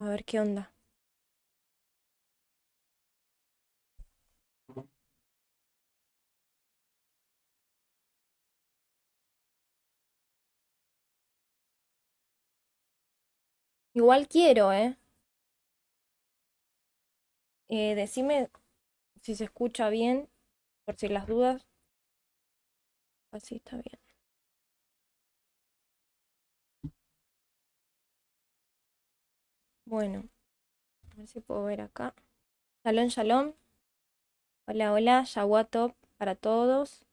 A ver qué onda. Igual quiero, ¿eh? Eh, decime si se escucha bien, por si las dudas. Así está bien. Bueno, a ver si puedo ver acá. Shalom, shalom. Hola, hola, Top para todos.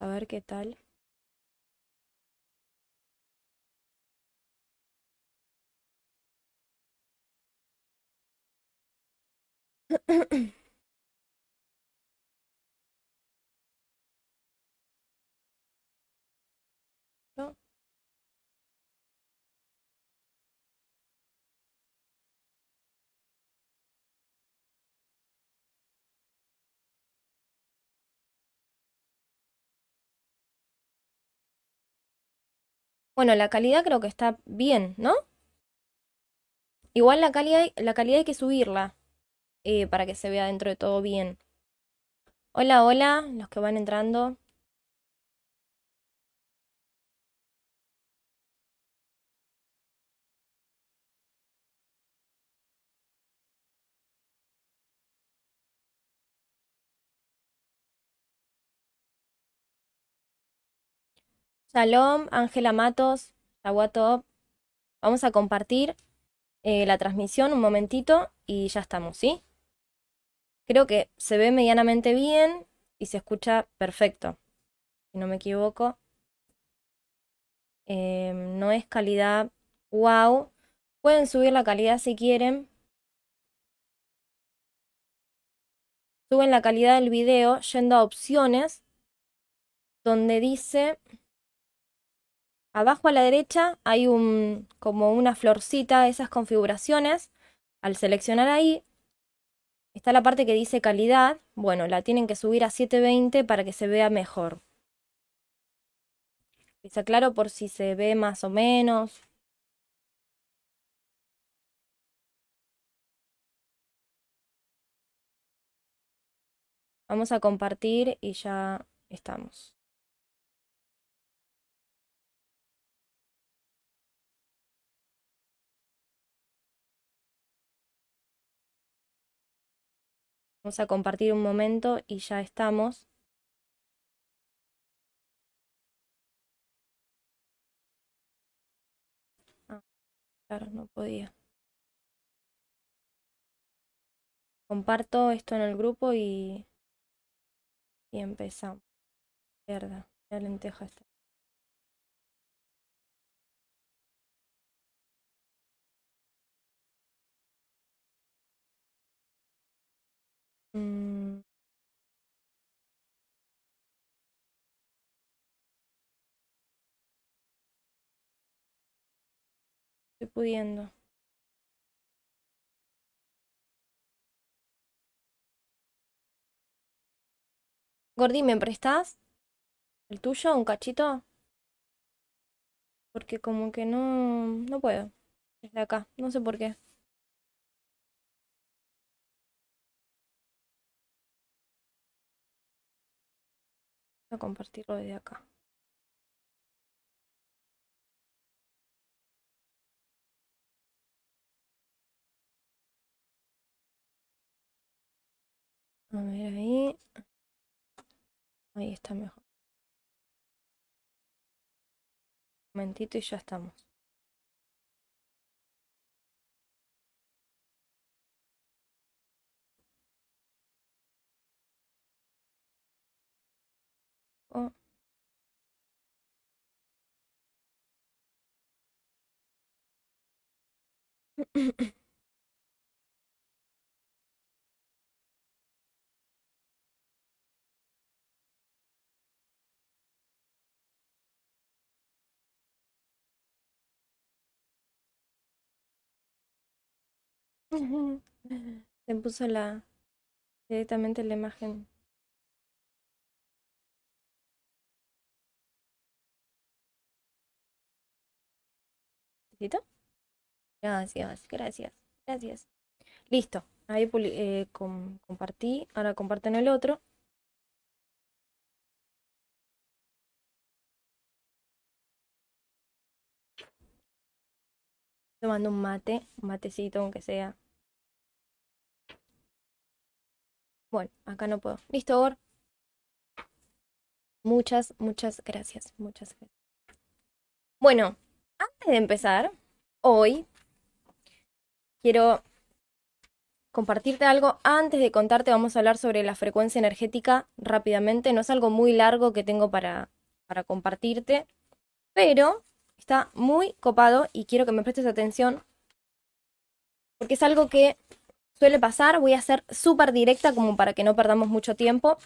A ver qué tal. Bueno, la calidad creo que está bien, ¿no? Igual la calidad, la calidad hay que subirla eh, para que se vea dentro de todo bien. Hola, hola, los que van entrando. Shalom, Ángela Matos, Top. Vamos a compartir eh, la transmisión un momentito y ya estamos, ¿sí? Creo que se ve medianamente bien y se escucha perfecto, si no me equivoco. Em, no es calidad wow. Pueden subir la calidad si quieren. Suben la calidad del video yendo a opciones donde dice Abajo a la derecha hay un, como una florcita de esas configuraciones. Al seleccionar ahí, está la parte que dice calidad. Bueno, la tienen que subir a 720 para que se vea mejor. Está claro por si se ve más o menos. Vamos a compartir y ya estamos. Vamos a compartir un momento y ya estamos. Ah, claro, no podía. Comparto esto en el grupo y, y empezamos. Verdad, la lenteja está. Mm. Estoy pudiendo. Gordi, ¿me prestas el tuyo, un cachito? Porque como que no, no puedo. Desde acá, no sé por qué. A compartirlo desde acá. A ver ahí. Ahí está mejor. Un momentito y ya estamos. Se puso la directamente la imagen. ¿Necesito? Gracias, gracias, gracias. Listo. Ahí eh, compartí. Ahora comparten el otro. Tomando un mate, un matecito aunque sea. Bueno, acá no puedo. Listo, Or. Muchas, muchas gracias. Muchas gracias. Bueno, antes de empezar, hoy quiero compartirte algo. Antes de contarte, vamos a hablar sobre la frecuencia energética rápidamente. No es algo muy largo que tengo para, para compartirte, pero está muy copado y quiero que me prestes atención porque es algo que suele pasar. Voy a ser súper directa como para que no perdamos mucho tiempo.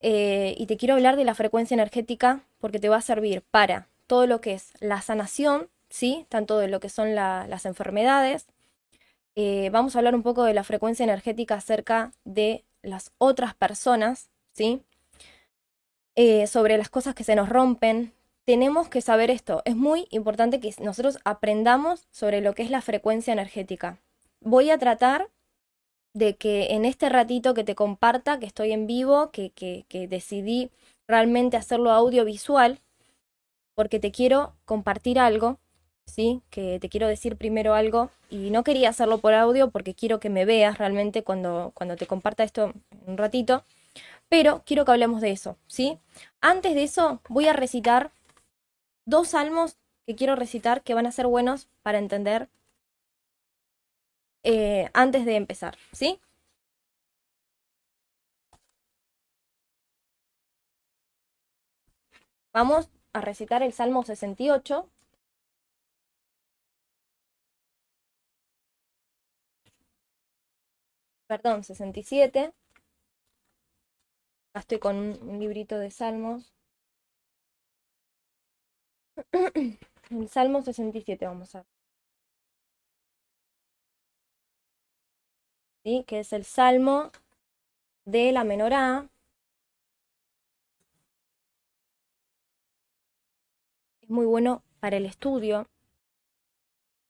Eh, y te quiero hablar de la frecuencia energética porque te va a servir para todo lo que es la sanación, ¿sí? Tanto de lo que son las enfermedades. Eh, vamos a hablar un poco de la frecuencia energética acerca de las otras personas, ¿sí? Eh, sobre las cosas que se nos rompen. Tenemos que saber esto. Es muy importante que nosotros aprendamos sobre lo que es la frecuencia energética. Voy a tratar de que en este ratito que te comparta, que estoy en vivo, que, que, que decidí realmente hacerlo audiovisual, porque te quiero compartir algo, ¿sí? Que te quiero decir primero algo y no quería hacerlo por audio porque quiero que me veas realmente cuando, cuando te comparta esto un ratito, pero quiero que hablemos de eso, ¿sí? Antes de eso voy a recitar dos salmos que quiero recitar que van a ser buenos para entender eh, antes de empezar, ¿sí? Vamos a recitar el Salmo 68. Perdón, 67. Acá estoy con un, librito de salmos. El Salmo 67 vamos a ver. ¿Sí? Que es el Salmo de la menorá. muy bueno para el estudio,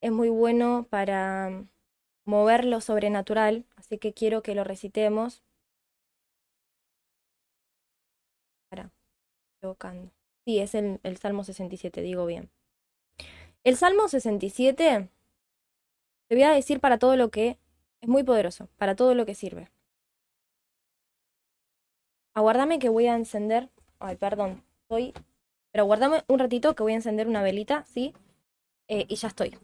es muy bueno para mover lo sobrenatural, así que quiero que lo recitemos. Para, equivocando. Sí, es el, el Salmo 67, digo bien. El Salmo 67, te voy a decir para todo lo que es muy poderoso, para todo lo que sirve. Aguárdame que voy a encender. Ay, perdón, estoy pero guardame un ratito que voy a encender una velita, ¿sí? Eh, y ya estoy.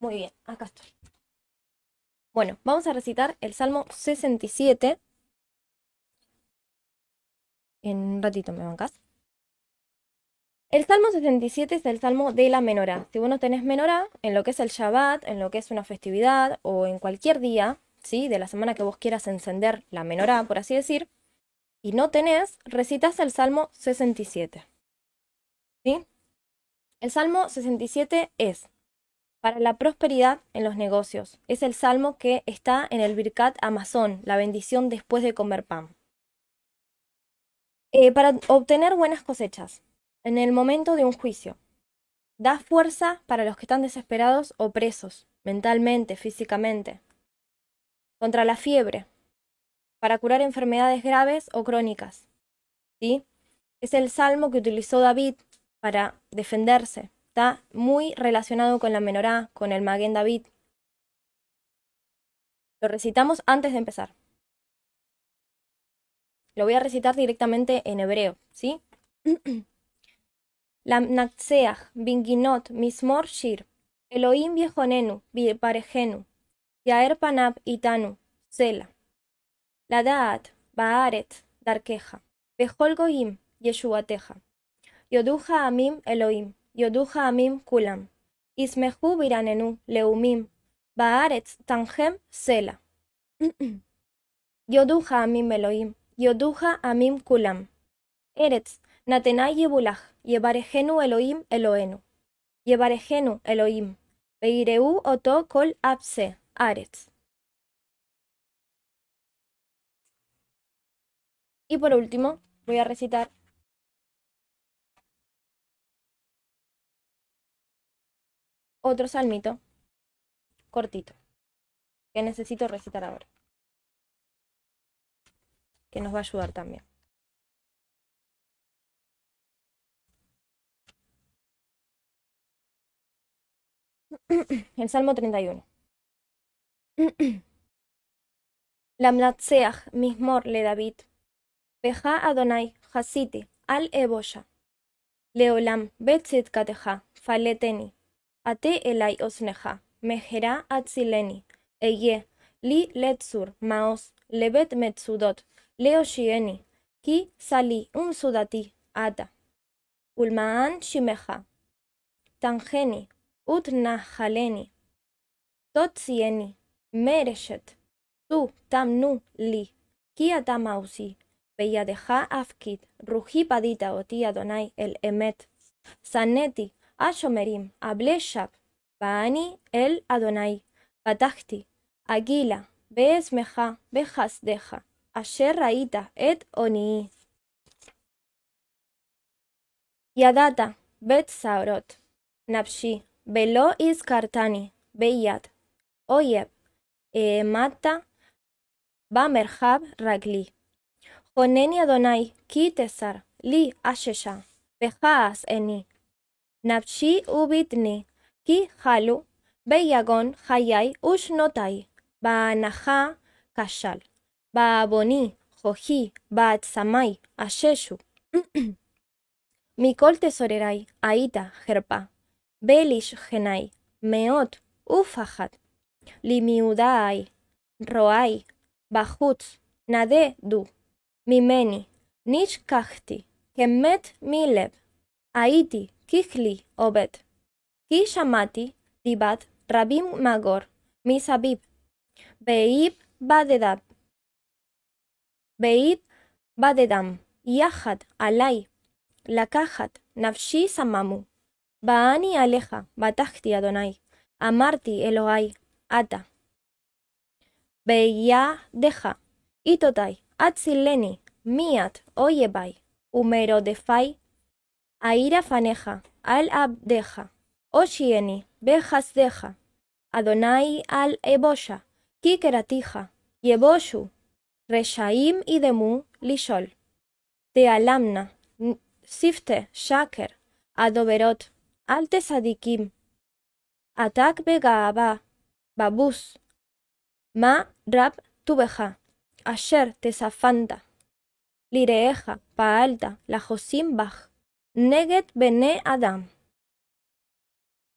Muy bien, acá estoy. Bueno, vamos a recitar el Salmo 67. En un ratito me bancas. El Salmo 67 es el Salmo de la menorá. Si vos no tenés menorá, en lo que es el Shabbat, en lo que es una festividad o en cualquier día, ¿sí? De la semana que vos quieras encender la menorá, por así decir, y no tenés, recitas el Salmo 67. ¿Sí? El Salmo 67 es para la prosperidad en los negocios. Es el salmo que está en el Birkat Amazon, la bendición después de comer pan. Eh, para obtener buenas cosechas en el momento de un juicio. Da fuerza para los que están desesperados o presos, mentalmente, físicamente. Contra la fiebre, para curar enfermedades graves o crónicas. ¿Sí? Es el salmo que utilizó David para defenderse. Está muy relacionado con la menorá, con el Maguen David. Lo recitamos antes de empezar. Lo voy a recitar directamente en hebreo, ¿sí? Lamnatseach, Binginot, Mismor Shir, Elohim Viejonenu, Parejenu, Yaer Panab Itanu, Sela. Ladaat, Baaret, Darkeja, Bejol Goim, Yeshuateja. Yoduja Amim Elohim, Yoduja Amim Kulam. Ismehu Biranenu, Leumim, Baaretz Tangem Sela. Yoduja Amim Elohim, Yoduja Amim Kulam. Eretz Natenai Yebulach, Yebarejenu Elohim Eloenu. Yebarejenu Elohim. Beireu Oto Kol Apse, Aretz. Y por último, voy a recitar otro salmito cortito que necesito recitar ahora. Que nos va a ayudar también. El Salmo 31. Lamnatseach mismor le David. Beja Adonai Hasiti al Ebosha. Leolam betzit kateja faleteni. ατε ελαί ως νεχά, με χερά ατσιλένι, εγέ, λί λέτσουρ, μαός, λεβέτ με τσουδότ, σιένι, κι σαλί ουν άτα. Ουλμαάν σιμεχά, τανχένι, ούτ να χαλένι, τότ σιένι, μέρεσετ, του ταμνού λί, κι ατα μαουσί, πεγιαδεχά αυκίτ, ρουχί παδίτα οτι αδονάι ελ εμέτ, σανέτι, השומרים, הבלי הבלשק, ואני אל אדוני, פתחתי, אגילה, ואשמך, בחסדך, אשר ראית את עוניי. ידעת, בית סערות, נפשי, ולא הזכרתני, ביד, אויב, העמדת, במרחב רגלי. חונני אדוני, כי תסר לי אששה, וכעס עיני, נפשי ובטני, כי חלו ביגון חיי ושנותי, בהנחה כשל, בעווני כוחי, בעצמי אששו. מכל תסוררי היית חרפה, בלשכני מאות ופחד. למיעודי, רועי, בחוץ, נדדו, ממני, נשכחתי, כמת מלב. Aiti, kihli, obet, kishamati, dibat, rabim magor, misabib, beib badedab, beib badedam, yahad, alai, lakahat, nafshi samamu. Baani aleja, batachti Adonai, amarti Elohai, ata. Beya deja, itotai, atzileni, miat, oyebai, umero defai, aira faneja, al abdeja, oshieni, bejas deja, Adonai al ebosha, kikeratija, yeboshu, reshaim idemu lishol, te alamna, sifte, shaker, adoberot, Alte sadikim. Atak begaba. Babus. Ma rab tubeja. Asher tesafanta. Lireeja. Paalta. La josim bach. נגד בני אדם.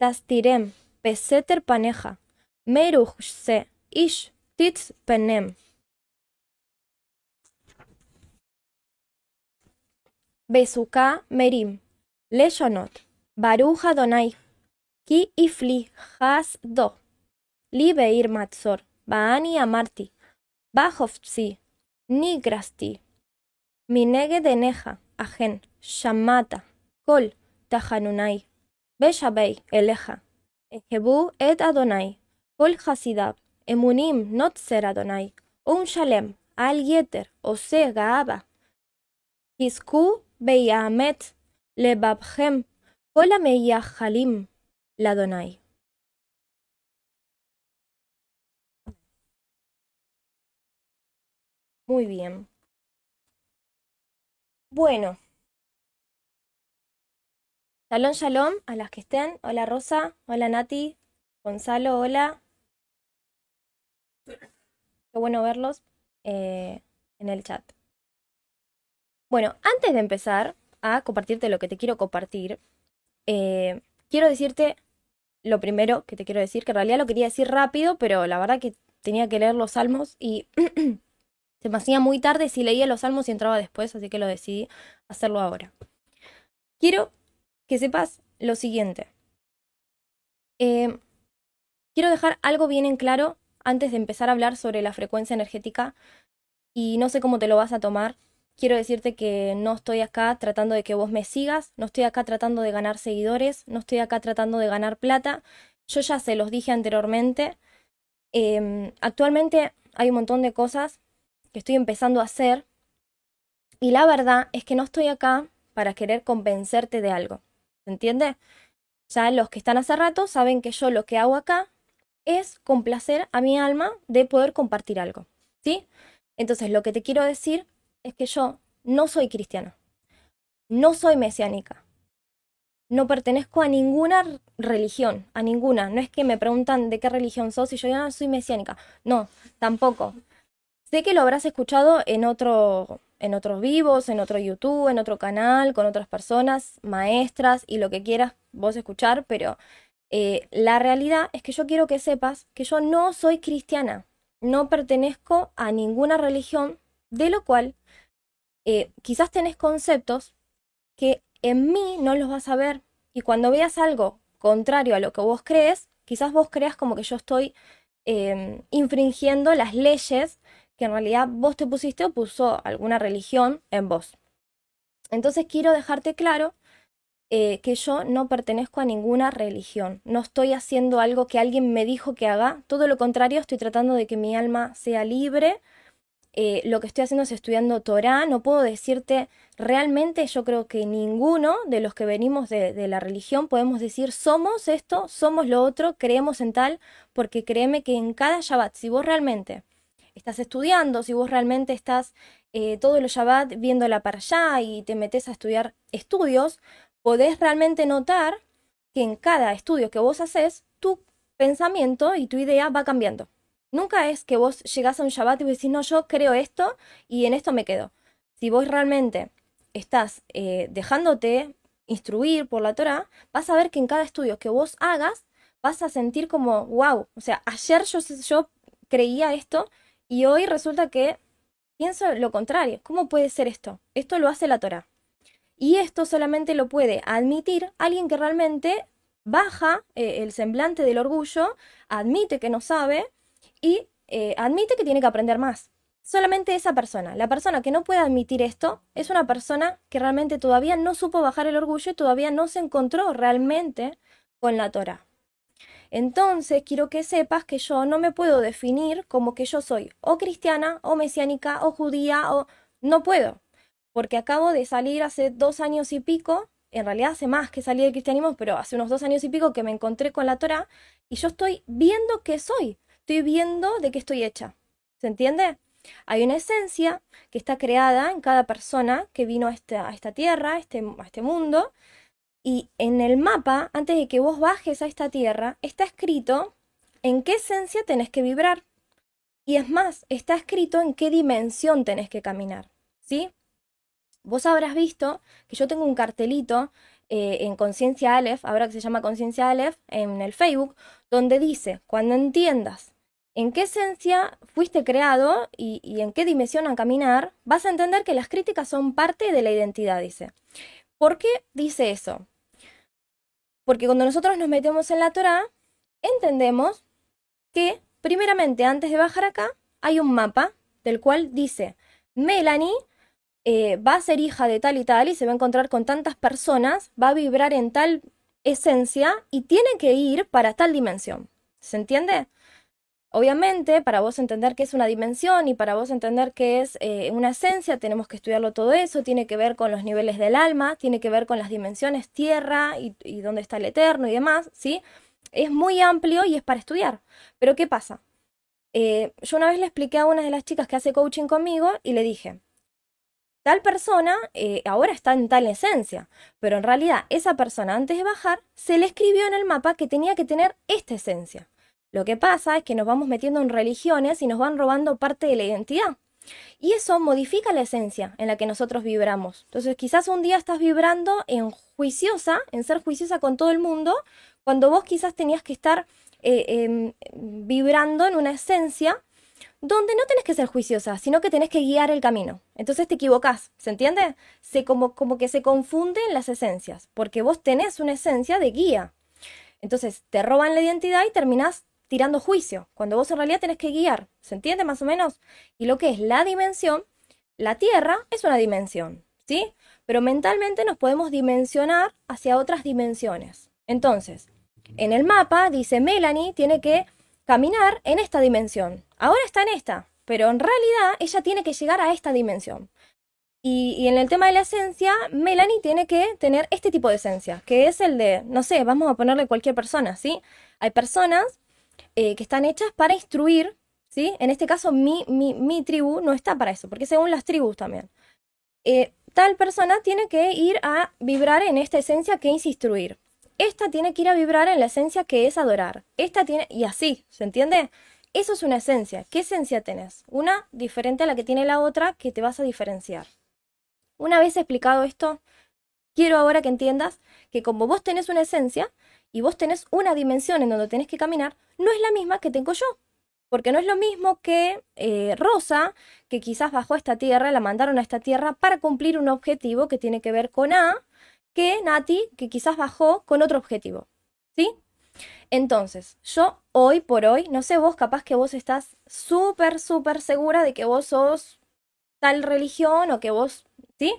תסתירם בסתר פניך, מרוך שא איש תיץ פניהם. בסוכה מרים, לשונות, ברוך אדוני, כי הפלי חסדו. לי בעיר מצור, ואני אמרתי, בה חופצי, ניגרסתי. מנגד עיניך, אכן, שמעת. Shamata, kol, tahanunai, beshabei, eleja, ejebu et Adonai, kol hasidab, emunim not ser Adonai, un shalem, al yeter, ose gaaba, hisku beyamet, lebabhem, kol halim, ladonai. Muy bien. Bueno. Shalom, shalom a las que estén. Hola Rosa, hola Nati, Gonzalo, hola. Qué bueno verlos eh, en el chat. Bueno, antes de empezar a compartirte lo que te quiero compartir, eh, quiero decirte lo primero que te quiero decir, que en realidad lo quería decir rápido, pero la verdad que tenía que leer los salmos y se me hacía muy tarde si leía los salmos y entraba después, así que lo decidí hacerlo ahora. Quiero que sepas lo siguiente. Eh, quiero dejar algo bien en claro antes de empezar a hablar sobre la frecuencia energética y no sé cómo te lo vas a tomar. Quiero decirte que no estoy acá tratando de que vos me sigas, no estoy acá tratando de ganar seguidores, no estoy acá tratando de ganar plata. Yo ya se los dije anteriormente. Em, actualmente hay un montón de cosas que estoy empezando a hacer y la verdad es que no estoy acá para querer convencerte de algo. ¿Se entiende? Ya los que están hace rato saben que yo lo que hago acá es complacer a mi alma de poder compartir algo. ¿Sí? Entonces lo que te quiero decir es que yo no soy cristiana, no soy mesiánica, no pertenezco a ninguna religión, a ninguna. No es que me preguntan de qué religión sos y yo ya no soy mesiánica. No, tampoco. Sé que lo habrás escuchado en otro en otros vivos, en otro YouTube, en otro canal, con otras personas, maestras y lo que quieras vos escuchar, pero eh, la realidad es que yo quiero que sepas que yo no soy cristiana, no pertenezco a ninguna religión, de lo cual eh, quizás tenés conceptos que en mí no los vas a ver. Y cuando veas algo contrario a lo que vos crees, quizás vos creas como que yo estoy em, infringiendo las leyes que en realidad vos te pusiste o puso alguna religión en vos. Entonces quiero dejarte claro eh, que yo no pertenezco a ninguna religión, no estoy haciendo algo que alguien me dijo que haga, todo lo contrario, estoy tratando de que mi alma sea libre. Eh, lo que estoy haciendo es estudiando Torah, no puedo decirte realmente, yo creo que ninguno de los que venimos de, la religión podemos decir somos esto, somos lo otro, creemos en tal, porque créeme que en cada Shabbat, si vos realmente estás estudiando, si vos realmente estás eh, todo los Shabbat viéndola para allá y te metes a estudiar estudios, podés realmente notar que en cada estudio que vos haces, tu pensamiento y tu idea va cambiando. Nunca es que vos llegás a un Shabbat y vos decís, no, yo creo esto y en esto me quedo. Si vos realmente estás eh, dejándote instruir por la Torah, vas a ver que en cada estudio que vos hagas, vas a sentir como, wow, o sea, ayer yo, yo creía esto y hoy resulta que pienso lo contrario. ¿Cómo puede ser esto? Esto lo hace la Torah. Y esto solamente lo puede admitir alguien que realmente baja eh, el semblante del orgullo, admite que no sabe y eh, admite que tiene que aprender más. Solamente esa persona, la persona que no puede admitir esto, es una persona que realmente todavía no supo bajar el orgullo y todavía no se encontró realmente con la Torah. Entonces quiero que sepas que yo no me puedo definir como que yo soy o cristiana o mesiánica o judía o no puedo, porque acabo de salir hace dos años y pico, en realidad hace más que salí del cristianismo, pero hace unos dos años y pico que me encontré con la Torah y yo estoy viendo que soy estoy viendo de qué estoy hecha. ¿Se entiende? Hay una esencia que está creada en cada persona que vino a esta, a esta tierra, este, a este mundo, y en el mapa, antes de que vos bajes a esta tierra, está escrito en qué esencia tenés que vibrar. Y es más, está escrito en qué dimensión tenés que caminar. ¿Sí? Vos habrás visto que yo tengo un cartelito eh, en Conciencia Aleph, ahora que se llama Conciencia Aleph, en el Facebook, donde dice, cuando entiendas en qué esencia fuiste creado y, y en qué dimensión a caminar, vas a entender que las críticas son parte de la identidad, dice. ¿Por qué dice eso? Porque cuando nosotros nos metemos en la Torah, entendemos que, primeramente, antes de bajar acá, hay un mapa del cual dice, Melanie eh, va a ser hija de tal y tal y se va a encontrar con tantas personas, va a vibrar en tal esencia y tiene que ir para tal dimensión. ¿Se entiende? Obviamente, para vos entender qué es una dimensión y para vos entender qué es eh, una esencia, tenemos que estudiarlo todo eso, tiene que ver con los niveles del alma, tiene que ver con las dimensiones tierra y, dónde está el eterno y demás, ¿sí? Es muy amplio y es para estudiar. Pero ¿qué pasa? Eh, yo una vez le expliqué a una de las chicas que hace coaching conmigo y le dije, tal persona eh, ahora está en tal esencia, pero en realidad esa persona antes de bajar se le escribió en el mapa que tenía que tener esta esencia. Lo que pasa es que nos vamos metiendo en religiones y nos van robando parte de la identidad. Y eso modifica la esencia en la que nosotros vibramos. Entonces quizás un día estás vibrando en juiciosa, en ser juiciosa con todo el mundo, cuando vos quizás tenías que estar eh, em, vibrando en una esencia donde no tenés que ser juiciosa, sino que tenés que guiar el camino. Entonces te equivocás, ¿se entiende? Se, como, como que se confunden las esencias, porque vos tenés una esencia de guía. Entonces te roban la identidad y terminás tirando juicio, cuando vos en realidad tenés que guiar, ¿se entiende más o menos? Y lo que es la dimensión, la Tierra es una dimensión, ¿sí? Pero mentalmente nos podemos dimensionar hacia otras dimensiones. Entonces, en el mapa dice Melanie tiene que caminar en esta dimensión. Ahora está en esta, pero en realidad ella tiene que llegar a esta dimensión. Y, en el tema de la esencia, Melanie tiene que tener este tipo de esencia, que es el de, no sé, vamos a ponerle cualquier persona, ¿sí? Hay personas eh, que están hechas para instruir, ¿sí? En este caso, mi, mi, mi, tribu no está para eso, porque según las tribus también. Eh, tal persona tiene que ir a vibrar en esta esencia que es instruir. Esta tiene que ir a vibrar en la esencia que es adorar. Esta tiene, y así, ¿se entiende? Eso es una esencia. ¿Qué esencia tenés? Una diferente a la que tiene la otra que te vas a diferenciar. Una vez explicado esto, quiero ahora que entiendas que como vos tenés una esencia y vos tenés una dimensión en donde tenés que caminar, no es la misma que tengo yo. Porque no es lo mismo que eh, Rosa, que quizás bajó a esta tierra, la mandaron a esta tierra para cumplir un objetivo que tiene que ver con A, que Nati, que quizás bajó con otro objetivo. ¿Sí? Entonces, yo hoy por hoy, no sé vos, capaz que vos estás súper, súper segura de que vos sos tal religión o que vos, ¿sí?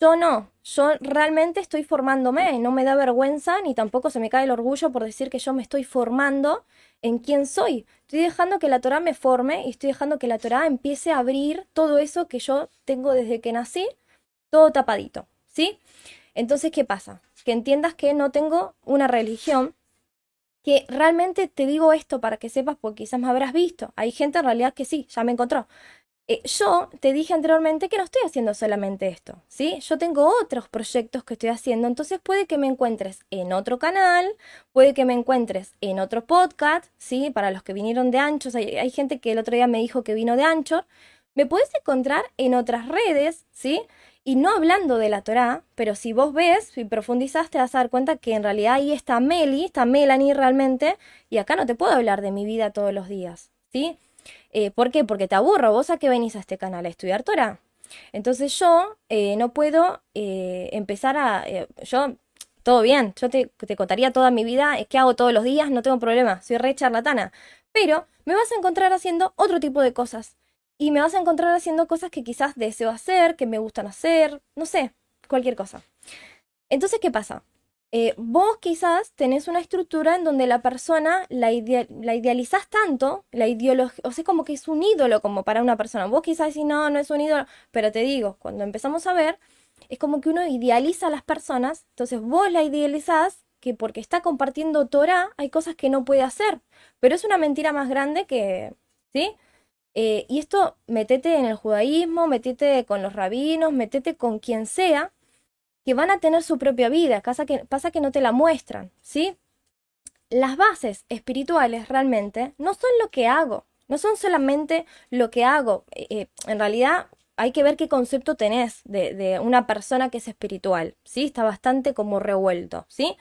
Yo no, yo realmente estoy formándome no me da vergüenza ni tampoco se me cae el orgullo por decir que yo me estoy formando en quién soy. Estoy dejando que la Torah me forme y estoy dejando que la Torah empiece a abrir todo eso que yo tengo desde que nací, todo tapadito, ¿sí? Entonces, ¿qué pasa? Que entiendas que no tengo una religión, que realmente te digo esto para que sepas, porque quizás me habrás visto. Hay gente en realidad que sí, ya me encontró. Eh, yo te dije anteriormente que no estoy haciendo solamente esto, ¿sí? Yo tengo otros proyectos que estoy haciendo, entonces puede que me encuentres en otro canal, puede que me encuentres en otro podcast, ¿sí? Para los que vinieron de Anchor, hay, gente que el otro día me dijo que vino de Anchor, me puedes encontrar en otras redes, ¿sí? Y no hablando de la Torá, pero si vos ves y profundizás, te vas a dar cuenta que en realidad ahí está Meli, está Melanie realmente, y acá no te puedo hablar de mi vida todos los días, ¿sí? Eh, ¿Por qué? Porque te aburro. ¿Vos a qué venís a este canal? ¿A estudiar Torah? Entonces yo eh, no puedo eh, empezar a... yo, todo bien, yo te, te, contaría toda mi vida, es que hago todos los días, no tengo problema, soy re charlatana. Pero me vas a encontrar haciendo otro tipo de cosas y me vas a encontrar haciendo cosas que quizás deseo hacer, que me gustan hacer, no sé, cualquier cosa. Entonces, ¿qué pasa? Eh, vos quizás tenés una estructura en donde la persona la, la idealizás tanto, la ideología, o sea, como que es un ídolo como para una persona. Vos quizás decís, no, no es un ídolo, pero te digo, cuando empezamos a ver, es como que uno idealiza a las personas, entonces vos la idealizás que porque está compartiendo Torah hay cosas que no puede hacer, pero es una mentira más grande que, ¿sí? Eh, y esto, metete en el judaísmo, metete con los rabinos, metete con quien sea, que van a tener su propia vida. Pasa que, pasa que no te la muestran, ¿sí? Las bases espirituales realmente no son lo que hago, no son solamente lo que hago. Eh, eh, en realidad, hay que ver qué concepto tenés de, una persona que es espiritual, ¿sí? Está bastante como revuelto, ¿sí?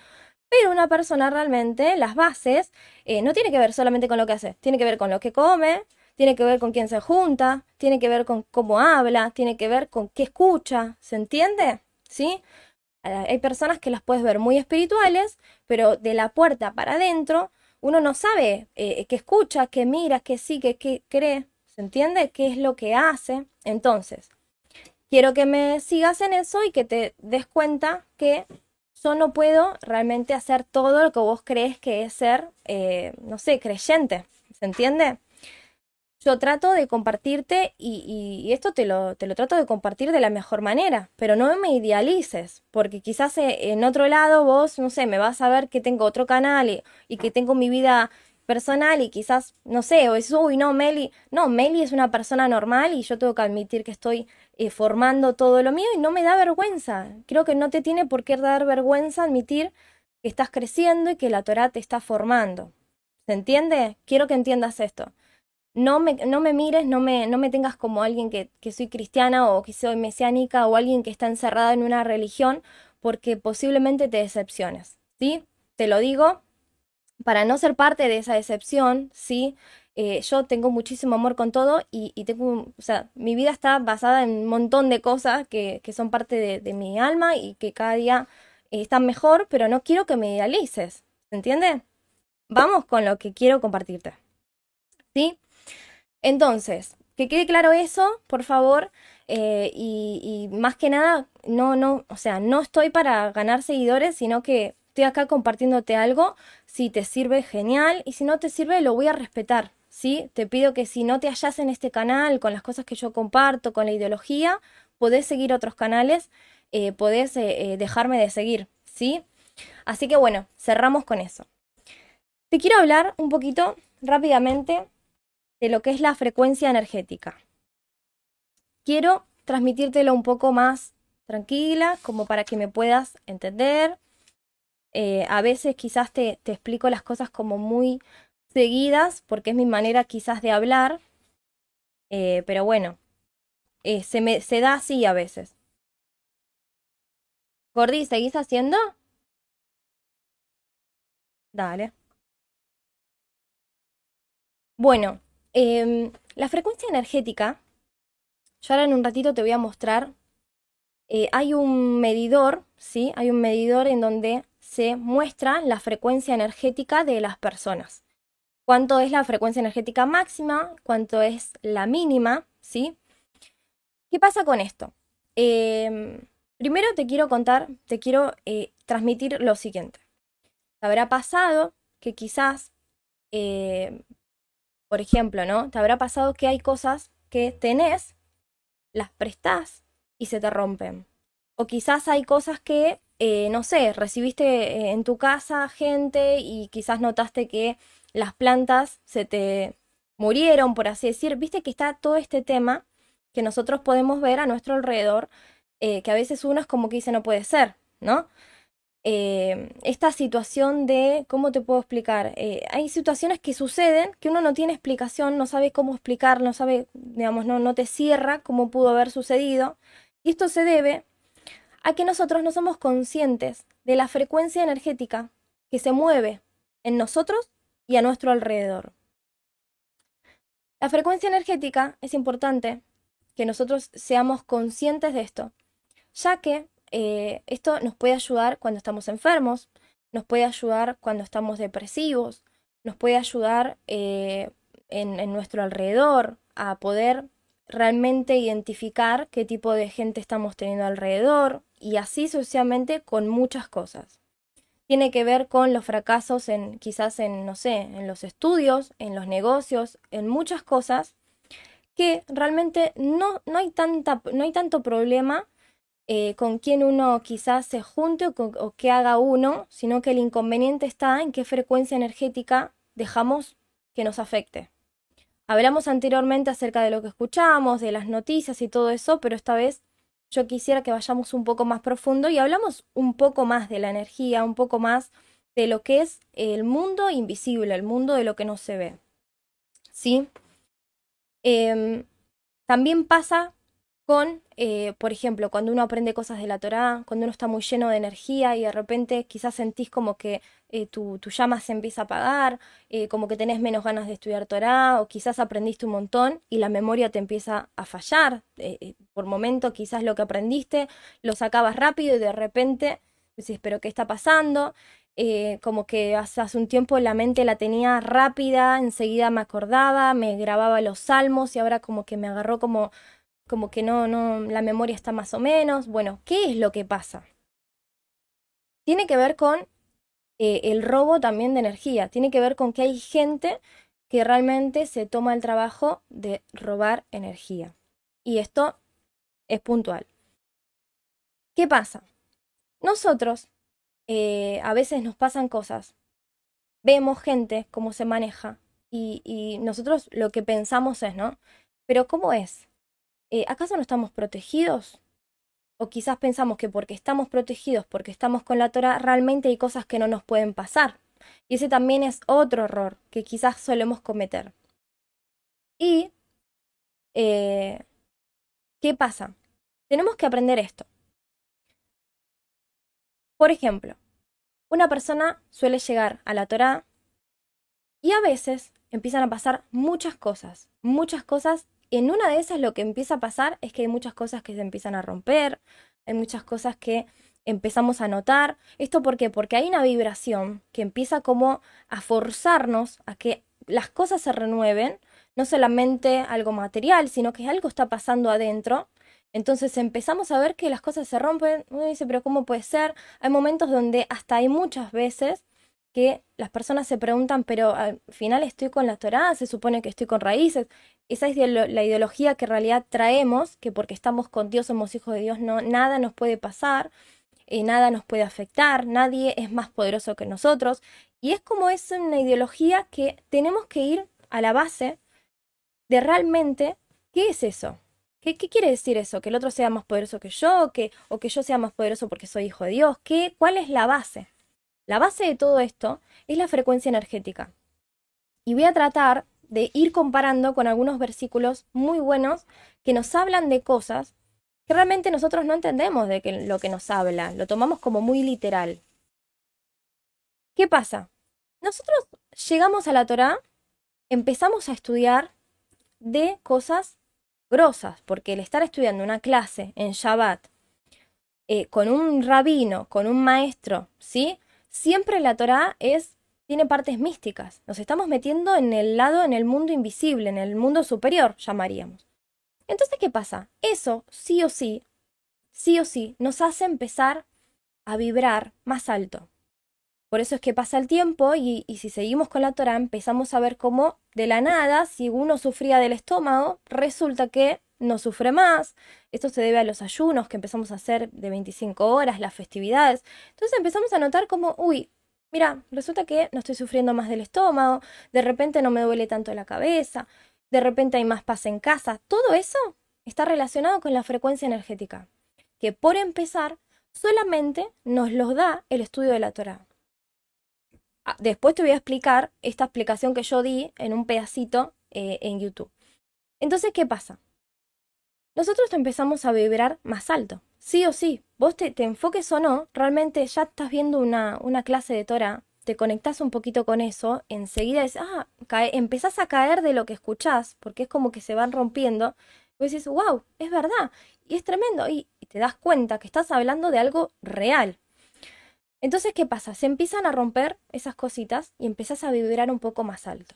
Pero una persona realmente, las bases, eh, no tiene que ver solamente con lo que hace, tiene que ver con lo que come, tiene que ver con quién se junta, tiene que ver con cómo habla, tiene que ver con qué escucha, ¿se entiende? ¿Sí? Eh, hay personas que las puedes ver muy espirituales, pero de la puerta para adentro uno no sabe eh, qué escucha, qué mira, qué sigue, qué cree, ¿se entiende? ¿Qué es lo que hace? Entonces, quiero que me sigas en eso y que te des cuenta que yo no puedo realmente hacer todo lo que vos crees que es ser, eh, no sé, creyente, ¿se entiende? Yo trato de compartirte y, esto te lo, te lo trato de compartir de la mejor manera, pero no me idealices, porque quizás eh, en otro lado vos, no sé, me vas a ver que tengo otro canal y, que tengo mi vida personal y quizás, no sé, o es, uy, no, Meli, no, Meli es una persona normal y yo tengo que admitir que estoy eh, formando todo lo mío y no me da vergüenza. Creo que no te tiene por qué dar vergüenza admitir que estás creciendo y que la Torah te está formando. ¿Se entiende? Quiero que entiendas esto no me, no me mires, no me, no me tengas como alguien que, que soy cristiana o que soy mesiánica o alguien que está encerrada en una religión, porque posiblemente te decepciones, ¿sí? Te lo digo para no ser parte de esa decepción, ¿sí? Eh, yo tengo muchísimo amor con todo y, tengo, o sea, mi vida está basada en un montón de cosas que, que son parte de, mi alma y que cada día están mejor, pero no quiero que me idealices, ¿se entiende? Vamos con lo que quiero compartirte, ¿sí? Entonces, que quede claro eso, por favor. Eh, y, más que nada, no, no, o sea, no estoy para ganar seguidores, sino que estoy acá compartiéndote algo. Si te sirve, genial. Y si no te sirve, lo voy a respetar. ¿Sí? Te pido que si no te hallas en este canal con las cosas que yo comparto, con la ideología, podés seguir otros canales, eh, podés eh, dejarme de seguir, ¿sí? Así que bueno, cerramos con eso. Te quiero hablar un poquito rápidamente de lo que es la frecuencia energética. Quiero transmitírtelo un poco más tranquila, como para que me puedas entender. Eh, a veces quizás te, te, explico las cosas como muy seguidas, porque es mi manera quizás de hablar, eh, pero bueno, eh, se, me, se da así a veces. Gordi, ¿seguís haciendo? Dale. Bueno, Em, la frecuencia energética, yo ahora en un ratito te voy a mostrar, eh, hay un medidor, ¿sí? Hay un medidor en donde se muestra la frecuencia energética de las personas. Cuánto es la frecuencia energética máxima, cuánto es la mínima, ¿sí? ¿Qué pasa con esto? Em, primero te quiero contar, te quiero eh, transmitir lo siguiente. Habrá pasado que quizás eh, por ejemplo, ¿no? Te habrá pasado que hay cosas que tenés, las prestás y se te rompen. O quizás hay cosas que, eh, no sé, recibiste eh, en tu casa gente y quizás notaste que las plantas se te murieron, por así decir. Viste que está todo este tema que nosotros podemos ver a nuestro alrededor, eh, que a veces uno es como que dice no puede ser, ¿no? Eh, esta situación de, ¿cómo te puedo explicar? Eh, hay situaciones que suceden que uno no tiene explicación, no sabe cómo explicar, no sabe, digamos, no, no te cierra cómo pudo haber sucedido. Y esto se debe a que nosotros no somos conscientes de la frecuencia energética que se mueve en nosotros y a nuestro alrededor. La frecuencia energética es importante que nosotros seamos conscientes de esto, ya que eh, esto nos puede ayudar cuando estamos enfermos, nos puede ayudar cuando estamos depresivos, nos puede ayudar eh, en, nuestro alrededor a poder realmente identificar qué tipo de gente estamos teniendo alrededor y así sucesivamente con muchas cosas. Tiene que ver con los fracasos en quizás en no sé, en los estudios, en los negocios, en muchas cosas que realmente no, no, hay, tanta, no hay tanto problema eh, con quién uno quizás se junte o, qué haga uno, sino que el inconveniente está en qué frecuencia energética dejamos que nos afecte. Hablamos anteriormente acerca de lo que escuchamos, de las noticias y todo eso, pero esta vez yo quisiera que vayamos un poco más profundo y hablamos un poco más de la energía, un poco más de lo que es el mundo invisible, el mundo de lo que no se ve. ¿Sí? Em, también pasa con, eh, por ejemplo, cuando uno aprende cosas de la Torá, cuando uno está muy lleno de energía y de repente quizás sentís como que eh, tu, llama se empieza a apagar, eh, como que tenés menos ganas de estudiar Torá, o quizás aprendiste un montón y la memoria te empieza a fallar. por momento quizás lo que aprendiste lo sacabas rápido y de repente decís, pero ¿qué está pasando? como que hace, hace, un tiempo la mente la tenía rápida, enseguida me acordaba, me grababa los salmos y ahora como que me agarró como como que no, no, la memoria está más o menos. Bueno, ¿qué es lo que pasa? Tiene que ver con eh, el robo también de energía, tiene que ver con que hay gente que realmente se toma el trabajo de robar energía. Y esto es puntual. ¿Qué pasa? Nosotros eh, a veces nos pasan cosas, vemos gente cómo se maneja y, y nosotros lo que pensamos es, ¿no? Pero ¿cómo es? Eh, ¿acaso no estamos protegidos? O quizás pensamos que porque estamos protegidos, porque estamos con la Torah, realmente hay cosas que no nos pueden pasar. Y ese también es otro error que quizás solemos cometer. Y, eh, ¿qué pasa? Tenemos que aprender esto. Por ejemplo, una persona suele llegar a la Torah y a veces empiezan a pasar muchas cosas, muchas cosas en una de esas lo que empieza a pasar es que hay muchas cosas que se empiezan a romper, hay muchas cosas que empezamos a notar. ¿Esto por qué? Porque hay una vibración que empieza como a forzarnos a que las cosas se renueven, no solamente algo material, sino que algo está pasando adentro. Entonces empezamos a ver que las cosas se rompen. Uno dice, pero ¿cómo puede ser? Hay momentos donde hasta hay muchas veces que las personas se preguntan, pero al final estoy con la Torá, se supone que estoy con raíces. Esa es la ideología que en realidad traemos, que porque estamos con Dios somos hijos de Dios, no, nada nos puede pasar, eh, nada nos puede afectar, nadie es más poderoso que nosotros. Y es como es una ideología que tenemos que ir a la base de realmente qué es eso. ¿Qué, qué quiere decir eso? ¿Que el otro sea más poderoso que yo? ¿Que, ¿O que yo sea más poderoso porque soy hijo de Dios? ¿Qué, ¿Cuál es la base? La base de todo esto es la frecuencia energética. Y voy a tratar de ir comparando con algunos versículos muy buenos que nos hablan de cosas que realmente nosotros no entendemos de lo que nos habla, lo tomamos como muy literal. ¿Qué pasa? Nosotros llegamos a la Torá, empezamos a estudiar de cosas grosas, porque el estar estudiando una clase en Shabbat eh, con un rabino, con un maestro, ¿sí? Siempre la Torá es tiene partes místicas. Nos estamos metiendo en el lado, en el mundo invisible, en el mundo superior, llamaríamos. Entonces, ¿qué pasa? Eso, sí o sí, sí o sí, nos hace empezar a vibrar más alto. Por eso es que pasa el tiempo y, y si seguimos con la Torah empezamos a ver cómo de la nada, si uno sufría del estómago, resulta que no sufre más. Esto se debe a los ayunos que empezamos a hacer de 25 horas, las festividades. Entonces empezamos a notar como, uy, mira, resulta que no estoy sufriendo más del estómago, de repente no me duele tanto la cabeza, de repente hay más paz en casa. Todo eso está relacionado con la frecuencia energética, que por empezar solamente nos los da el estudio de la Torah. Ah, después te voy a explicar esta explicación que yo di en un pedacito eh, en YouTube. Entonces, ¿qué pasa? Nosotros empezamos a vibrar más alto. Sí o sí, vos te, enfoques o no, realmente ya estás viendo una, una clase de Torah, te conectás un poquito con eso, enseguida es, ah, empezás a caer de lo que escuchás, porque es como que se van rompiendo, y dices, wow, es verdad, y es tremendo, y, y te das cuenta que estás hablando de algo real. Entonces, ¿qué pasa? Se empiezan a romper esas cositas y empezás a vibrar un poco más alto.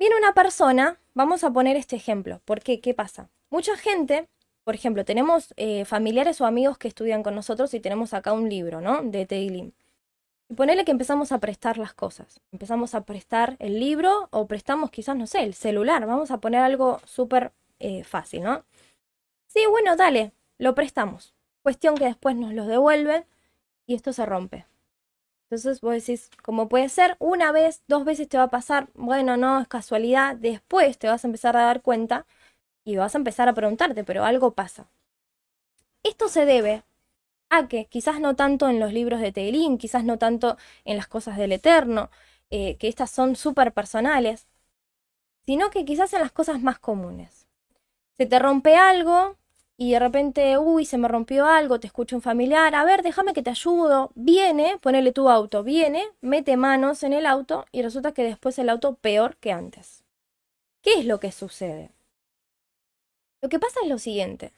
Viene una persona, vamos a poner este ejemplo, porque ¿qué pasa? Mucha gente, por ejemplo, tenemos eh, familiares o amigos que estudian con nosotros y tenemos acá un libro, ¿no? De Teilim. Y ponele que empezamos a prestar las cosas. Empezamos a prestar el libro o prestamos quizás, no sé, el celular. Vamos a poner algo súper eh, fácil, ¿no? Sí, bueno, dale, lo prestamos. Cuestión que después nos lo devuelven y esto se rompe. Entonces vos decís, como puede ser, una vez, dos veces te va a pasar, bueno, no, es casualidad, después te vas a empezar a dar cuenta y vas a empezar a preguntarte, pero algo pasa. Esto se debe a que quizás no tanto en los libros de Teilín, quizás no tanto en las cosas del Eterno, eh, que estas son súper personales, sino que quizás en las cosas más comunes. Se te rompe algo y de repente, uy, se me rompió algo, te escucha un familiar, a ver, déjame que te ayudo, viene, ponele tu auto, viene, mete manos en el auto y resulta que después el auto peor que antes. ¿Qué es lo que sucede? Lo que pasa es lo siguiente.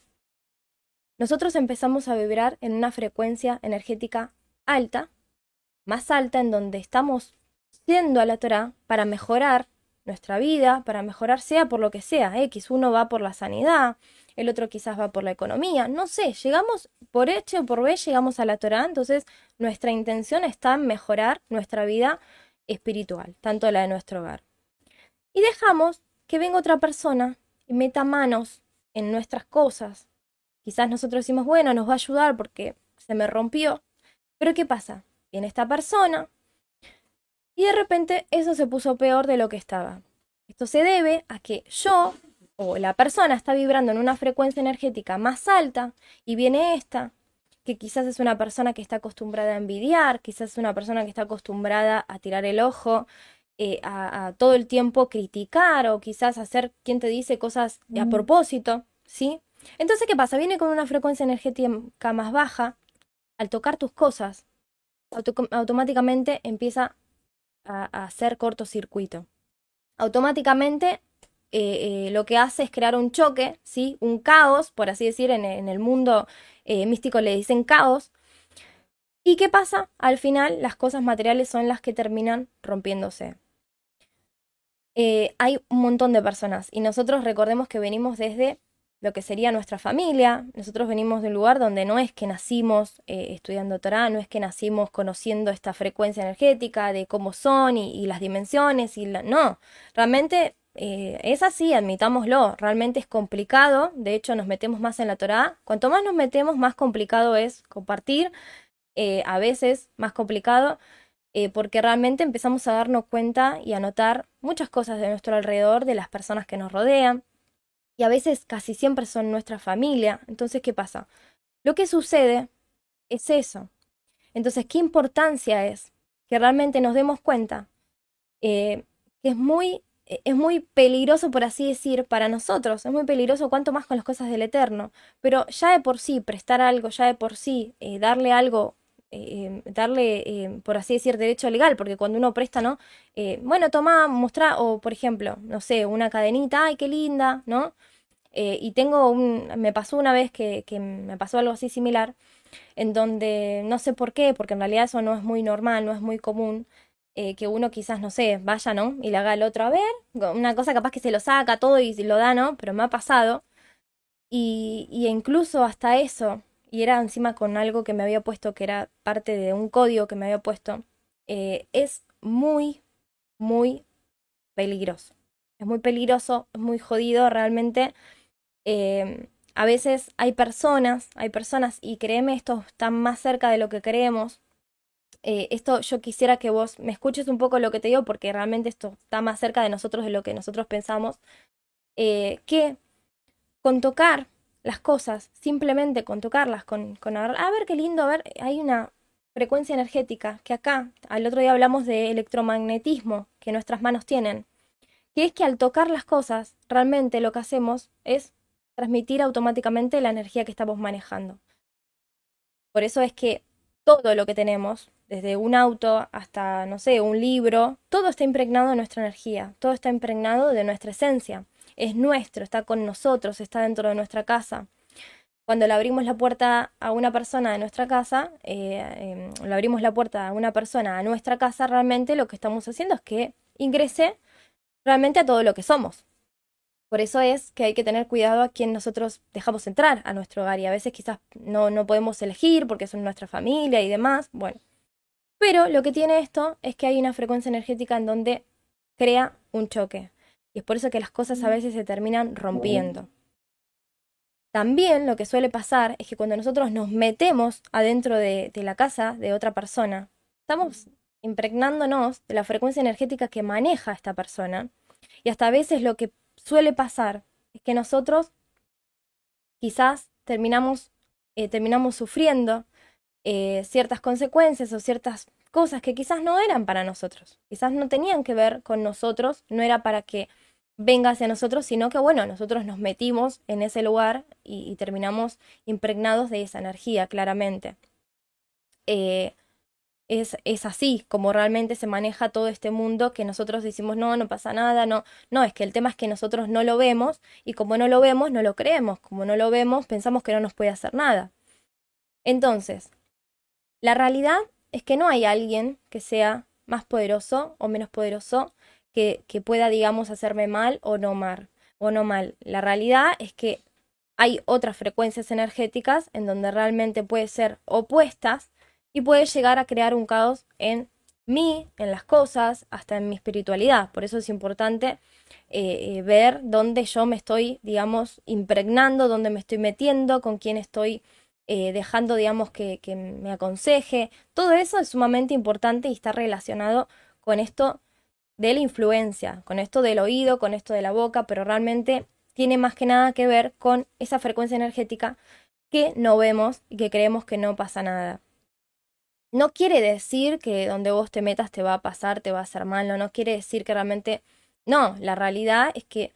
Nosotros empezamos a vibrar en una frecuencia energética alta, más alta, en donde estamos siendo a la Torah para mejorar nuestra vida, para mejorar sea por lo que sea. X, uno va por la sanidad, el otro quizás va por la economía, no sé, llegamos por H o por B, llegamos a la Torah, entonces nuestra intención está en mejorar nuestra vida espiritual, tanto la de nuestro hogar. Y dejamos que venga otra persona y meta manos en nuestras cosas. Quizás nosotros decimos, bueno, nos va a ayudar porque se me rompió. Pero ¿qué pasa? Viene esta persona y de repente eso se puso peor de lo que estaba. Esto se debe a que yo o la persona está vibrando en una frecuencia energética más alta y viene esta, que quizás es una persona que está acostumbrada a envidiar, quizás es una persona que está acostumbrada a tirar el ojo, eh, a, todo el tiempo criticar o quizás hacer, quien te dice, cosas a propósito, ¿sí? Entonces, ¿qué pasa? Viene con una frecuencia energética más baja, al tocar tus cosas, automáticamente empieza a, a hacer cortocircuito. Automáticamente eh, eh, lo que hace es crear un choque, ¿sí? un caos, por así decir, en, el mundo eh, místico le dicen caos. ¿Y qué pasa? Al final las cosas materiales son las que terminan rompiéndose. hay un montón de personas y nosotros recordemos que venimos desde lo que sería nuestra familia. Nosotros venimos de un lugar donde no es que nacimos estudiando Torah, no es que nacimos conociendo esta frecuencia energética de cómo son y, las dimensiones y la... no, realmente eh, es así, admitámoslo, realmente es complicado, de hecho nos metemos más en la Torah, cuanto más nos metemos más complicado es compartir, eh, a veces más complicado, eh, porque realmente empezamos a darnos cuenta y a notar muchas cosas de nuestro alrededor, de las personas que nos rodean, y a veces casi siempre son nuestra familia, entonces ¿qué pasa? Lo que sucede es eso. Entonces, ¿qué importancia es que realmente nos demos cuenta que es muy es muy peligroso, por así decir, para nosotros. Es muy peligroso, cuanto más con las cosas del Eterno. Pero ya de por sí, prestar algo, ya de por sí, eh, darle algo, eh, darle, eh, por así decir, derecho legal, porque cuando uno presta, ¿no? bueno, toma, mostrar, o por ejemplo, no sé, una cadenita, ay, qué linda, ¿no? y tengo un, me pasó una vez que, que me pasó algo así similar, en donde no sé por qué, porque en realidad eso no es muy normal, no es muy común. Eh, que uno quizás, no sé, vaya, ¿no? Y le haga el otro a ver, una cosa capaz que se lo saca todo y lo da, ¿no? Pero me ha pasado. Y, y incluso hasta eso, y era encima con algo que me había puesto, que era parte de un código que me había puesto, eh, es muy, muy peligroso. Es muy peligroso, es muy jodido realmente. Eh, a veces hay personas, hay personas, y créeme, esto está más cerca de lo que creemos, eh, esto yo quisiera que vos me escuches un poco lo que te digo porque realmente esto está más cerca de nosotros de lo que nosotros pensamos, eh, que con tocar las cosas, simplemente con tocarlas, con, con a ver qué lindo, a ver, hay una frecuencia energética que acá, al otro día hablamos de electromagnetismo que nuestras manos tienen, que es que al tocar las cosas, realmente lo que hacemos es transmitir automáticamente la energía que estamos manejando. Por eso es que todo lo que tenemos, desde un auto hasta, no sé, un libro, todo está impregnado de nuestra energía, todo está impregnado de nuestra esencia. Es nuestro, está con nosotros, está dentro de nuestra casa. Cuando le abrimos la puerta a una persona de nuestra casa, eh, em, le abrimos la puerta a una persona a nuestra casa, realmente lo que estamos haciendo es que ingrese realmente a todo lo que somos. Por eso es que hay que tener cuidado a quien nosotros dejamos entrar a nuestro hogar y a veces quizás no, no podemos elegir porque son nuestra familia y demás. Bueno, pero lo que tiene esto es que hay una frecuencia energética en donde crea un choque. Y es por eso que las cosas a veces se terminan rompiendo. También lo que suele pasar es que cuando nosotros nos metemos adentro de, la casa de otra persona, estamos impregnándonos de la frecuencia energética que maneja esta persona. Y hasta a veces lo que suele pasar es que nosotros quizás terminamos, eh, terminamos sufriendo eh, ciertas consecuencias o ciertas cosas que quizás no eran para nosotros, quizás no tenían que ver con nosotros, no era para que venga hacia nosotros, sino que bueno, nosotros nos metimos en ese lugar y, terminamos impregnados de esa energía, claramente. Eh, es, es, así como realmente se maneja todo este mundo que nosotros decimos no, no pasa nada, no, no, es que el tema es que nosotros no lo vemos y como no lo vemos, no lo creemos, como no lo vemos, pensamos que no nos puede hacer nada. Entonces, la realidad es que no hay alguien que sea más poderoso o menos poderoso que, pueda, digamos, hacerme mal o no mal, o no mal. La realidad es que hay otras frecuencias energéticas en donde realmente puede ser opuestas y puede llegar a crear un caos en mí, en las cosas, hasta en mi espiritualidad. Por eso es importante eh, eh, ver dónde yo me estoy, digamos, impregnando, dónde me estoy metiendo, con quién estoy eh, dejando, digamos, que, que me aconseje. Todo eso es sumamente importante y está relacionado con esto de la influencia, con esto del oído, con esto de la boca, pero realmente tiene más que nada que ver con esa frecuencia energética que no vemos y que creemos que no pasa nada. No quiere decir que donde vos te metas te va a pasar, te va a hacer mal, no, no quiere decir que realmente... No, la realidad es que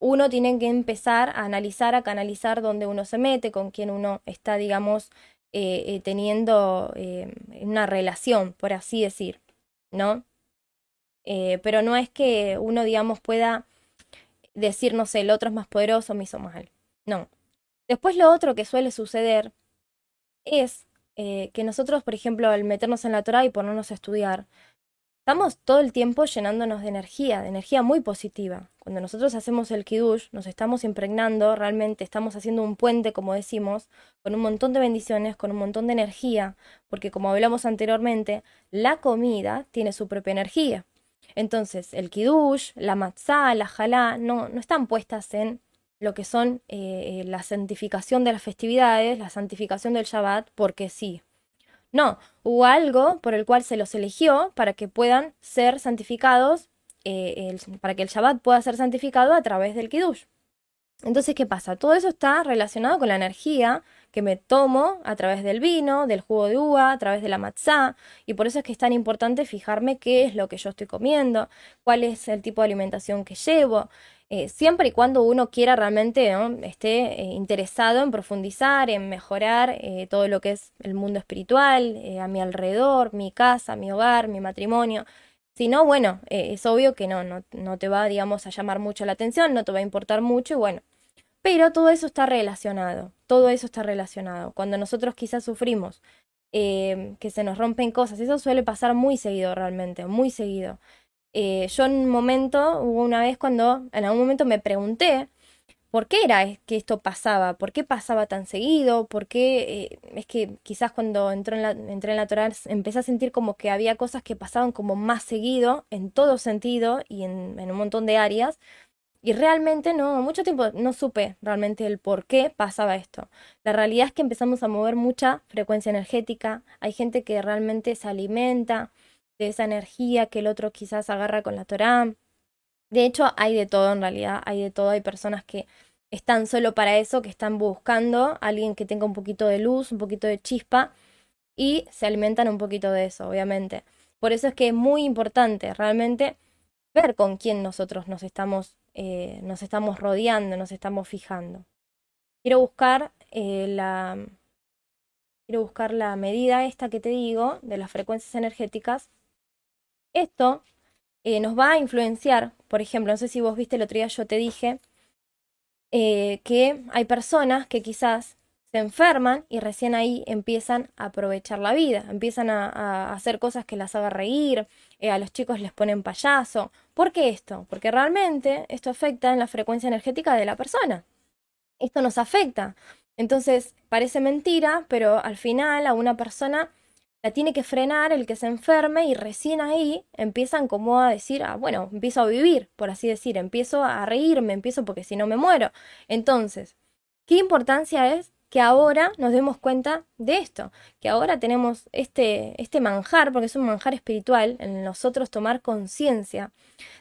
uno tiene que empezar a analizar, a canalizar dónde uno se mete, con quién uno está, digamos, eh, eh, teniendo eh, una relación, por así decir, ¿no? pero no es que uno, digamos, pueda decir, no sé, el otro es más poderoso, me hizo mal. No. Después lo otro que suele suceder es que nosotros, por ejemplo, al meternos en la Torah y ponernos a estudiar, Estamos todo el tiempo llenándonos de energía, de energía muy positiva. Cuando nosotros hacemos el kiddush, nos estamos impregnando, realmente estamos haciendo un puente, como decimos, con un montón de bendiciones, con un montón de energía, porque como hablamos anteriormente, la comida tiene su propia energía. Entonces, el kiddush, la matzah, la jalá, no, no están puestas en lo que son eh, la santificación de las festividades, la santificación del Shabbat, porque sí, no, hubo algo por el cual se los eligió para que puedan ser santificados, eh, para que el Shabbat pueda ser santificado a través del Kiddush. Entonces, ¿qué pasa? Todo eso está relacionado con la energía que me tomo a través del vino, del jugo de uva, a través de la matzá, y por eso es que es tan importante fijarme qué es lo que yo estoy comiendo, cuál es el tipo de alimentación que llevo, eh, siempre y cuando uno quiera realmente, esté eh, interesado en profundizar, en mejorar eh, todo lo que es el mundo espiritual, a mi alrededor, mi casa, mi hogar, mi matrimonio. Si no, bueno, es obvio que no, no, no te va, digamos, a llamar mucho la atención, no te va a importar mucho y bueno. Pero todo eso está relacionado, todo eso está relacionado. Cuando nosotros quizás sufrimos que se nos rompen cosas, eso suele pasar muy seguido realmente, muy seguido. Eh, yo en un momento, hubo una vez cuando en algún momento me pregunté por qué era que esto pasaba, por qué pasaba tan seguido, por qué eh, es que quizás cuando entré en la, entré en la Torah empecé a sentir como que había cosas que pasaban como más seguido en todo sentido y en, en un montón de áreas. Y realmente no, mucho tiempo no supe realmente el por qué pasaba esto. La realidad es que empezamos a mover mucha frecuencia energética, hay gente que realmente se alimenta, de esa energía que el otro quizás agarra con la Torah. De hecho, hay de todo en realidad, hay de todo, hay personas que están solo para eso, que están buscando a alguien que tenga un poquito de luz, un poquito de chispa y se alimentan un poquito de eso, obviamente. Por eso es que es muy importante realmente ver con quién nosotros nos estamos, eh, nos estamos rodeando, nos estamos fijando. Quiero buscar eh, la quiero buscar la medida esta que te digo de las frecuencias energéticas esto eh, nos va a influenciar, por ejemplo, no sé si vos viste el otro día, yo te dije eh, que hay personas que quizás se enferman y recién ahí empiezan a aprovechar la vida, empiezan a, hacer cosas que las haga reír, eh, a los chicos les ponen payaso. ¿Por qué esto? Porque realmente esto afecta en la frecuencia energética de la persona. Esto nos afecta. Entonces, parece mentira, pero al final a una persona la tiene que frenar el que se enferme y recién ahí empiezan como a decir, ah, bueno, empiezo a vivir, por así decir, empiezo a reírme, empiezo porque si no me muero. Entonces, ¿qué importancia es que ahora nos demos cuenta de esto? Que ahora tenemos este, este manjar, porque es un manjar espiritual, en nosotros tomar conciencia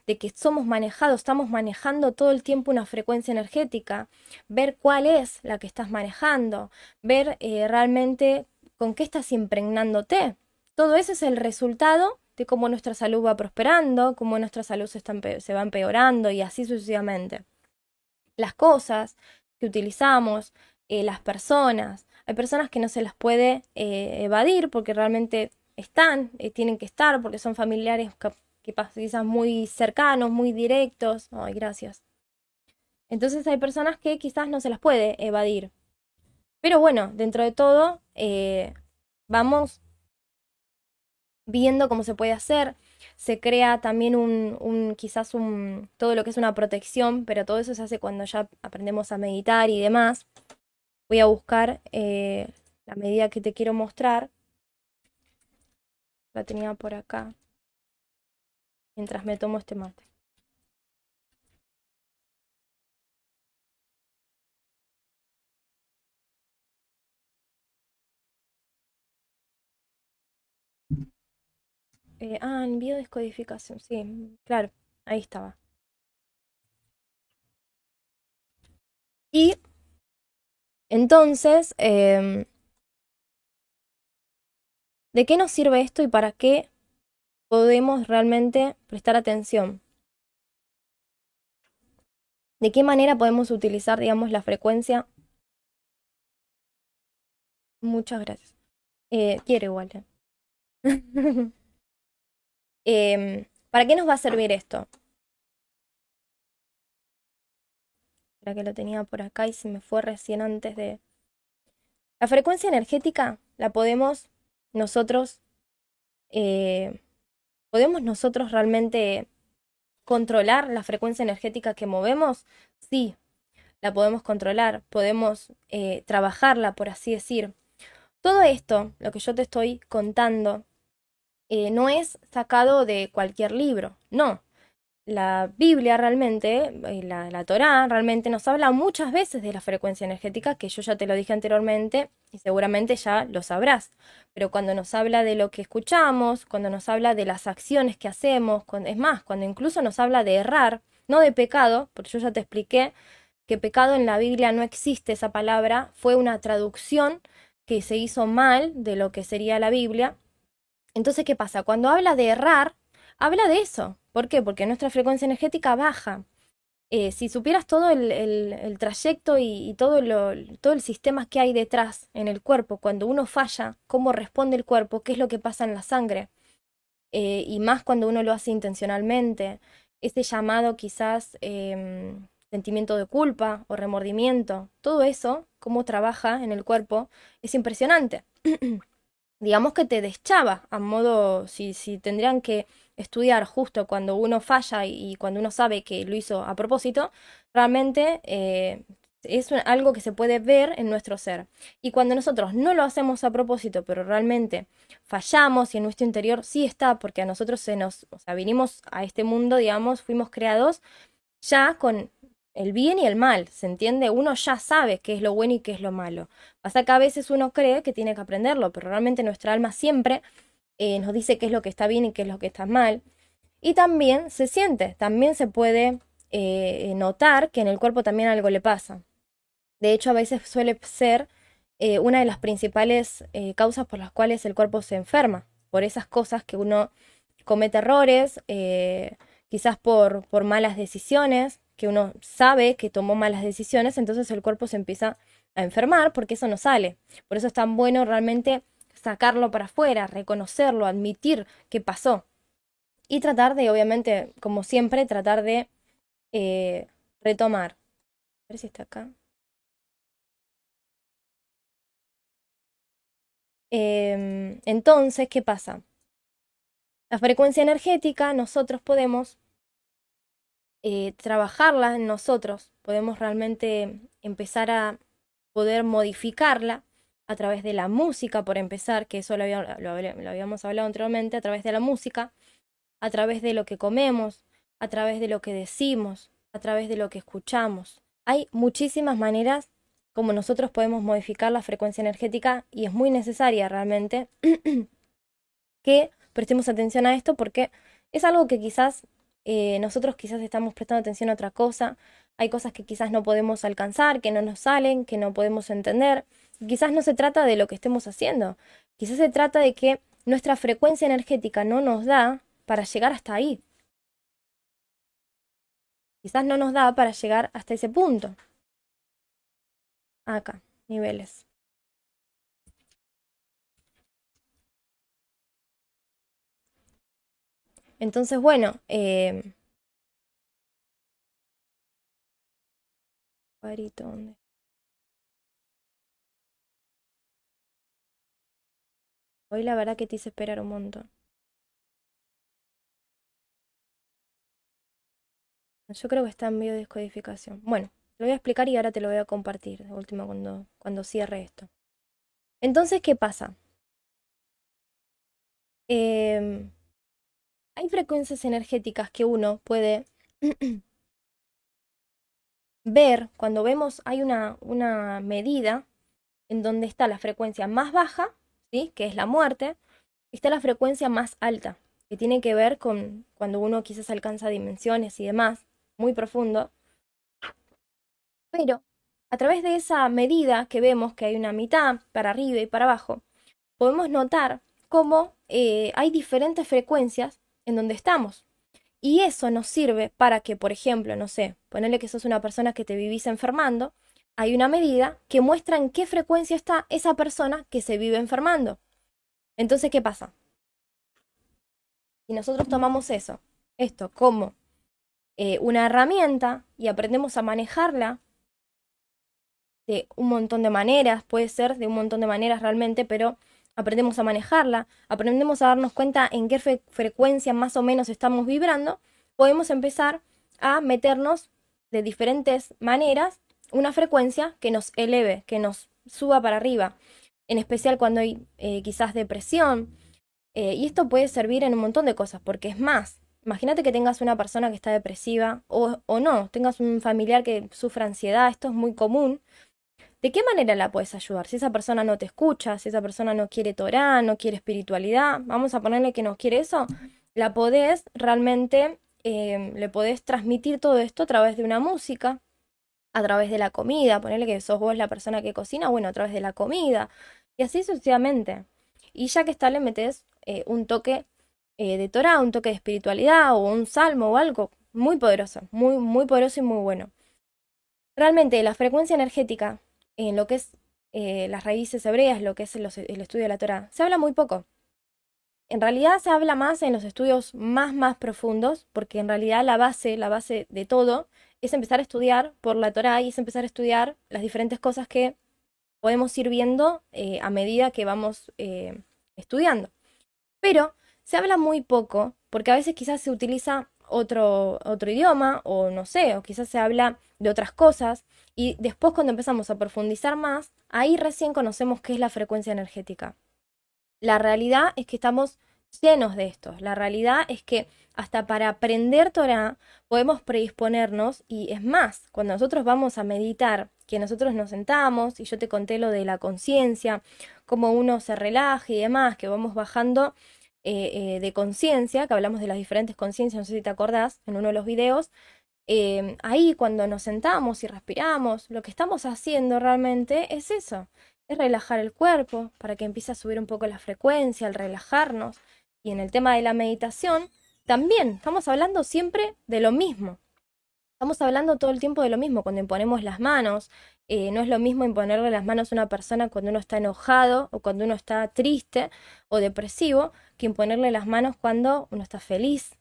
de que somos manejados, estamos manejando todo el tiempo una frecuencia energética, ver cuál es la que estás manejando, ver eh, realmente con qué estás impregnándote. Todo eso es el resultado de cómo nuestra salud va prosperando, cómo nuestra salud se, va empeorando y así sucesivamente. Las cosas que utilizamos, eh, las personas, hay personas que no se las puede eh, evadir porque realmente están, eh, tienen que estar, porque son familiares que, quizás muy cercanos, muy directos. Ay, gracias. Entonces hay personas que quizás no se las puede evadir. Pero bueno, dentro de todo, vamos viendo cómo se puede hacer. Se crea también un, quizás todo lo que es una protección, pero todo eso se hace cuando ya aprendemos a meditar y demás. Voy a buscar eh, la medida que te quiero mostrar. La tenía por acá. Mientras me tomo este mate. Eh, ah, envío descodificación. Sí, claro, ahí estaba. Y entonces, em, ¿de qué nos sirve esto y para qué podemos realmente prestar atención? ¿De qué manera podemos utilizar, digamos, la frecuencia? Muchas gracias. Eh, quiero igual. Em, ¿Para qué nos va a servir esto? que lo tenía por acá y se me fue recién antes de... La frecuencia energética la podemos nosotros, eh, podemos nosotros realmente controlar la frecuencia energética que movemos. Sí, la podemos controlar, podemos eh, trabajarla, por así decir. Todo esto, lo que yo te estoy contando, eh, no es sacado de cualquier libro, no la Biblia realmente, y la, la Torá realmente nos habla muchas veces de la frecuencia energética, que yo ya te lo dije anteriormente y seguramente ya lo sabrás. Pero cuando nos habla de lo que escuchamos, cuando nos habla de las acciones que hacemos, es más, cuando incluso nos habla de errar, no de pecado, porque yo ya te expliqué que pecado en la Biblia no existe esa palabra, fue una traducción que se hizo mal de lo que sería la Biblia. Entonces, ¿qué pasa? Cuando habla de errar, habla de eso, ¿Por qué? Porque nuestra frecuencia energética baja. Eh, si supieras todo el, trayecto y, todo, el sistema que hay detrás en el cuerpo, cuando uno falla, cómo responde el cuerpo, qué es lo que pasa en la sangre, eh, y más cuando uno lo hace intencionalmente, ese llamado quizás em, sentimiento de culpa o remordimiento, todo eso, cómo trabaja en el cuerpo, es impresionante. Digamos que te deschaba, a modo, si, si tendrían que estudiar justo cuando uno falla y, cuando uno sabe que lo hizo a propósito, realmente eh, es algo que se puede ver en nuestro ser. Y cuando nosotros no lo hacemos a propósito, pero realmente fallamos y en nuestro interior sí está, porque a nosotros se nos, o sea, vinimos a este mundo, digamos, fuimos creados ya con el bien y el mal, ¿se entiende? Uno ya sabe qué es lo bueno y qué es lo malo. Pasa que a veces uno cree que tiene que aprenderlo, pero realmente nuestra alma siempre eh, nos dice qué es lo que está bien y qué es lo que está mal. Y también se siente, también se puede eh, notar que en el cuerpo también algo le pasa. De hecho, a veces suele ser eh, una de las principales causas por las cuales el cuerpo se enferma, por esas cosas que uno comete errores, quizás por, por malas decisiones, que uno sabe que tomó malas decisiones, entonces el cuerpo se empieza a enfermar porque eso no sale. Por eso es tan bueno realmente sacarlo para afuera, reconocerlo, admitir que pasó. Y tratar de, obviamente, como siempre, tratar de eh, retomar. A ver si está acá. Em, entonces, ¿qué pasa? La frecuencia energética nosotros podemos eh, trabajarla en nosotros, podemos realmente empezar a poder modificarla a través de la música, por empezar, que eso lo, habíamos hablado anteriormente, a través de la música, a través de lo que comemos, a través de lo que decimos, a través de lo que escuchamos. Hay muchísimas maneras como nosotros podemos modificar la frecuencia energética y es muy necesaria realmente que prestemos atención a esto porque es algo que quizás eh, nosotros quizás estamos prestando atención a otra cosa, hay cosas que quizás no podemos alcanzar, que no nos salen, que no podemos entender. Quizás no se trata de lo que estemos haciendo, quizás se trata de que nuestra frecuencia energética no nos da para llegar hasta ahí. Quizás no nos da para llegar hasta ese punto. Acá, niveles. Entonces, bueno, eh, ¿dónde? Hoy la verdad que te hice esperar un montón. Yo creo que está en biodescodificación. Bueno, lo voy a explicar y ahora te lo voy a compartir, de último, cuando, cuando cierre esto. Entonces, ¿qué pasa? Em, hay frecuencias energéticas que uno puede ver, cuando vemos, hay una, una medida en donde está la frecuencia más baja, ¿sí? que es la muerte, está la frecuencia más alta, que tiene que ver con cuando uno quizás alcanza dimensiones y demás, muy profundo. Pero a través de esa medida que vemos que hay una mitad para arriba y para abajo, podemos notar cómo eh, hay diferentes frecuencias en donde estamos. Y eso nos sirve para que, por ejemplo, no sé, ponerle que sos una persona que te vivís enfermando, hay una medida que muestra en qué frecuencia está esa persona que se vive enfermando. Entonces, ¿qué pasa? Si nosotros tomamos eso, esto como eh, una herramienta y aprendemos a manejarla de un montón de maneras, puede ser de un montón de maneras realmente, pero aprendemos a manejarla, aprendemos a darnos cuenta en qué frecuencia más o menos estamos vibrando, podemos empezar a meternos de diferentes maneras una frecuencia que nos eleve, que nos suba para arriba, en especial cuando hay eh, quizás depresión. Eh, y esto puede servir en un montón de cosas, porque es más, imagínate que tengas una persona que está depresiva o, o no, tengas un familiar que sufra ansiedad, esto es muy común, ¿De qué manera la puedes ayudar? Si esa persona no te escucha, si esa persona no quiere Torah, no quiere espiritualidad, vamos a ponerle que no quiere eso, la podés realmente, em, le podés transmitir todo esto a través de una música, a través de la comida, ponerle que sos vos la persona que cocina, bueno, a través de la comida, y así sucesivamente. Y ya que está, le metes eh, un toque eh, de Torah, un toque de espiritualidad o un salmo o algo muy poderoso, muy, muy poderoso y muy bueno. Realmente la frecuencia energética en lo que es eh, las raíces hebreas, lo que es el, estudio de la Torah, se habla muy poco. En realidad se habla más en los estudios más, más profundos, porque en realidad la base, la base de todo, es empezar a estudiar por la Torah y es empezar a estudiar las diferentes cosas que podemos ir viendo eh, a medida que vamos eh, estudiando. Pero se habla muy poco, porque a veces quizás se utiliza otro, otro idioma, o no sé, o quizás se habla de otras cosas, y después cuando empezamos a profundizar más, ahí recién conocemos qué es la frecuencia energética. La realidad es que estamos llenos de esto. La realidad es que hasta para aprender Torah podemos predisponernos y es más, cuando nosotros vamos a meditar, que nosotros nos sentamos y yo te conté lo de la conciencia, cómo uno se relaja y demás, que vamos bajando eh, eh, de conciencia, que hablamos de las diferentes conciencias, no sé si te acordás, en uno de los videos, eh, ahí cuando nos sentamos y respiramos, lo que estamos haciendo realmente es eso, es relajar el cuerpo para que empiece a subir un poco la frecuencia, al relajarnos. Y en el tema de la meditación, también estamos hablando siempre de lo mismo. Estamos hablando todo el tiempo de lo mismo cuando imponemos las manos. Eh, no es lo mismo imponerle las manos a una persona cuando uno está enojado o cuando uno está triste o depresivo que imponerle las manos cuando uno está feliz.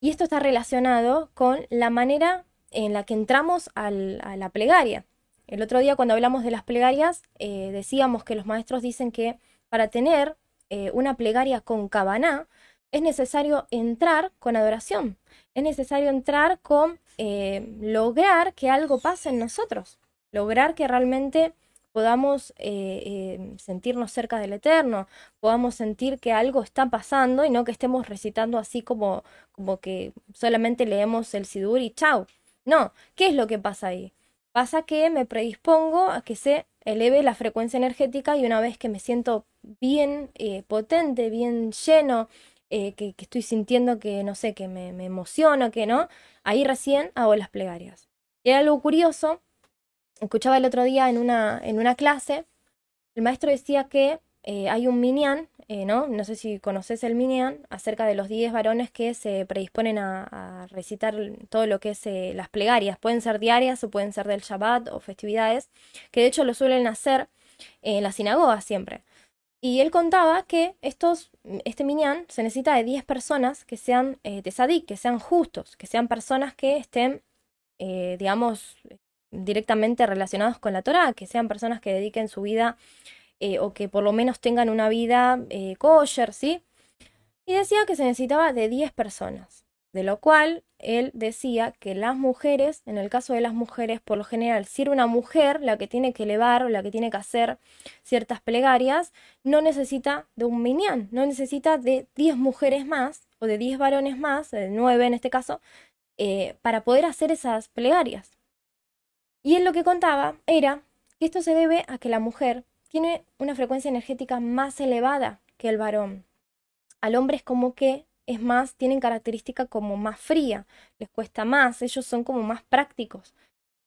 Y esto está relacionado con la manera en la que entramos a la plegaria. El otro día cuando hablamos de las plegarias eh, decíamos que los maestros dicen que para tener eh, una plegaria con cabana es necesario entrar con adoración, es necesario entrar con eh, lograr que algo pase en nosotros, lograr que realmente podamos eh, sentirnos cerca del Eterno, podamos sentir que algo está pasando y no que estemos recitando así como, como que solamente leemos el Sidur y chau. No, ¿qué es lo que pasa ahí? Pasa que me predispongo a que se eleve la frecuencia energética y una vez que me siento bien eh, potente, bien lleno, eh, que, estoy sintiendo que, no sé, que me, me emociono, que no, ahí recién hago las plegarias. Y algo curioso, escuchaba el otro día en una, en una clase, el maestro decía que eh, hay un minyan, eh, ¿no? No sé si conoces el minyan, acerca de los 10 varones que se predisponen a, recitar todo lo que es eh, las plegarias. Pueden ser diarias o pueden ser del Shabbat o festividades, que de hecho lo suelen hacer en la sinagoga siempre. Y él contaba que estos, este minyan se necesita de 10 personas que sean eh, que sean justos, que sean personas que estén, digamos, directamente relacionados con la Torah, que sean personas que dediquen su vida eh, o que por lo menos tengan una vida eh, kosher, ¿sí? Y decía que se necesitaba de 10 personas, de lo cual él decía que las mujeres, en el caso de las mujeres, por lo general, si era una mujer la que tiene que elevar o la que tiene que hacer ciertas plegarias, no necesita de un minyan, no necesita de 10 mujeres más o de 10 varones más, de 9 en este caso, eh, para poder hacer esas plegarias. Y él lo que contaba era que esto se debe a que la mujer tiene una frecuencia energética más elevada que el varón. Al hombre es como que es más, tienen característica como más fría, les cuesta más, ellos son como más prácticos.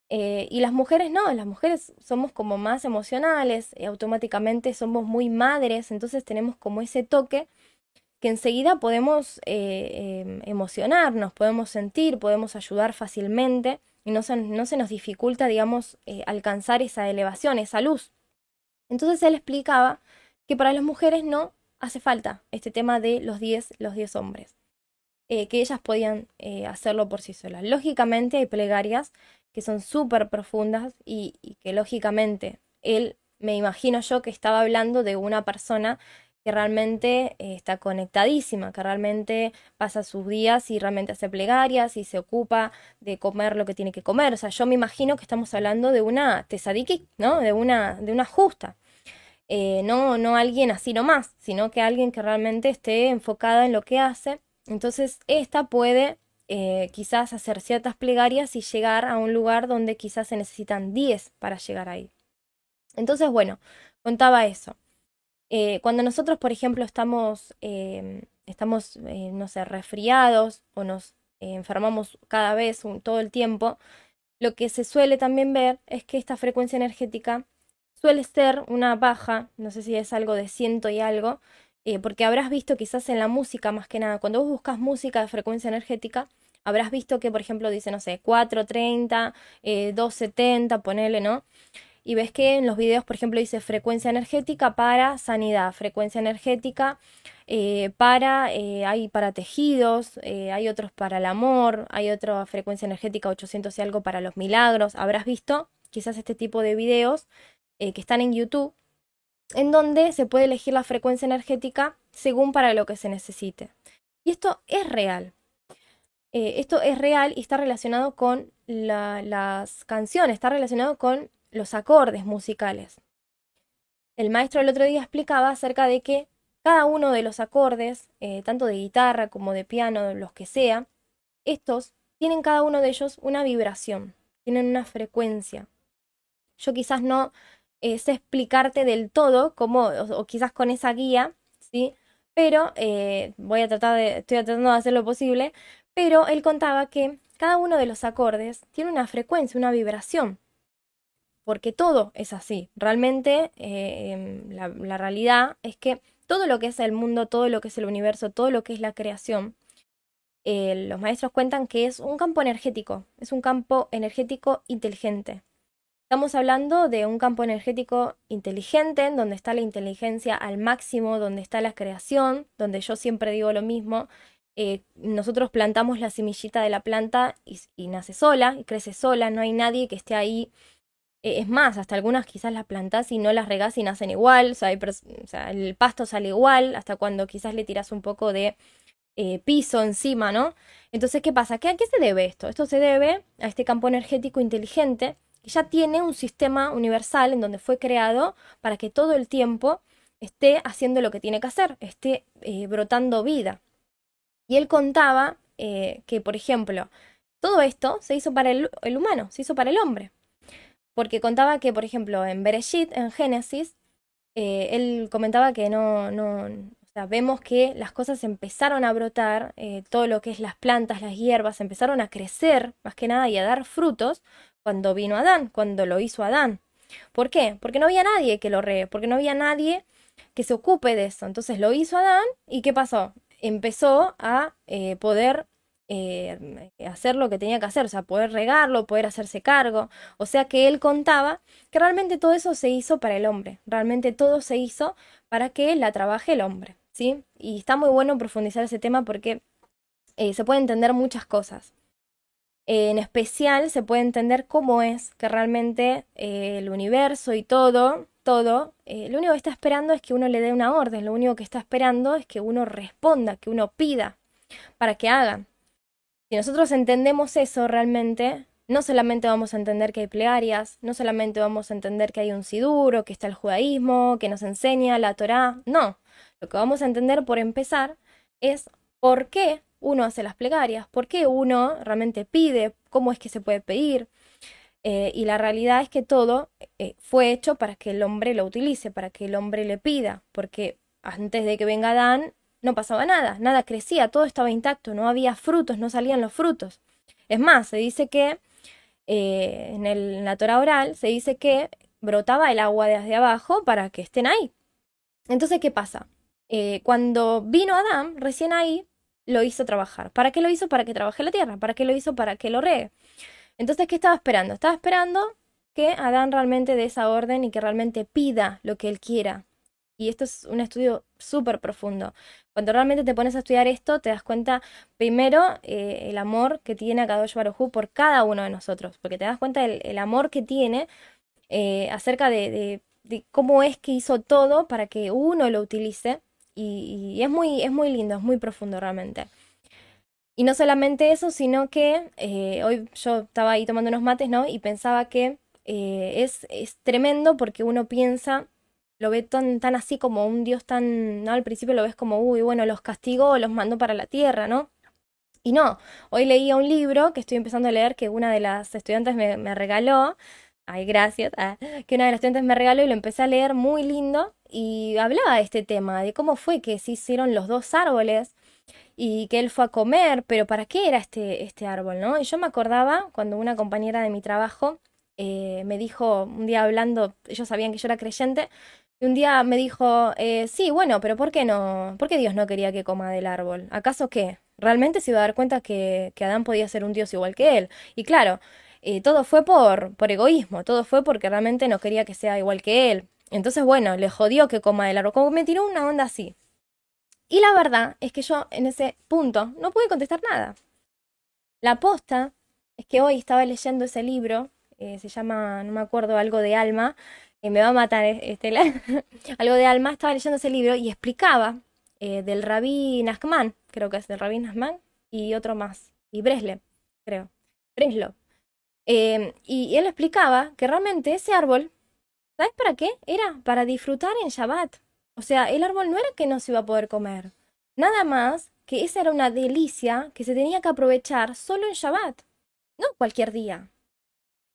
Eh, y las mujeres no, las mujeres somos como más emocionales, y automáticamente somos muy madres, entonces tenemos como ese toque que enseguida podemos eh, em, emocionarnos, podemos sentir, podemos ayudar fácilmente y no se, no se nos dificulta, digamos, eh, alcanzar esa elevación, esa luz. Entonces él explicaba que para las mujeres no hace falta este tema de los 10 los diez hombres, eh, que ellas podían eh, hacerlo por sí solas. Lógicamente hay plegarias que son súper profundas y que lógicamente él, me imagino yo que estaba hablando de una persona que realmente eh, está conectadísima, que realmente pasa sus días y realmente hace plegarias y se ocupa de comer lo que tiene que comer. O sea, yo me imagino que estamos hablando de una tesadiki, ¿no? De una, de una justa. Eh, no, no alguien así nomás, sino que alguien que realmente esté enfocada en lo que hace. Entonces, esta puede eh, quizás hacer ciertas plegarias y llegar a un lugar donde quizás se necesitan 10 para llegar ahí. Entonces, bueno, contaba eso. Eh, cuando nosotros, por ejemplo, estamos, em, estamos eh, no sé, resfriados o nos enfermamos cada vez, todo el tiempo, lo que se suele también ver es que esta frecuencia energética suele ser una baja, no sé si es algo de ciento y algo, eh, porque habrás visto quizás en la música más que nada, cuando vos buscas música de frecuencia energética, habrás visto que, por ejemplo, dice, no sé, 430, 270, ponele, ¿no? Y ves que en los videos, por ejemplo, dice frecuencia energética para sanidad, frecuencia energética eh, para, eh, hay para tejidos, eh, hay otros para el amor, hay otra frecuencia energética 800 y algo para los milagros. Habrás visto quizás este tipo de videos que están en YouTube, en donde se puede elegir la frecuencia energética según para lo que se necesite. Y esto es real. esto es real y está relacionado con las canciones, está relacionado con los acordes musicales. El maestro el otro día explicaba acerca de que cada uno de los acordes, eh, tanto de guitarra como de piano, los que sea, estos tienen cada uno de ellos una vibración, tienen una frecuencia. Yo quizás no eh, sé explicarte del todo cómo, o, quizás con esa guía, ¿sí? Pero eh, voy a tratar de, estoy tratando de hacer lo posible, pero él contaba que cada uno de los acordes tiene una frecuencia, una vibración porque todo es así. Realmente eh, em, la, realidad es que todo lo que es el mundo, todo lo que es el universo, todo lo que es la creación, eh, los maestros cuentan que es un campo energético, es un campo energético inteligente. Estamos hablando de un campo energético inteligente, donde está la inteligencia al máximo, donde está la creación, donde yo siempre digo lo mismo. Eh, nosotros plantamos la semillita de la planta y, y nace sola, y crece sola, no hay nadie que esté ahí eh, es más, hasta algunas quizás las plantas y no las regás y nacen igual, o sea, el pasto sale igual, hasta cuando quizás le tiras un poco de eh, piso encima, ¿no? Entonces, ¿qué pasa? ¿Qué, ¿A qué se debe esto? Esto se debe a este campo energético inteligente que ya tiene un sistema universal en donde fue creado para que todo el tiempo esté haciendo lo que tiene que hacer, esté eh, brotando vida. Y él contaba que, por ejemplo, todo esto se hizo para el humano, se hizo para el hombre porque contaba que, por ejemplo, en Bereshit, en Génesis, eh, él comentaba que no, no, o sea, vemos que las cosas empezaron a brotar, eh, todo lo que es las plantas, las hierbas, empezaron a crecer, más que nada, y a dar frutos cuando vino Adán, cuando lo hizo Adán. ¿Por qué? Porque no había nadie que lo ree, porque no había nadie que se ocupe de eso. Entonces lo hizo Adán y ¿qué pasó? Empezó a eh, poder eh, hacer lo que tenía que hacer, o sea, poder regarlo, poder hacerse cargo. O sea que él contaba que realmente todo eso se hizo para el hombre, realmente todo se hizo para que la trabaje el hombre, ¿sí? Y está muy bueno profundizar ese tema porque eh, se puede entender muchas cosas. en especial se puede entender cómo es que realmente eh, el universo y todo, todo, lo único que está esperando es que uno le dé una orden, lo único que está esperando es que uno responda, que uno pida para que haga. Si nosotros entendemos eso realmente, no solamente vamos a entender que hay plegarias, no solamente vamos a entender que hay un siduro, que está el judaísmo, que nos enseña la Torá, no. Lo que vamos a entender por empezar es por qué uno hace las plegarias, por qué uno realmente pide, cómo es que se puede pedir. Eh, y la realidad es que todo eh, fue hecho para que el hombre lo utilice, para que el hombre le pida, porque antes de que venga Adán, no pasaba nada, nada crecía, todo estaba intacto, no había frutos, no salían los frutos. Es más, se dice que eh, en, el, la Torah oral se dice que brotaba el agua desde abajo para que estén ahí. Entonces, ¿qué pasa? Eh, cuando vino Adán, recién ahí lo hizo trabajar. ¿Para qué lo hizo? Para que trabaje la tierra. ¿Para qué lo hizo? Para que lo regue. Entonces, ¿qué estaba esperando? Estaba esperando que Adán realmente dé esa orden y que realmente pida lo que él quiera. Y esto es un estudio súper profundo. Cuando realmente te pones a estudiar esto, te das cuenta, primero, eh, el amor que tiene Akadosh Baruj por cada uno de nosotros, porque te das cuenta del el amor que tiene eh, acerca de, cómo es que hizo todo para que uno lo utilice. Y, es, muy, es muy lindo, es muy profundo realmente. Y no solamente eso, sino que eh, hoy yo estaba ahí tomando unos mates, ¿no? Y pensaba que es, es tremendo porque uno piensa lo ve tan, así como un Dios tan, ¿no? Al principio lo ves como, uy, bueno, los castigó, los mandó para la tierra, ¿no? Y no, hoy leía un libro que estoy empezando a leer que una de las estudiantes me, me regaló, ay, gracias, ah, que una de las estudiantes me regaló y lo empecé a leer muy lindo y hablaba de este tema, de cómo fue que se hicieron los dos árboles y que él fue a comer, pero ¿para qué era este, este árbol, no? Y yo me acordaba cuando una compañera de mi trabajo eh, me dijo un día hablando, ellos sabían que yo era creyente, y un día me dijo, eh, sí, bueno, pero ¿por qué no? ¿Por qué Dios no quería que coma del árbol? ¿Acaso qué? Realmente se iba a dar cuenta que, que Adán podía ser un Dios igual que él. Y claro, eh, todo fue por, por egoísmo, todo fue porque realmente no quería que sea igual que él. Entonces, bueno, le jodió que coma del árbol. Como me tiró una onda así. Y la verdad es que yo en ese punto no pude contestar nada. La aposta es que hoy estaba leyendo ese libro, eh, se llama, no me acuerdo, algo de alma, me va a matar este, algo de alma, estaba leyendo ese libro y explicaba eh, del rabí Nachman, creo que es del rabí Nachman, y otro más, y Bresle, creo, Breslo. Em, y él explicaba que realmente ese árbol, ¿sabes para qué? Era para disfrutar en Shabbat. O sea, el árbol no era que no se iba a poder comer, nada más que esa era una delicia que se tenía que aprovechar solo en Shabbat, no cualquier día.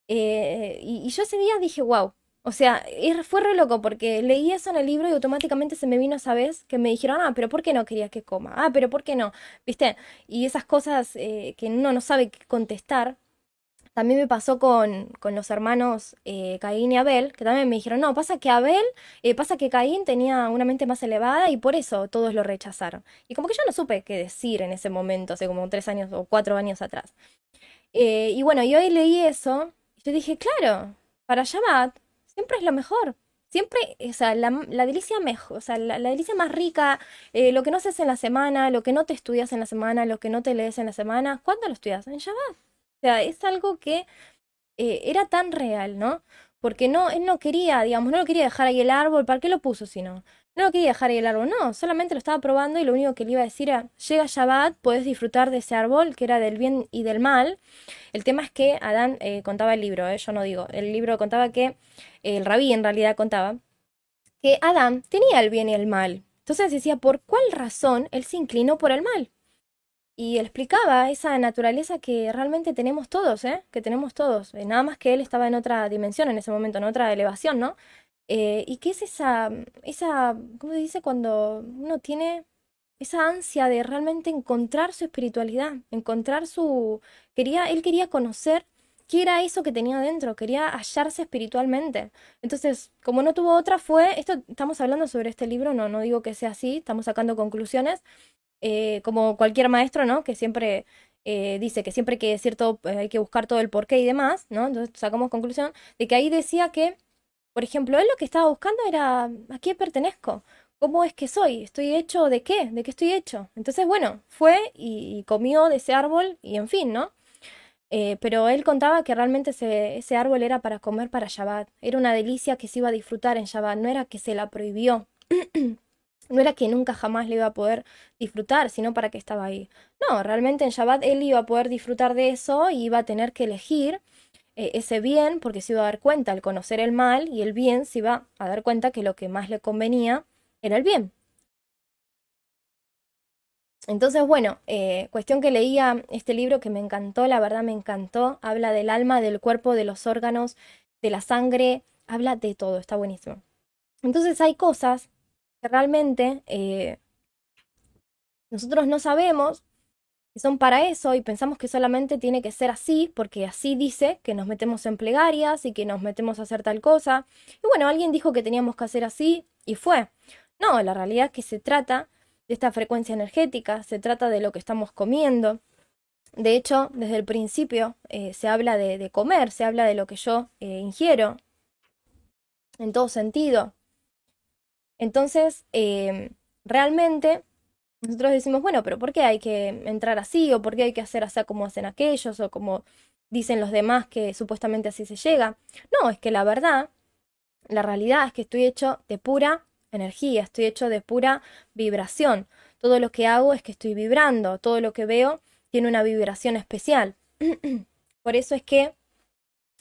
Eh, y, y yo ese día dije, wow, o sea, fue re loco porque leí eso en el libro y automáticamente se me vino esa vez que me dijeron, ah, pero ¿por qué no quería que coma? Ah, pero ¿por qué no? ¿Viste? Y esas cosas eh, que uno no sabe contestar. También me pasó con, con los hermanos eh, Caín y Abel, que también me dijeron, no, pasa que Abel, eh, pasa que Caín tenía una mente más elevada y por eso todos lo rechazaron. Y como que yo no supe qué decir en ese momento, hace como tres años o cuatro años atrás. y bueno, y hoy leí eso y yo dije, claro, para Shabbat siempre es lo mejor. Siempre, o sea, la, delicia mejor, o sea, la, delicia más rica, eh, lo que no haces en la semana, lo que no te estudias en la semana, lo que no te lees en la semana, ¿cuándo lo estudias? En Shabbat. O sea, es algo que eh, era tan real, ¿no? Porque no, él no quería, digamos, no lo quería dejar ahí el árbol, ¿para qué lo puso si no? No lo quería dejar ahí el árbol, no, solamente lo estaba probando y lo único que le iba a decir era, llega Shabbat, puedes disfrutar de ese árbol que era del bien y del mal. El tema es que Adán eh, contaba el libro, eh, yo no digo, el libro contaba que, el rabí en realidad contaba, que Adán tenía el bien y el mal. Entonces decía, ¿por cuál razón él se inclinó por el mal? Y él explicaba esa naturaleza que realmente tenemos todos, ¿eh? que tenemos todos. Eh, nada más que él estaba en otra dimensión en ese momento, en otra elevación, ¿no? Eh, ¿Y qué es esa, esa, cómo se dice cuando uno tiene esa ansia de realmente encontrar su espiritualidad, encontrar su... Quería, él quería conocer qué era eso que tenía dentro, quería hallarse espiritualmente. Entonces, como no tuvo otra, fue, esto estamos hablando sobre este libro, no, no digo que sea así, estamos sacando conclusiones, eh, como cualquier maestro, ¿no? Que siempre eh, dice que siempre que cierto, eh, hay que buscar todo el porqué y demás, ¿no? Entonces sacamos conclusión de que ahí decía que, por ejemplo, él lo que estaba buscando era, ¿a qué pertenezco? ¿Cómo es que soy? ¿Estoy hecho de qué? ¿De qué estoy hecho? Entonces, bueno, fue y, comió de ese árbol y en fin, ¿no? Eh, pero él contaba que realmente ese, ese, árbol era para comer para Shabbat. Era una delicia que se iba a disfrutar en Shabbat, no era que se la prohibió. no era que nunca jamás le iba a poder disfrutar, sino para que estaba ahí. No, realmente en Shabbat él iba a poder disfrutar de eso y iba a tener que elegir eh, ese bien porque se iba a dar cuenta al conocer el mal y el bien se iba a dar cuenta que lo que más le convenía era el bien. Entonces, bueno, eh, cuestión que leía este libro que me encantó, la verdad me encantó, habla del alma, del cuerpo, de los órganos, de la sangre, habla de todo, está buenísimo. Entonces hay cosas que realmente eh, nosotros no sabemos que son para eso y pensamos que solamente tiene que ser así, porque así dice que nos metemos en plegarias y que nos metemos a hacer tal cosa. Y bueno, alguien dijo que teníamos que hacer así y fue. No, la realidad es que se trata de esta frecuencia energética, se trata de lo que estamos comiendo. De hecho, desde el principio eh, se habla de, comer, se habla de lo que yo eh, ingiero, en todo sentido. Entonces, eh, realmente nosotros decimos, bueno, pero ¿por qué hay que entrar así? ¿O por qué hay que hacer así como hacen aquellos? ¿O como dicen los demás que supuestamente así se llega? No, es que la verdad, la realidad es que estoy hecho de pura energía, estoy hecho de pura vibración. Todo lo que hago es que estoy vibrando, todo lo que veo tiene una vibración especial. Por eso es que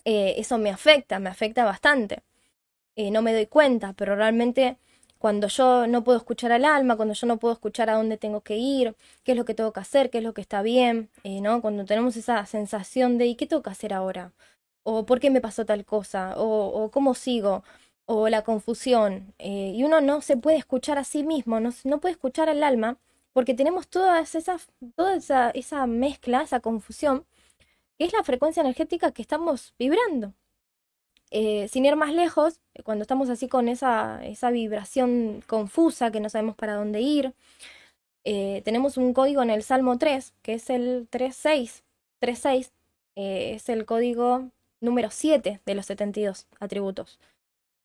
eh, eso me afecta, me afecta bastante. Eh, no me doy cuenta, pero realmente cuando yo no puedo escuchar al alma, cuando yo no puedo escuchar a dónde tengo que ir, qué es lo que tengo que hacer, qué es lo que está bien, eh, ¿no? Cuando tenemos esa sensación de ¿y qué tengo que hacer ahora? o ¿por qué me pasó tal cosa? o, ¿cómo sigo? o la confusión, eh, y uno no se puede escuchar a sí mismo, no, no puede escuchar al alma, porque tenemos todas esas, toda esa, esa mezcla, esa confusión, que es la frecuencia energética que estamos vibrando. Eh, sin ir más lejos, cuando estamos así con esa, vibración confusa, que no sabemos para dónde ir, eh, tenemos un código en el Salmo 3, que es el 36. 36 es el código número 7 de los 72 atributos.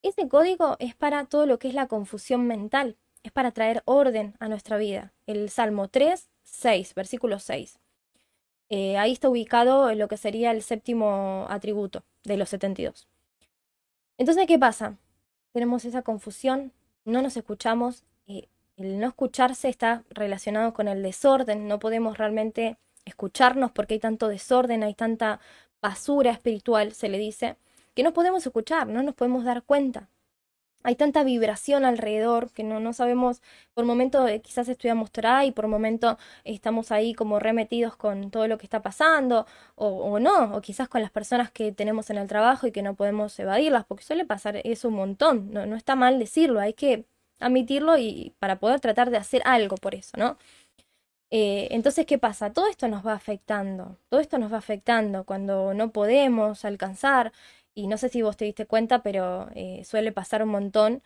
Ese código es para todo lo que es la confusión mental, es para traer orden a nuestra vida. El Salmo 3, 6, versículo 6. Eh, ahí está ubicado lo que sería el séptimo atributo de los 72. Entonces, ¿qué pasa? Tenemos esa confusión, no nos escuchamos. El no escucharse está relacionado con el desorden, no podemos realmente escucharnos porque hay tanto desorden, hay tanta basura espiritual, se le dice que no podemos escuchar, no nos podemos dar cuenta. Hay tanta vibración alrededor que no, no sabemos, por momento eh, quizás estudiamos Torah y por momento estamos ahí como remetidos con todo lo que está pasando, o, no, o quizás con las personas que tenemos en el trabajo y que no podemos evadirlas, porque suele pasar eso un montón, no, no está mal decirlo, hay que admitirlo y para poder tratar de hacer algo por eso, ¿no? Eh, entonces, ¿qué pasa? Todo esto nos va afectando, todo esto nos va afectando cuando no podemos alcanzar y no sé si vos te diste cuenta, pero eh, suele pasar un montón,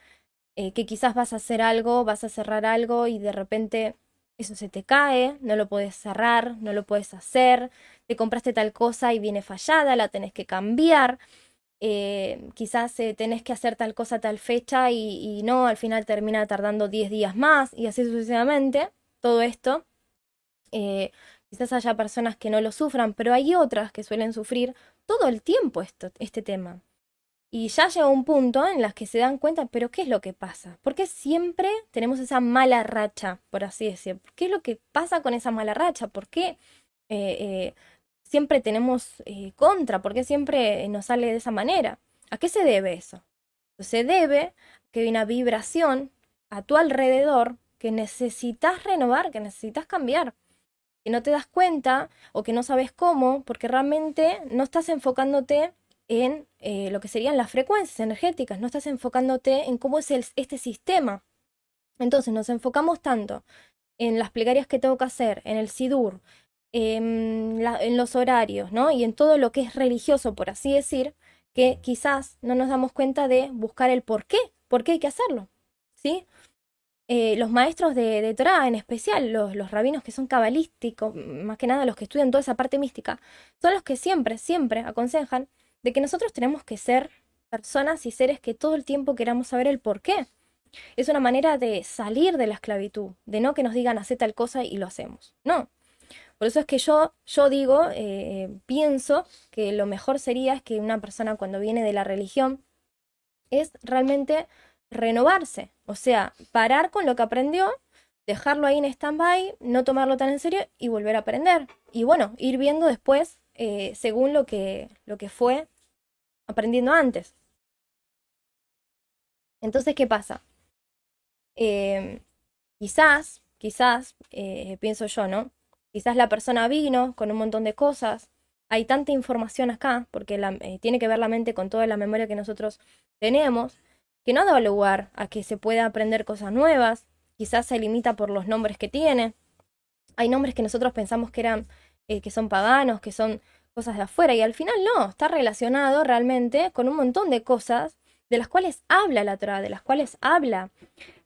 eh, que quizás vas a hacer algo, vas a cerrar algo y de repente eso se te cae, no lo puedes cerrar, no lo puedes hacer, te compraste tal cosa y viene fallada, la tenés que cambiar, eh, quizás tenés que hacer tal cosa tal fecha y, y no, al final termina tardando 10 días más y así sucesivamente, todo esto. Quizás haya personas que no lo sufran, pero hay otras que suelen sufrir todo el tiempo esto, este tema. Y ya llega un punto en las que se dan cuenta, pero ¿qué es lo que pasa? ¿Por qué siempre tenemos esa mala racha, por así decir? ¿Qué es lo que pasa con esa mala racha? ¿Por qué eh, eh, siempre tenemos eh, contra? ¿Por qué siempre nos sale de esa manera? ¿A qué se debe eso? Se debe que hay una vibración a tu alrededor que necesitas renovar, que necesitas cambiar que no te das cuenta o que no sabes cómo, porque realmente no estás enfocándote en eh, lo que serían las frecuencias energéticas, no estás enfocándote en cómo es este sistema. Entonces nos enfocamos tanto en las plegarias que tengo que hacer, en el SIDUR, em, en los horarios, ¿no? Y en todo lo que es religioso, por así decir, que quizás no nos damos cuenta de buscar el por qué, por qué hay que hacerlo, ¿sí? Eh, los maestros de, de, Torah, en especial los, rabinos que son cabalísticos, más que nada los que estudian toda esa parte mística, son los que siempre, siempre aconsejan de que nosotros tenemos que ser personas y seres que todo el tiempo queramos saber el por qué. Es una manera de salir de la esclavitud, de no que nos digan hacer tal cosa y lo hacemos. No. Por eso es que yo, yo digo, eh, pienso que lo mejor sería es que una persona cuando viene de la religión es realmente renovarse, o sea, parar con lo que aprendió, dejarlo ahí en stand-by, no tomarlo tan en serio y volver a aprender. Y bueno, ir viendo después eh, según lo que, lo que fue aprendiendo antes. Entonces, ¿qué pasa? Eh, quizás, quizás, eh, pienso yo, ¿no? Quizás la persona vino con un montón de cosas. Hay tanta información acá, porque tiene que ver la mente con toda la memoria que nosotros tenemos que no da lugar a que se pueda aprender cosas nuevas, quizás se limita por los nombres que tiene. Hay nombres que nosotros pensamos que eran eh, que son paganos, que son cosas de afuera y al final no, está relacionado realmente con un montón de cosas de las cuales habla la Torah, de las cuales habla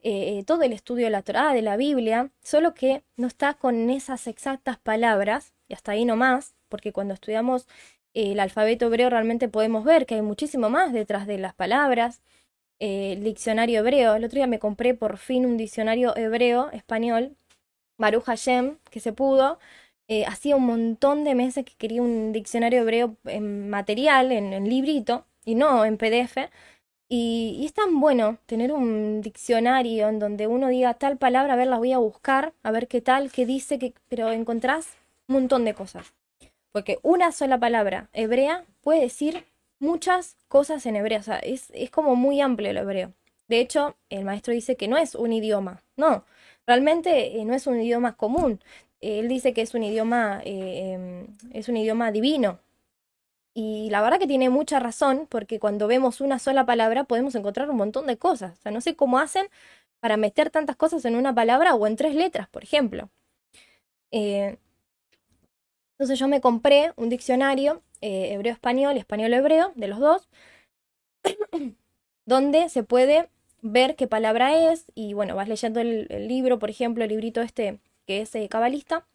eh, eh, todo el estudio de la Torah, de la Biblia, solo que no está con esas exactas palabras, y hasta ahí nomás, porque cuando estudiamos el alfabeto hebreo realmente podemos ver que hay muchísimo más detrás de las palabras, eh, diccionario hebreo. El otro día me compré por fin un diccionario hebreo, español, Baruch Hashem, que se pudo. Eh, hacía un montón de meses que quería un diccionario hebreo en material, en, librito, y no en PDF. Y, es tan bueno tener un diccionario en donde uno diga tal palabra, a ver, la voy a buscar, a ver qué tal, qué dice, que, pero encontrás un montón de cosas. Porque una sola palabra hebrea puede decir muchas cosas en hebreo, o sea, es, es como muy amplio el hebreo. De hecho, el maestro dice que no es un idioma, no, realmente eh, no es un idioma común. Él dice que es un idioma, eh, em, es un idioma divino. Y la verdad que tiene mucha razón, porque cuando vemos una sola palabra podemos encontrar un montón de cosas. O sea, no sé cómo hacen para meter tantas cosas en una palabra o en tres letras, por ejemplo. Eh, entonces yo me compré un diccionario eh, hebreo-español y español-hebreo, de los dos, donde se puede ver qué palabra es y bueno, vas leyendo el, libro, por ejemplo, el librito este que es eh, cabalista,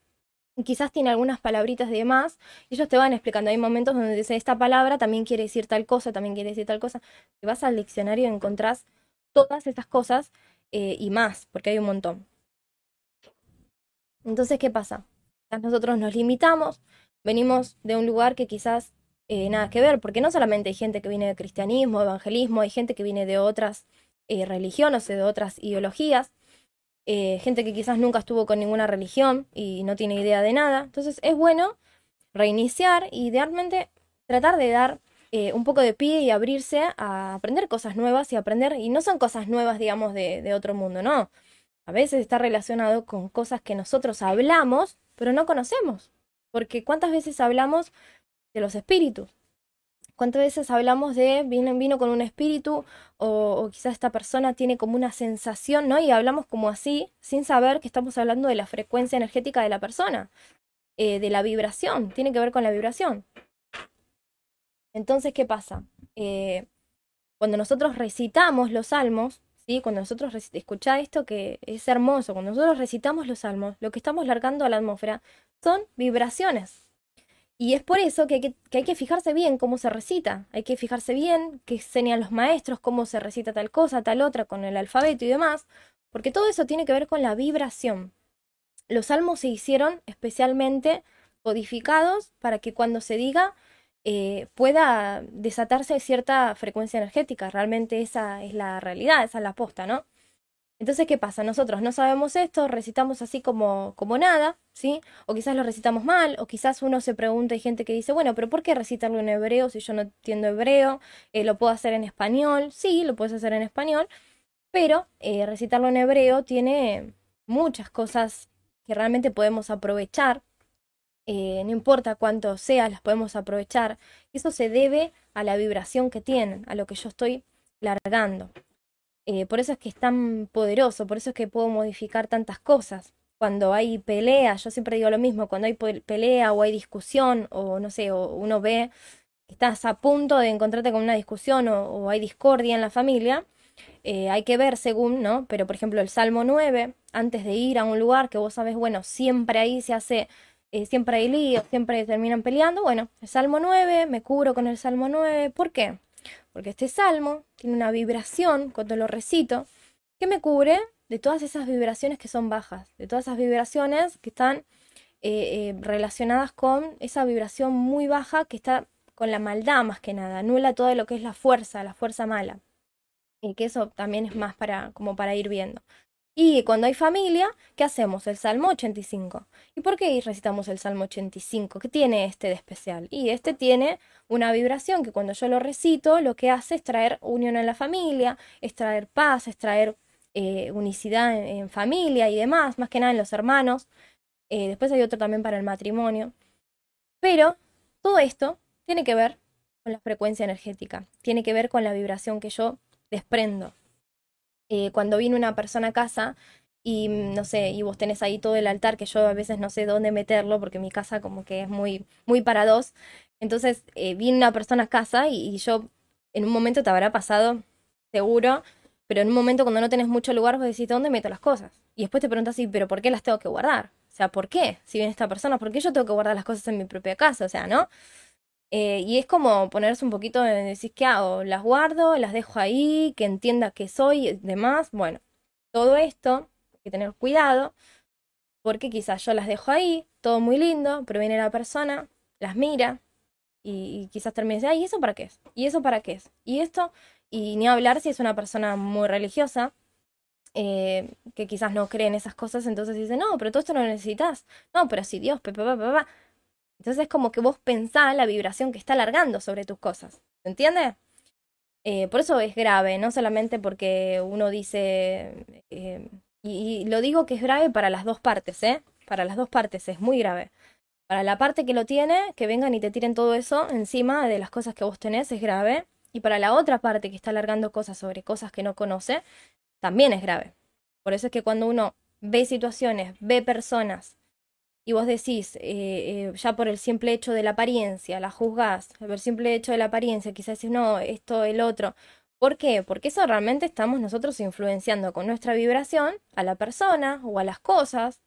y quizás tiene algunas palabritas de más, y ellos te van explicando, hay momentos donde dice esta palabra también quiere decir tal cosa, también quiere decir tal cosa, y vas al diccionario y encontrás todas estas cosas eh, y más, porque hay un montón. Entonces, ¿qué pasa? Nosotros nos limitamos, venimos de un lugar que quizás eh, nada que ver, porque no solamente hay gente que viene de cristianismo, evangelismo, hay gente que viene de otras eh, religiones, de otras ideologías, eh, gente que quizás nunca estuvo con ninguna religión y no tiene idea de nada. Entonces es bueno reiniciar y idealmente tratar de dar un poco de pie y abrirse a aprender cosas nuevas y aprender, y no son cosas nuevas, digamos, de otro mundo, no. A veces está relacionado con cosas que nosotros hablamos, pero no conocemos. Porque ¿cuántas veces hablamos de los espíritus? ¿Cuántas veces hablamos de vino, vino con un espíritu o, quizás esta persona tiene como una sensación, ¿no? Y hablamos como así, sin saber que estamos hablando de la frecuencia energética de la persona, eh, de la vibración, tiene que ver con la vibración. Entonces, ¿qué pasa? Eh, cuando nosotros recitamos los salmos, ¿sí? Cuando nosotros, escuchá esto que es hermoso, cuando nosotros recitamos los salmos, lo que estamos largando a la atmósfera son vibraciones. Y es por eso que hay que, fijarse bien cómo se recita, hay que fijarse bien qué enseñan los maestros, cómo se recita tal cosa, tal otra, con el alfabeto y demás, porque todo eso tiene que ver con la vibración. Los salmos se hicieron especialmente codificados para que cuando se diga eh, pueda desatarse cierta frecuencia energética. Realmente esa es la realidad, esa es la posta, ¿no? Entonces, ¿qué pasa? Nosotros no sabemos esto, recitamos así como, como nada, ¿sí? O quizás lo recitamos mal, o quizás uno se pregunta, hay gente que dice, bueno, pero ¿por qué recitarlo en hebreo si yo no entiendo hebreo? Eh, ¿Lo puedo hacer en español? Sí, lo puedes hacer en español, pero eh, recitarlo en hebreo tiene muchas cosas que realmente podemos aprovechar eh, no importa cuánto sea, las podemos aprovechar. Eso se debe a la vibración que tienen, a lo que yo estoy largando. Eh, por eso es que es tan poderoso, por eso es que puedo modificar tantas cosas. cuando hay pelea, yo siempre digo lo mismo, cuando hay pelea o hay discusión o no sé, o uno ve que estás a punto de encontrarte con una discusión o, hay discordia en la familia, eh, hay que ver según, ¿no? Pero por ejemplo el Salmo 9, antes de ir a un lugar que vos sabes, bueno, siempre ahí se hace, eh, siempre hay líos, siempre terminan peleando, bueno, el Salmo 9, me cubro con el Salmo 9, ¿por qué? Porque este Salmo tiene una vibración cuando lo recito que me cubre de todas esas vibraciones que son bajas, de todas esas vibraciones que están eh, eh, relacionadas con esa vibración muy baja que está con la maldad más que nada, anula todo lo que es la fuerza, la fuerza mala. Y que eso también es más para, como para ir viendo. Y cuando hay familia, ¿qué hacemos? El Salmo 85. ¿Y por qué recitamos el Salmo 85? ¿Qué tiene este de especial? Y este tiene una vibración que cuando yo lo recito, lo que hace es traer unión en la familia, es traer paz, es traer eh, unicidad en, familia y demás, más que nada en los hermanos. Eh, después hay otro también para el matrimonio. Pero todo esto tiene que ver con la frecuencia energética, tiene que ver con la vibración que yo desprendo. Eh, cuando viene una persona a casa y mm, no sé, y vos tenés ahí todo el altar que yo a veces no sé dónde meterlo porque mi casa como que es muy, muy para dos. Entonces viene una persona a casa y, y yo en un momento te habrá pasado, seguro, pero en un momento cuando no tenés mucho lugar, vos decís, ¿dónde meto las cosas? Y después te preguntas, sí, pero ¿por qué las tengo que guardar? O sea, ¿por qué? Si viene esta persona, ¿por qué yo tengo que guardar las cosas en mi propia casa? O sea, ¿no? Eh, y es como ponerse un poquito en decir, ¿qué hago? ¿Las guardo? ¿Las dejo ahí? ¿Que entienda que soy? Y demás. Bueno, todo esto hay que tener cuidado porque quizás yo las dejo ahí, todo muy lindo, pero viene la persona, las mira y, quizás termine diciendo, ¿y eso para qué es? ¿Y eso para qué es? Y esto, y ni hablar si es una persona muy religiosa, eh, que quizás no cree en esas cosas, entonces dice, no, pero todo esto no lo necesitas. No, pero si Dios, papá, papá. Entonces es como que vos pensás la vibración que está alargando sobre tus cosas. ¿Se entiende? Eh, por eso es grave, no solamente porque uno dice, eh, y, y, lo digo que es grave para las dos partes, ¿eh? Para las dos partes es muy grave. Para la parte que lo tiene, que vengan y te tiren todo eso encima de las cosas que vos tenés es grave. Y para la otra parte que está alargando cosas sobre cosas que no conoce, también es grave. Por eso es que cuando uno ve situaciones, ve personas, y vos decís, eh, eh, ya por el simple hecho de la apariencia, la juzgás, por el simple hecho de la apariencia, quizás decís, no, esto, el otro. ¿Por qué? Porque eso realmente estamos nosotros influenciando con nuestra vibración a la persona o a las cosas.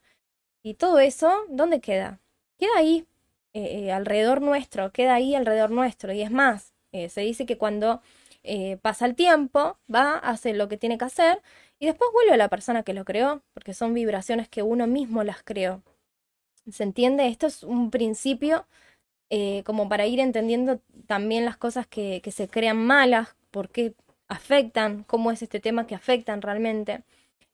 Y todo eso, ¿dónde queda? Queda ahí, eh, alrededor nuestro, queda ahí alrededor nuestro. Y es más, se dice que cuando pasa el tiempo, va, hace lo que tiene que hacer y después vuelve a la persona que lo creó, porque son vibraciones que uno mismo las creó. ¿Se entiende? Esto es un principio eh, como para ir entendiendo también las cosas que, que se crean malas, por qué afectan, cómo es este tema que afectan realmente.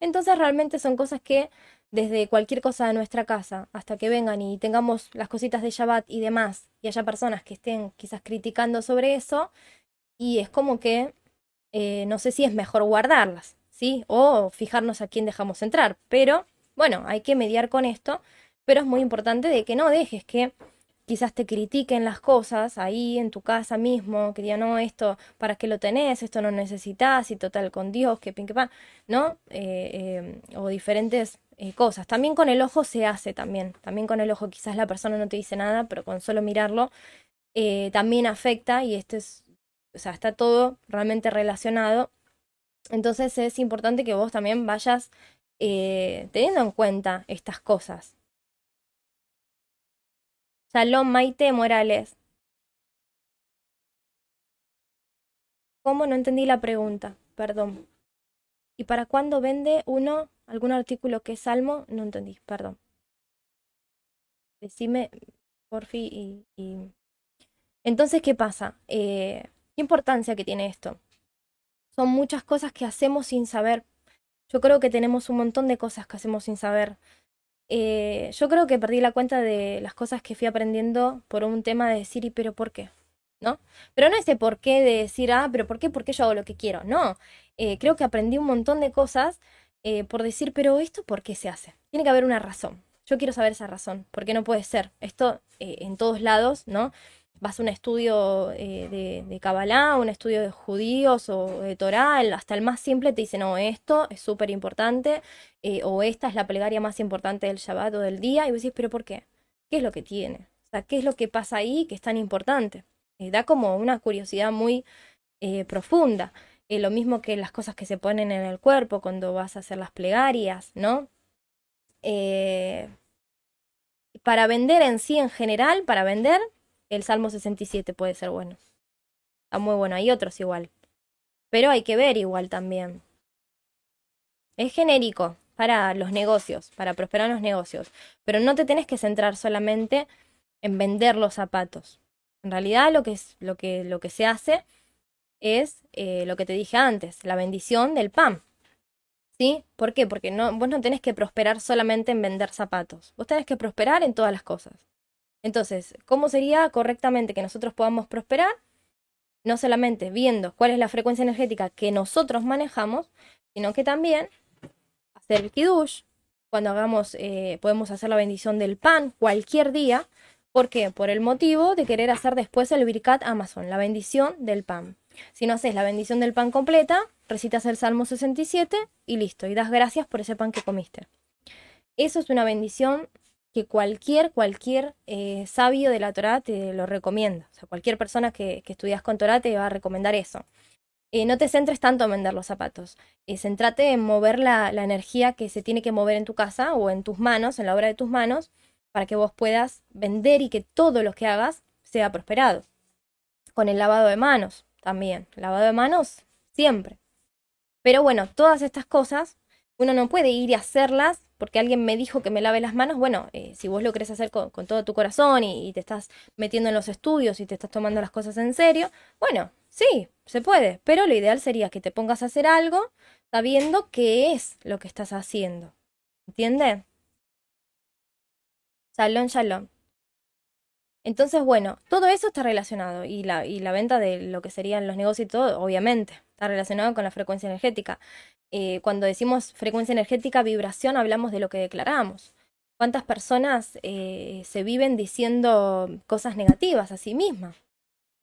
Entonces realmente son cosas que desde cualquier cosa de nuestra casa hasta que vengan y tengamos las cositas de Shabbat y demás, y haya personas que estén quizás criticando sobre eso, y es como que eh, no sé si es mejor guardarlas, ¿sí? O fijarnos a quién dejamos entrar, pero bueno, hay que mediar con esto, pero es muy importante de que no dejes que quizás te critiquen las cosas ahí en tu casa mismo, que digan, no, esto, ¿para qué lo tenés? Esto no necesitas, y total con Dios, que pin, que pan, ¿no? Eh, eh, o diferentes eh, cosas. También con el ojo se hace también. También con el ojo quizás la persona no te dice nada, pero con solo mirarlo eh, también afecta y esto es, o sea, está todo realmente relacionado. Entonces es importante que vos también vayas teniendo en cuenta estas cosas. Salón Maite Morales. ¿Cómo no entendí la pregunta? Perdón. ¿Y para cuándo vende uno algún artículo que es salmo? No entendí, perdón. Decime, porfi, y, y... Entonces, ¿qué pasa? Eh, ¿Qué importancia que tiene esto? Son muchas cosas que hacemos sin saber. Yo creo que tenemos un montón de cosas que hacemos sin saber. Eh, yo creo que perdí la cuenta de las cosas que fui aprendiendo por un tema de decir, ¿y pero por qué? ¿No? Pero no ese por qué de decir, ah, pero ¿por qué? Porque yo hago lo que quiero. No, eh, creo que aprendí un montón de cosas eh, por decir, pero esto ¿por qué se hace? Tiene que haber una razón. Yo quiero saber esa razón, porque no puede ser. Esto en todos lados, ¿no? vas a un estudio de, de Kabbalah, un estudio de judíos o de Torah, hasta el más simple te dice, no, esto es súper importante, eh, o esta es la plegaria más importante del Shabbat o del día, y vos decís, pero ¿por qué? ¿Qué es lo que tiene? O sea, ¿qué es lo que pasa ahí que es tan importante? Eh, da como una curiosidad muy profunda. lo mismo que las cosas que se ponen en el cuerpo cuando vas a hacer las plegarias, ¿no? para vender en sí, en general, para vender, el Salmo 67 puede ser bueno. Está muy bueno, hay otros igual. Pero hay que ver igual también. Es genérico para los negocios, para prosperar los negocios. Pero no te tenés que centrar solamente en vender los zapatos. En realidad lo que, es, lo que, lo que se hace es eh, lo que te dije antes, la bendición del pan. ¿Sí? ¿Por qué? Porque no, vos no tenés que prosperar solamente en vender zapatos. Vos tenés que prosperar en todas las cosas. Entonces, ¿cómo sería correctamente que nosotros podamos prosperar? No solamente viendo cuál es la frecuencia energética que nosotros manejamos, sino que también hacer el kiddush, cuando hagamos, eh, podemos hacer la bendición del pan cualquier día. ¿Por qué? Por el motivo de querer hacer después el Birkat Amazon, la bendición del pan. Si no haces la bendición del pan completa, recitas el Salmo 67 y listo, y das gracias por ese pan que comiste. Eso es una bendición que cualquier, cualquier eh, sabio de la Torah te lo recomienda. O sea, cualquier persona que, que estudias con Torah te va a recomendar eso. Eh, no te centres tanto en vender los zapatos. Eh, centrate en mover la, energía que se tiene que mover en tu casa o en tus manos, en la obra de tus manos, para que vos puedas vender y que todo lo que hagas sea prosperado. Con el lavado de manos también. Lavado de manos siempre. Pero bueno, todas estas cosas uno no puede ir y hacerlas porque alguien me dijo que me lave las manos, bueno, eh, si vos lo querés hacer con, todo tu corazón y, te estás metiendo en los estudios y te estás tomando las cosas en serio, bueno, sí, se puede, pero lo ideal sería que te pongas a hacer algo sabiendo qué es lo que estás haciendo. ¿Entiende? Shalom, shalom. Entonces, bueno, todo eso está relacionado y la, y la venta de lo que serían los negocios y todo, obviamente, está relacionado con la frecuencia energética. Eh, cuando decimos frecuencia energética, vibración, hablamos de lo que declaramos. ¿Cuántas personas eh, se viven diciendo cosas negativas a sí mismas?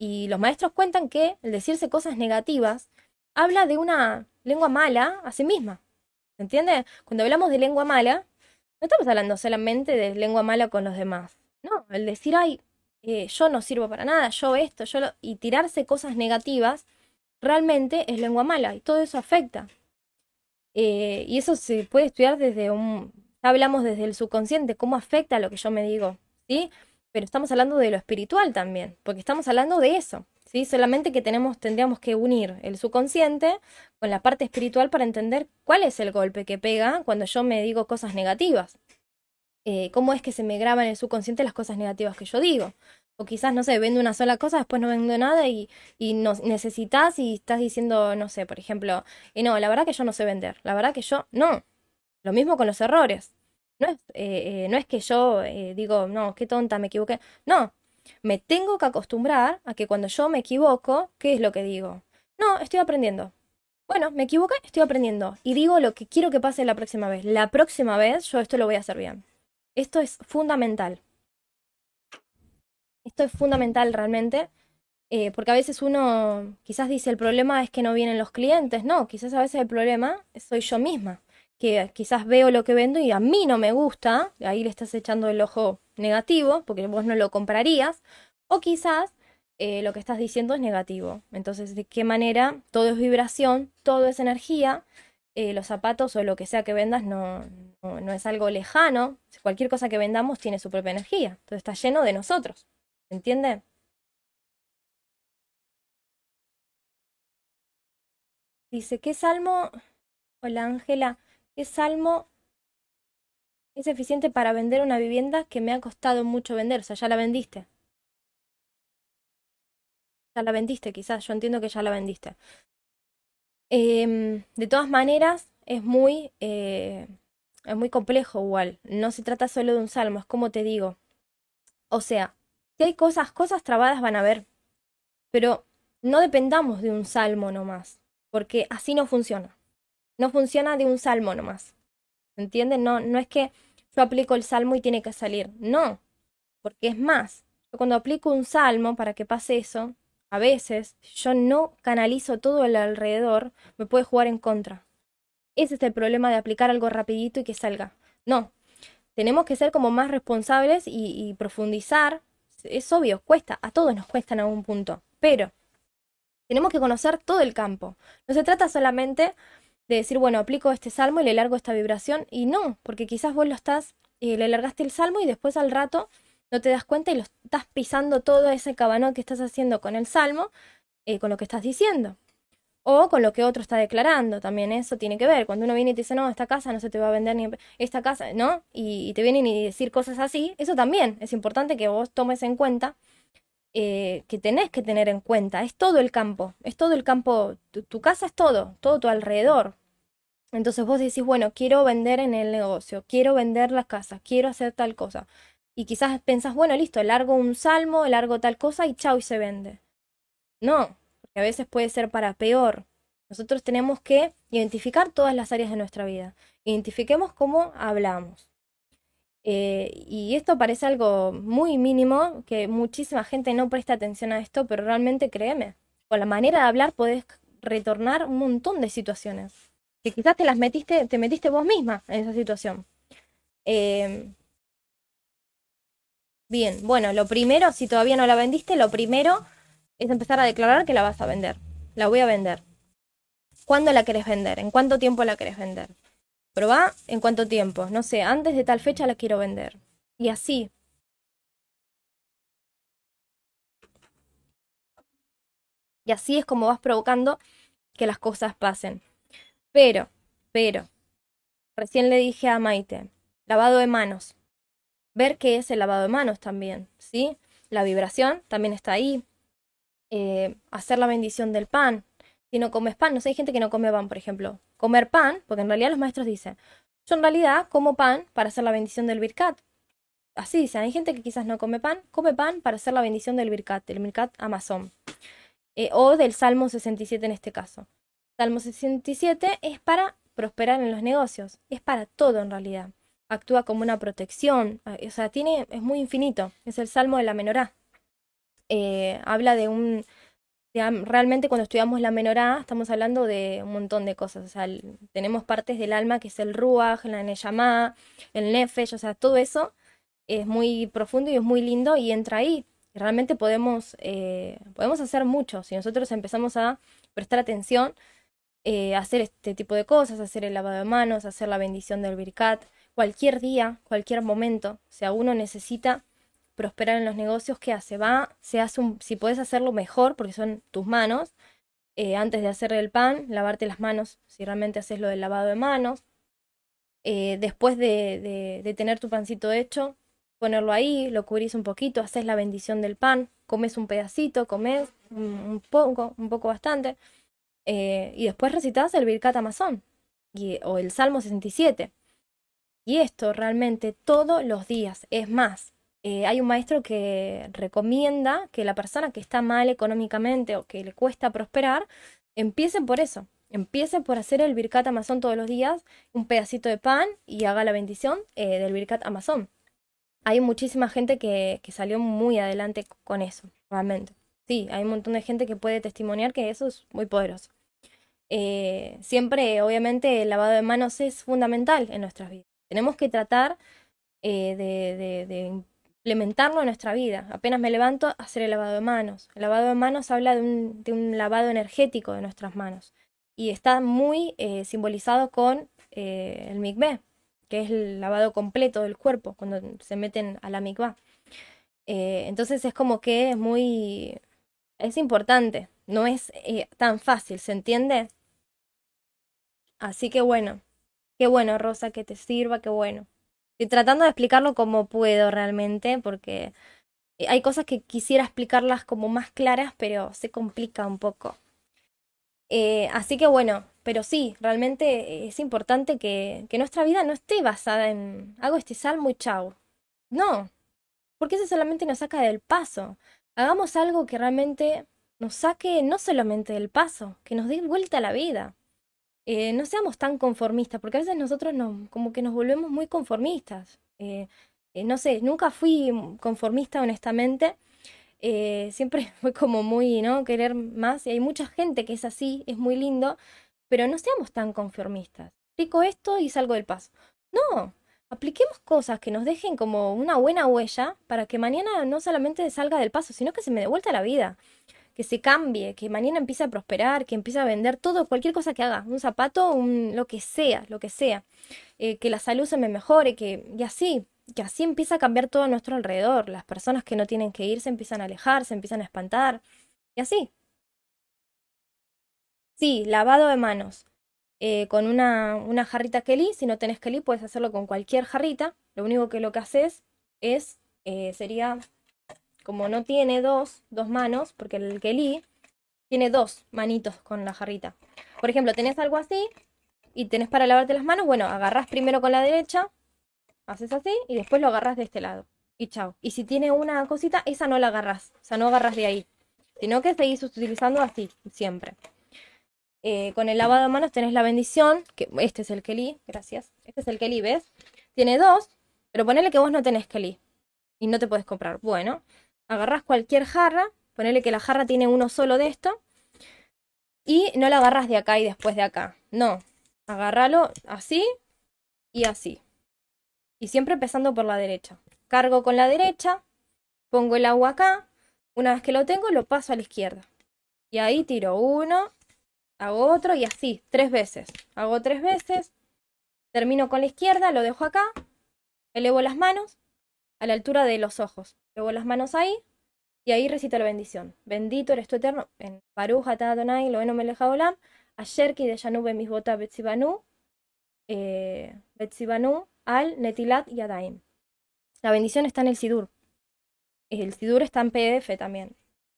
Y los maestros cuentan que el decirse cosas negativas habla de una lengua mala a sí misma. ¿Se entiende? Cuando hablamos de lengua mala, no estamos hablando solamente de lengua mala con los demás. No, el decir, ay, eh, yo no sirvo para nada, yo esto, yo lo... y tirarse cosas negativas, realmente es lengua mala y todo eso afecta. Eh, y eso se puede estudiar desde un... hablamos desde el subconsciente, cómo afecta lo que yo me digo, ¿sí? Pero estamos hablando de lo espiritual también, porque estamos hablando de eso, ¿sí? Solamente que tenemos, tendríamos que unir el subconsciente con la parte espiritual para entender cuál es el golpe que pega cuando yo me digo cosas negativas. Eh, cómo es que se me graban en el subconsciente las cosas negativas que yo digo. O quizás, no sé, vendo una sola cosa, después no vendo nada y, y necesitas y estás diciendo, no sé, por ejemplo, y no, la verdad que yo no sé vender, la verdad que yo no. Lo mismo con los errores. No es, eh, eh, no es que yo eh, digo, no, qué tonta, me equivoqué. No, me tengo que acostumbrar a que cuando yo me equivoco, ¿qué es lo que digo? No, estoy aprendiendo. Bueno, me equivoqué, estoy aprendiendo. Y digo lo que quiero que pase la próxima vez. La próxima vez yo esto lo voy a hacer bien. Esto es fundamental. Esto es fundamental realmente, porque a veces uno quizás dice el problema es que no vienen los clientes, no, quizás a veces el problema soy yo misma, que quizás veo lo que vendo y a mí no me gusta, ahí le estás echando el ojo negativo, porque vos no lo comprarías, o quizás eh, lo que estás diciendo es negativo. Entonces, ¿de qué manera? Todo es vibración, todo es energía, eh, los zapatos o lo que sea que vendas no, no, es algo lejano. Cualquier cosa que vendamos tiene su propia energía. Entonces está lleno de nosotros. ¿Entiende? Dice, ¿qué salmo? Hola Ángela, ¿qué salmo es eficiente para vender una vivienda que me ha costado mucho vender? O sea, ya la vendiste. Ya la vendiste, quizás, yo entiendo que ya la vendiste. Em, de todas maneras, es muy, eh, es muy complejo igual. No se trata solo de un salmo, es como te digo. O sea, si hay cosas, cosas trabadas van a haber. Pero no dependamos de un salmo nomás, porque así no funciona. No funciona de un salmo nomás. ¿Entienden? No, no es que yo aplico el salmo y tiene que salir. No, porque es más. cuando aplico un salmo para que pase eso, a veces yo no canalizo todo el alrededor, me puede jugar en contra. Ese es el problema de aplicar algo rapidito y que salga. No, tenemos que ser como más responsables y, y profundizar. Es obvio, cuesta, a todos nos cuesta en algún punto, pero tenemos que conocer todo el campo. No se trata solamente de decir, bueno, aplico este salmo y le largo esta vibración, y no, porque quizás vos lo estás, eh, le largaste el salmo y después al rato no te das cuenta y lo estás pisando todo ese cabanón que estás haciendo con el salmo, eh, con lo que estás diciendo. O con lo que otro está declarando, también eso tiene que ver. Cuando uno viene y te dice, no, esta casa no se te va a vender ni esta casa, ¿no? Y, te vienen y decir cosas así, eso también es importante que vos tomes en cuenta, eh, que tenés que tener en cuenta. Es todo el campo, es todo el campo, tu casa es todo, todo tu alrededor. Entonces vos decís, bueno, quiero vender en el negocio, quiero vender las casas, quiero hacer tal cosa y quizás pensás, bueno, listo, largo un salmo, largo tal cosa y chau y se vende. No, porque a veces puede ser para peor. Nosotros tenemos que identificar todas las áreas de nuestra vida. Identifiquemos cómo hablamos. Eh, y esto parece algo muy mínimo, que muchísima gente no presta atención a esto, pero realmente créeme, con la manera de hablar podés retornar un montón de situaciones. Que quizás te las metiste, te metiste vos misma en esa situación. Eh, Bien, bueno, lo primero, si todavía no la vendiste, lo primero es empezar a declarar que la vas a vender. La voy a vender. ¿Cuándo la querés vender? ¿En cuánto tiempo la querés vender? Probá en cuánto tiempo. No sé, antes de tal fecha la quiero vender. Y así. Y así es como vas provocando que las cosas pasen. Pero, pero, recién le dije a Maite, lavado de manos ver qué es el lavado de manos también, ¿sí? La vibración también está ahí. Eh, hacer la bendición del pan. Si no comes pan, no sé, hay gente que no come pan, por ejemplo. Comer pan, porque en realidad los maestros dicen, yo en realidad como pan para hacer la bendición del Birkat. Así dicen, hay gente que quizás no come pan, come pan para hacer la bendición del Birkat, del Birkat Amazon. Eh, o del Salmo 67 en este caso. Salmo 67 es para prosperar en los negocios, es para todo en realidad actúa como una protección, ah, o sea, tiene, es muy infinito, es el Salmo de la Menorá. Eh, habla de un, realmente cuando estudiamos la Menorá estamos hablando de un montón de cosas, o sea, tenemos partes del alma que es el Ruach, la Neyamá, el Nefesh, o sea, todo eso es muy profundo y es muy lindo y entra ahí. realmente podemos, eh, podemos hacer mucho si nosotros empezamos a prestar atención, eh, hacer este tipo de cosas, hacer el lavado de manos, hacer la bendición del Birkat, cualquier día, cualquier momento, o sea, uno necesita prosperar en los negocios, ¿qué hace? Va, se hace si puedes hacerlo mejor, porque son tus manos, eh, antes de hacer el pan, lavarte las manos, si realmente haces lo del lavado de manos, eh, después de, de, tener tu pancito hecho, ponerlo ahí, lo cubrís un poquito, haces la bendición del pan, comes un pedacito, comes un, poco, un poco bastante, eh, y después recitas el Birkat Amazon, y, o el Salmo 67. Y esto realmente todos los días. Es más, eh, hay un maestro que recomienda que la persona que está mal económicamente o que le cuesta prosperar, empiece por eso. Empiece por hacer el Birkat Amazon todos los días, un pedacito de pan y haga la bendición eh, del Birkat Amazon. Hay muchísima gente que, que salió muy adelante con eso, realmente. Sí, hay un montón de gente que puede testimoniar que eso es muy poderoso. Eh, siempre, obviamente, el lavado de manos es fundamental en nuestras vidas. Tenemos que tratar eh, de, implementarlo en nuestra vida. Apenas me levanto, hacer el lavado de manos. El lavado de manos habla de un, lavado energético de nuestras manos y está muy eh, simbolizado con el mikveh, que es el lavado completo del cuerpo cuando se meten a la mikvah. entonces es como que es muy... es importante, no es tan fácil, ¿se entiende? Así que bueno, Qué bueno, Rosa, que te sirva, qué bueno. Estoy tratando de explicarlo como puedo realmente, porque eh, hay cosas que quisiera explicarlas como más claras, pero se complica un poco. Eh, así que bueno, pero sí, realmente es importante que, que nuestra vida no esté basada en hago este salmo y chau. No, porque eso solamente nos saca del paso. Hagamos algo que realmente nos saque no solamente del paso, que nos dé vuelta a la vida. Eh, no seamos tan conformistas, porque a veces nosotros nos, como que nos volvemos muy conformistas. Eh, eh, no sé, nunca fui conformista honestamente. Siempre fue como muy, ¿no? Querer más. Y hay mucha gente que es así, es muy lindo, pero no seamos tan conformistas. Explico esto y salgo del paso. No, apliquemos cosas que nos dejen como una buena huella para que mañana no solamente salga del paso, sino que se me dé vuelta la vida, que se cambie, que mañana empiece a prosperar, que empiece a vender todo, cualquier cosa que haga, un zapato, un, lo que sea, lo que sea, eh, que la salud se me mejore, que y así, que así empieza a cambiar todo a nuestro alrededor, las personas que no tienen que ir se empiezan a alejar, se empiezan a espantar, y así. Sí, lavado de manos. Eh, con una, una jarrita Kelly. Si no tenés Kelly, puedes hacerlo con cualquier jarrita. Lo único que lo que haces es, eh, sería, como no tiene dos, dos manos, porque el Kelly tiene dos manitos con la jarrita. Por ejemplo, tenés algo así y tenés para lavarte las manos, bueno, agarrás primero con la derecha, haces así y después lo agarras de este lado. Y chao. Y si tiene una cosita, esa no la agarras, o sea, no agarras de ahí, sino que seguís utilizando así, siempre. Eh, con el lavado de manos tenés la bendición, que este es el Kelly, gracias. Este es el Kelly, ¿ves? Tiene dos, pero ponele que vos no tenés Kelly y no te puedes comprar. Bueno, agarrás cualquier jarra, ponele que la jarra tiene uno solo de esto y no la agarras de acá y después de acá. No, agárralo así y así. Y siempre empezando por la derecha. Cargo con la derecha, pongo el agua acá, una vez que lo tengo lo paso a la izquierda. Y ahí tiro uno, hago otro y así, tres veces. Hago tres veces, termino con la izquierda, lo dejo acá, elevo las manos a la altura de los ojos. Elevo las manos ahí y ahí recito la bendición. Bendito eres tu eterno, en Baruch atah Adonai, lo me olam, ayer ki de Yanube mis bota Betsibanu, eh, Betsibanu, al Netilat y Adaim. La bendición está en el Sidur. El Sidur está en PDF también.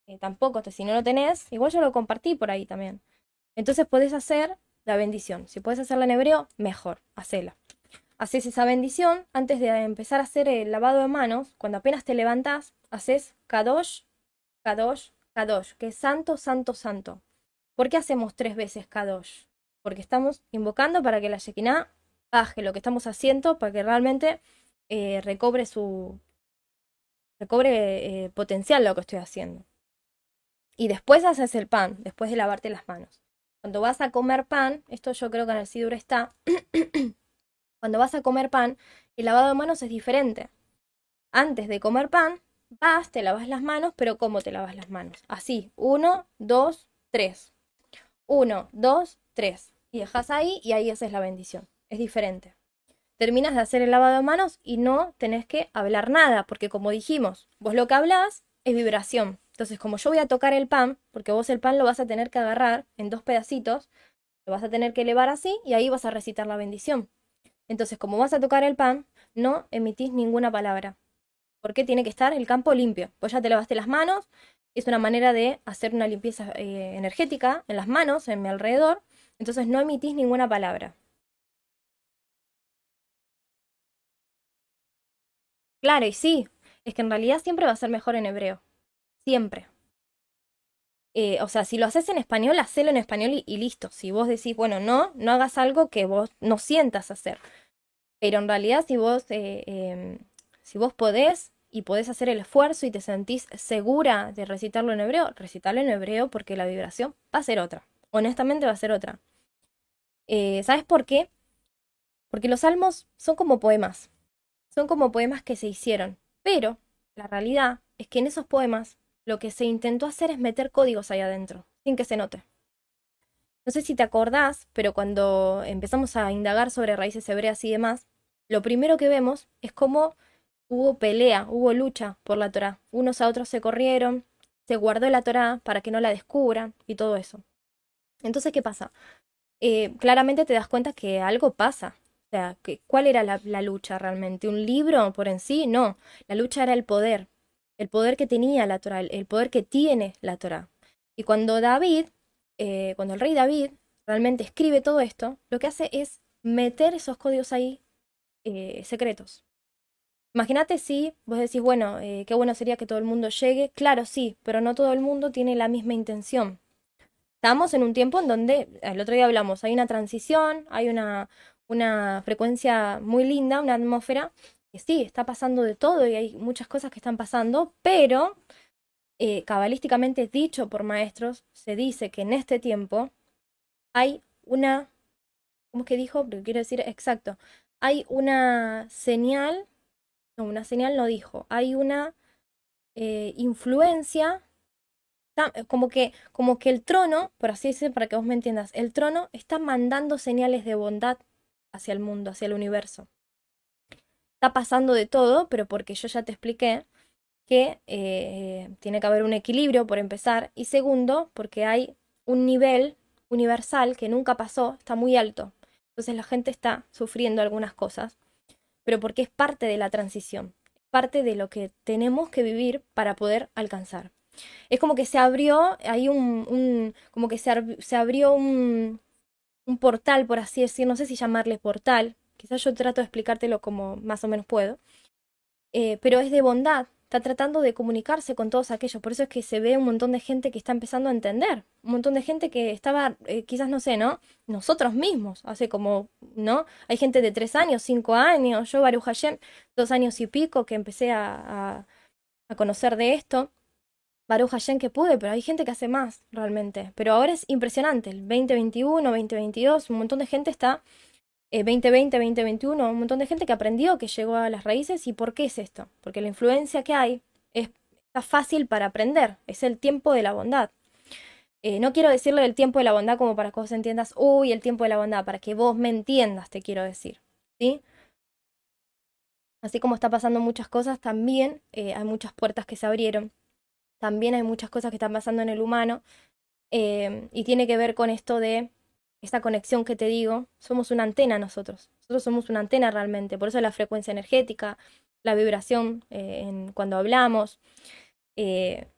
Eh, tampoco, si no lo tenés, igual yo lo compartí por ahí también. Entonces puedes hacer la bendición. Si puedes hacerla en hebreo, mejor, hacela. Haces esa bendición antes de empezar a hacer el lavado de manos. Cuando apenas te levantas, haces Kadosh, Kadosh, Kadosh, que es santo, santo, santo. ¿Por qué hacemos tres veces Kadosh? Porque estamos invocando para que la Shekinah baje lo que estamos haciendo, para que realmente eh, recobre su. recobre eh, potencial lo que estoy haciendo. Y después haces el pan, después de lavarte las manos. Cuando vas a comer pan, esto yo creo que en el Sidur está, cuando vas a comer pan, el lavado de manos es diferente. Antes de comer pan, vas, te lavas las manos, pero ¿cómo te lavas las manos? Así, uno, dos, tres. Uno, dos, tres. Y dejas ahí y ahí haces la bendición. Es diferente. Terminas de hacer el lavado de manos y no tenés que hablar nada, porque como dijimos, vos lo que hablas es vibración. Entonces, como yo voy a tocar el pan, porque vos el pan lo vas a tener que agarrar en dos pedacitos, lo vas a tener que elevar así y ahí vas a recitar la bendición. Entonces, como vas a tocar el pan, no emitís ninguna palabra, porque tiene que estar el campo limpio. Vos ya te lavaste las manos, es una manera de hacer una limpieza eh, energética en las manos, en mi alrededor, entonces no emitís ninguna palabra. Claro, y sí, es que en realidad siempre va a ser mejor en hebreo. Siempre. Eh, o sea, si lo haces en español, hacelo en español y, listo. Si vos decís, bueno, no, no hagas algo que vos no sientas hacer. Pero en realidad, si vos, eh, em, si vos podés y podés hacer el esfuerzo y te sentís segura de recitarlo en hebreo, recitarlo en hebreo porque la vibración va a ser otra. Honestamente va a ser otra. Eh, ¿Sabes por qué? Porque los salmos son como poemas. Son como poemas que se hicieron. Pero la realidad es que en esos poemas lo que se intentó hacer es meter códigos ahí adentro, sin que se note. No sé si te acordás, pero cuando empezamos a indagar sobre raíces hebreas y demás, lo primero que vemos es cómo hubo pelea, hubo lucha por la Torá. Unos a otros se corrieron, se guardó la Torá para que no la descubran y todo eso. Entonces, ¿qué pasa? Eh, claramente te das cuenta que algo pasa. O sea, ¿cuál era la, la lucha realmente? ¿Un libro por en sí? No, la lucha era el poder el poder que tenía la Torah, el poder que tiene la Torah. Y cuando David, eh, cuando el rey David realmente escribe todo esto, lo que hace es meter esos códigos ahí eh, secretos. Imagínate si vos decís, bueno, eh, qué bueno sería que todo el mundo llegue. Claro, sí, pero no todo el mundo tiene la misma intención. Estamos en un tiempo en donde, el otro día hablamos, hay una transición, hay una, una frecuencia muy linda, una atmósfera que sí, está pasando de todo y hay muchas cosas que están pasando, pero eh, cabalísticamente dicho por maestros, se dice que en este tiempo hay una, ¿cómo es que dijo? Pero quiero decir exacto, hay una señal, no, una señal no dijo, hay una eh, influencia, como que, como que el trono, por así decirlo, para que vos me entiendas, el trono está mandando señales de bondad hacia el mundo, hacia el universo. Está pasando de todo, pero porque yo ya te expliqué que eh, tiene que haber un equilibrio por empezar, y segundo, porque hay un nivel universal que nunca pasó, está muy alto. Entonces la gente está sufriendo algunas cosas, pero porque es parte de la transición, parte de lo que tenemos que vivir para poder alcanzar. Es como que se abrió, hay un, como que se, se abrió un, un portal, por así decir, no sé si llamarle portal, quizás yo trato de explicártelo como más o menos puedo, eh, pero es de bondad, está tratando de comunicarse con todos aquellos, por eso es que se ve un montón de gente que está empezando a entender, un montón de gente que estaba, eh, quizás no sé, ¿no? Nosotros mismos, hace como, ¿no? Hay gente de tres años, cinco años, yo Baruch Hashem, dos años y pico que empecé a, a, conocer de esto. Baruch Hashem que pude, pero hay gente que hace más realmente. Pero ahora es impresionante, el 2021, 2022, un montón de gente está 2020, eh, 2021, un montón de gente que aprendió, que llegó a las raíces. ¿Y por qué es esto? Porque la influencia que hay es, está fácil para aprender, es el tiempo de la bondad. Eh, no quiero decirle el tiempo de la bondad como para que vos entiendas, uy, el tiempo de la bondad, para que vos me entiendas, te quiero decir. ¿Sí? Así como está pasando muchas cosas, también eh, hay muchas puertas que se abrieron. También hay muchas cosas que están pasando en el humano. y tiene que ver con esto de esta conexión que te digo, somos una antena nosotros. Nosotros somos una antena realmente. Por eso la frecuencia energética, la vibración eh, cuando hablamos, eh,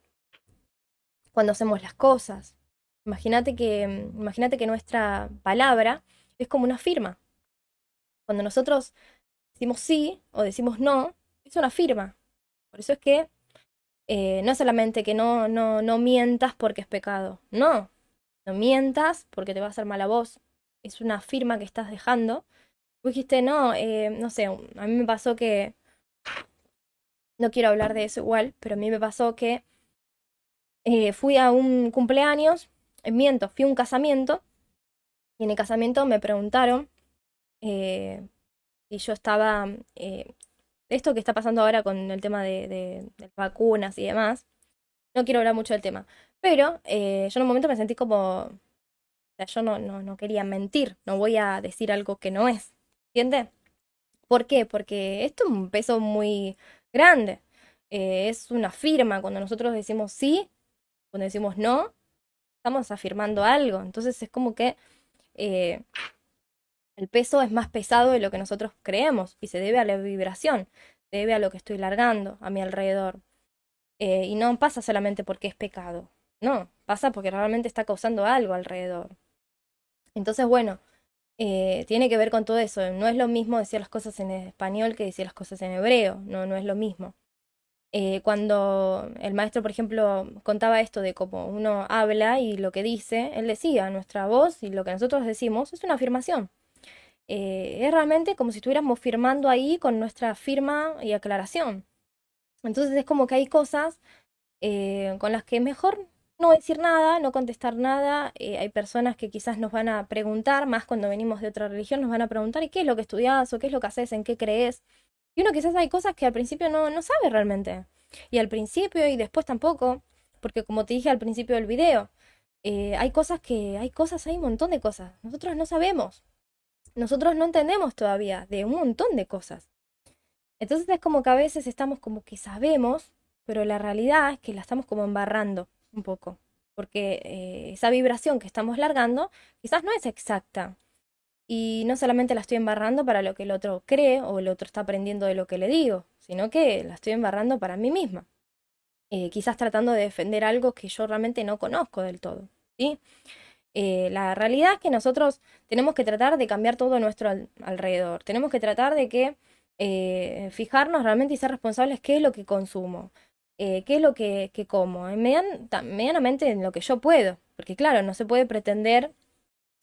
cuando hacemos las cosas. Imagínate que, imagínate que nuestra palabra es como una firma. Cuando nosotros decimos sí o decimos no, es una firma. Por eso es que eh, no solamente que no, no, no mientas porque es pecado. No, no mientas porque te va a hacer mala voz. Es una firma que estás dejando. Tú dijiste, no, eh, no sé, a mí me pasó que... No quiero hablar de eso igual, pero a mí me pasó que eh, fui a un cumpleaños, eh, miento, fui a un casamiento, y en el casamiento me preguntaron eh, si yo estaba... esto que está pasando ahora con el tema de, de vacunas y demás, no quiero hablar mucho del tema, pero eh, yo en un momento me sentí como, o sea, yo no, no, no quería mentir, no voy a decir algo que no es, ¿entiendes? ¿Por qué? Porque esto es un peso muy grande. Eh, es una firma. Cuando nosotros decimos sí, cuando decimos no, estamos afirmando algo. Entonces es como que eh, el peso es más pesado de lo que nosotros creemos y se debe a la vibración, se debe a lo que estoy largando a mi alrededor. y no pasa solamente porque es pecado. No, pasa porque realmente está causando algo alrededor. Entonces, bueno, eh, tiene que ver con todo eso. No es lo mismo decir las cosas en español que decir las cosas en hebreo. No, no es lo mismo. Eh, cuando el maestro, por ejemplo, contaba esto de cómo uno habla y lo que dice, él decía, nuestra voz y lo que nosotros decimos es una afirmación. Eh, es realmente como si estuviéramos firmando ahí con nuestra firma y aclaración. Entonces es como que hay cosas con las que mejor no decir nada, no contestar nada. Eh, hay personas que quizás nos van a preguntar, más cuando venimos de otra religión, nos van a preguntar, ¿y qué es lo que estudias o qué es lo que haces, en qué crees? Y uno quizás hay cosas que al principio no, no sabe realmente. Y al principio y después tampoco, porque como te dije al principio del video, eh, hay cosas que, hay cosas, hay un montón de cosas. Nosotros no sabemos. Nosotros no entendemos todavía de un montón de cosas. Entonces es como que a veces estamos como que sabemos, pero la realidad es que la estamos como embarrando un poco, porque eh, esa vibración que estamos largando quizás no es exacta. Y no solamente la estoy embarrando para lo que el otro cree o el otro está aprendiendo de lo que le digo, sino que la estoy embarrando para mí misma. Eh, quizás tratando de defender algo que yo realmente no conozco del todo. ¿sí? Eh, la realidad es que nosotros tenemos que tratar de cambiar todo nuestro alrededor. Tenemos que tratar de que fijarnos realmente y ser responsables qué es lo que consumo. Eh, qué es lo que, que como, eh, medianamente en lo que yo puedo, porque claro, no se puede pretender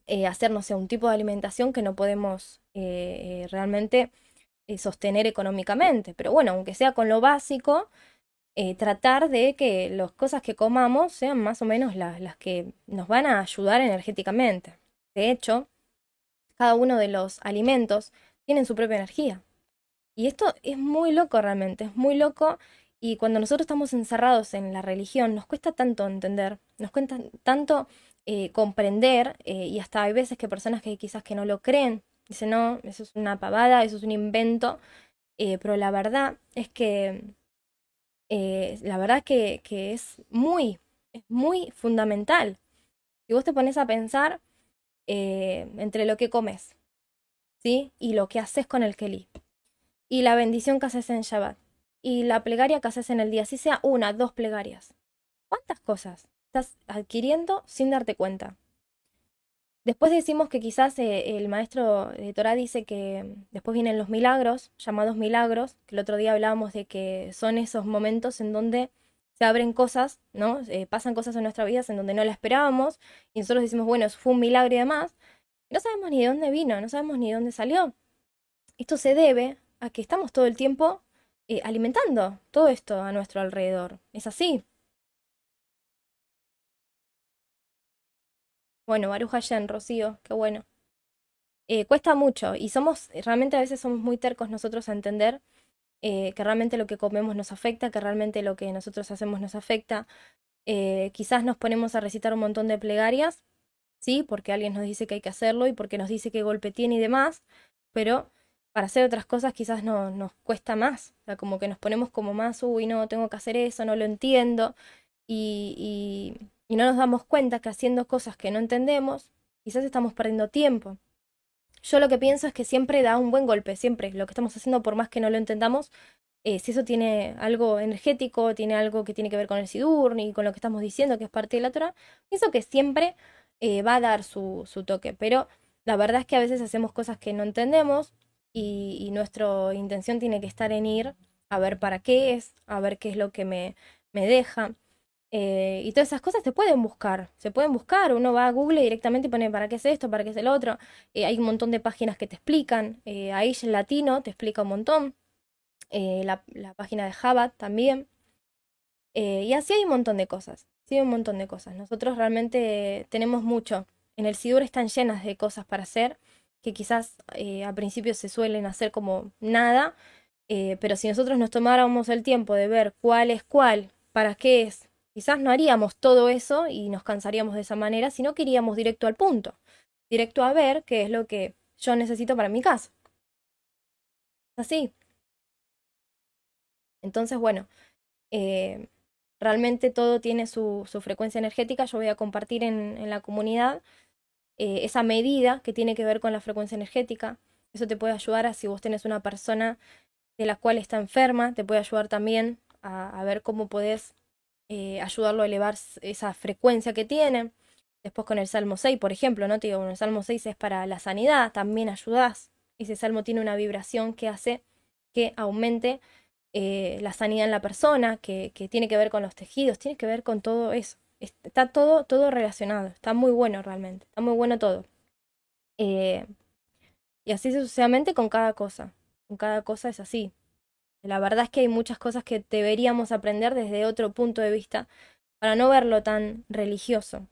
eh, hacer, no un tipo de alimentación que no podemos realmente sostener económicamente. Pero bueno, aunque sea con lo básico, tratar de que las cosas que comamos sean más o menos las que nos van a ayudar energéticamente. De hecho, cada uno de los alimentos tienen su propia energía. Y esto es muy loco realmente, es muy loco. Y cuando nosotros estamos encerrados en la religión, nos cuesta tanto entender, nos cuesta tanto eh, comprender, eh, y hasta hay veces que personas que quizás que no lo creen, dicen, no, eso es una pavada, eso es un invento, eh, pero la verdad es que, la verdad que, que es muy, es muy fundamental. Si vos te pones a pensar entre lo que comes, ¿sí? Y lo que haces con el Kelly. Y la bendición que haces en Shabbat. Y la plegaria que haces en el día, si sea una, dos plegarias. ¿Cuántas cosas estás adquiriendo sin darte cuenta? Después decimos que quizás eh, el maestro de Torah dice que después vienen los milagros, llamados milagros, que el otro día hablábamos de que son esos momentos en donde se abren cosas, ¿no? Eh, pasan cosas en nuestra vida en donde no la esperábamos y nosotros decimos, bueno, eso fue un milagro y demás. No sabemos ni de dónde vino, no sabemos ni de dónde salió. Esto se debe a que estamos todo el tiempo eh, alimentando todo esto a nuestro alrededor. Es así. Bueno, Baruja Yen, Rocío, qué bueno. Eh, cuesta mucho y somos, realmente a veces somos muy tercos nosotros a entender eh, que realmente lo que comemos nos afecta, que realmente lo que nosotros hacemos nos afecta. quizás nos ponemos a recitar un montón de plegarias, sí, porque alguien nos dice que hay que hacerlo y porque nos dice qué golpe tiene y demás, pero para hacer otras cosas quizás no, nos cuesta más, o sea, como que nos ponemos como más, uy, no, tengo que hacer eso, no lo entiendo, y, no nos damos cuenta que haciendo cosas que no entendemos, quizás estamos perdiendo tiempo. Yo lo que pienso es que siempre da un buen golpe, siempre. Lo que estamos haciendo, por más que no lo entendamos, eh, si eso tiene algo energético, tiene algo que tiene que ver con el Sidur, y con lo que estamos diciendo, que es parte de la Torah, pienso que siempre eh, va a dar su toque, pero la verdad es que a veces hacemos cosas que no entendemos, y, nuestra intención tiene que estar en ir a ver para qué es, a ver qué es lo que me, me deja. Eh, y todas esas cosas se pueden buscar, se pueden buscar. Uno va a Google directamente y pone para qué es esto, para qué es el otro. Eh, hay un montón de páginas que te explican. Eh, ahí en latino te explica un montón. Eh, la, la, página de Java también. y así hay un montón de cosas. Sí, hay un montón de cosas. Nosotros realmente tenemos mucho. En el Sidur están llenas de cosas para hacer que quizás eh, a principio se suelen hacer como nada, eh, pero si nosotros nos tomáramos el tiempo de ver cuál es cuál, para qué es, quizás no haríamos todo eso y nos cansaríamos de esa manera, sino que iríamos directo al punto, directo a ver qué es lo que yo necesito para mi casa. Así. Entonces, bueno, eh, realmente todo tiene su, su, frecuencia energética. Yo voy a compartir en, en la comunidad eh, esa medida que tiene que ver con la frecuencia energética. Eso te puede ayudar a si vos tenés una persona de la cual está enferma, te puede ayudar también a, ver cómo podés eh, ayudarlo a elevar esa frecuencia que tiene. Después con el Salmo 6, por ejemplo, ¿no? Te digo, el Salmo 6 es para la sanidad, también ayudás. Ese salmo tiene una vibración que hace que aumente eh, la sanidad en la persona, que, que tiene que ver con los tejidos, tiene que ver con todo eso. Está todo, todo relacionado, está muy bueno realmente, está muy bueno todo. Eh, y así sucesivamente con cada cosa, con cada cosa es así. La verdad es que hay muchas cosas que deberíamos aprender desde otro punto de vista para no verlo tan religioso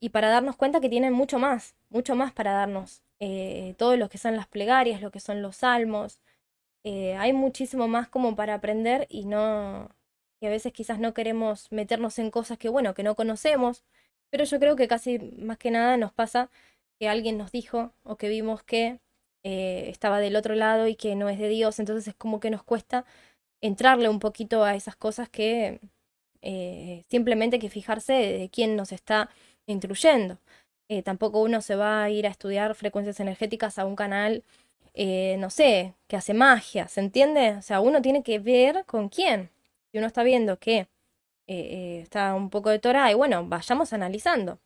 y para darnos cuenta que tienen mucho más, mucho más para darnos. Eh, todo lo que son las plegarias, lo que son los salmos. Eh, hay muchísimo más como para aprender y no, y a veces quizás no queremos meternos en cosas que, bueno, que no conocemos, pero yo creo que casi más que nada nos pasa que alguien nos dijo o que vimos que eh, estaba del otro lado y que no es de Dios, entonces es como que nos cuesta entrarle un poquito a esas cosas que eh, simplemente hay que fijarse de quién nos está instruyendo. Eh, tampoco uno se va a ir a estudiar frecuencias energéticas a un canal, no sé, que hace magia, ¿se entiende? O sea, uno tiene que ver con quién si uno está viendo que eh, eh, está un poco de Torah, y bueno, vayamos analizando.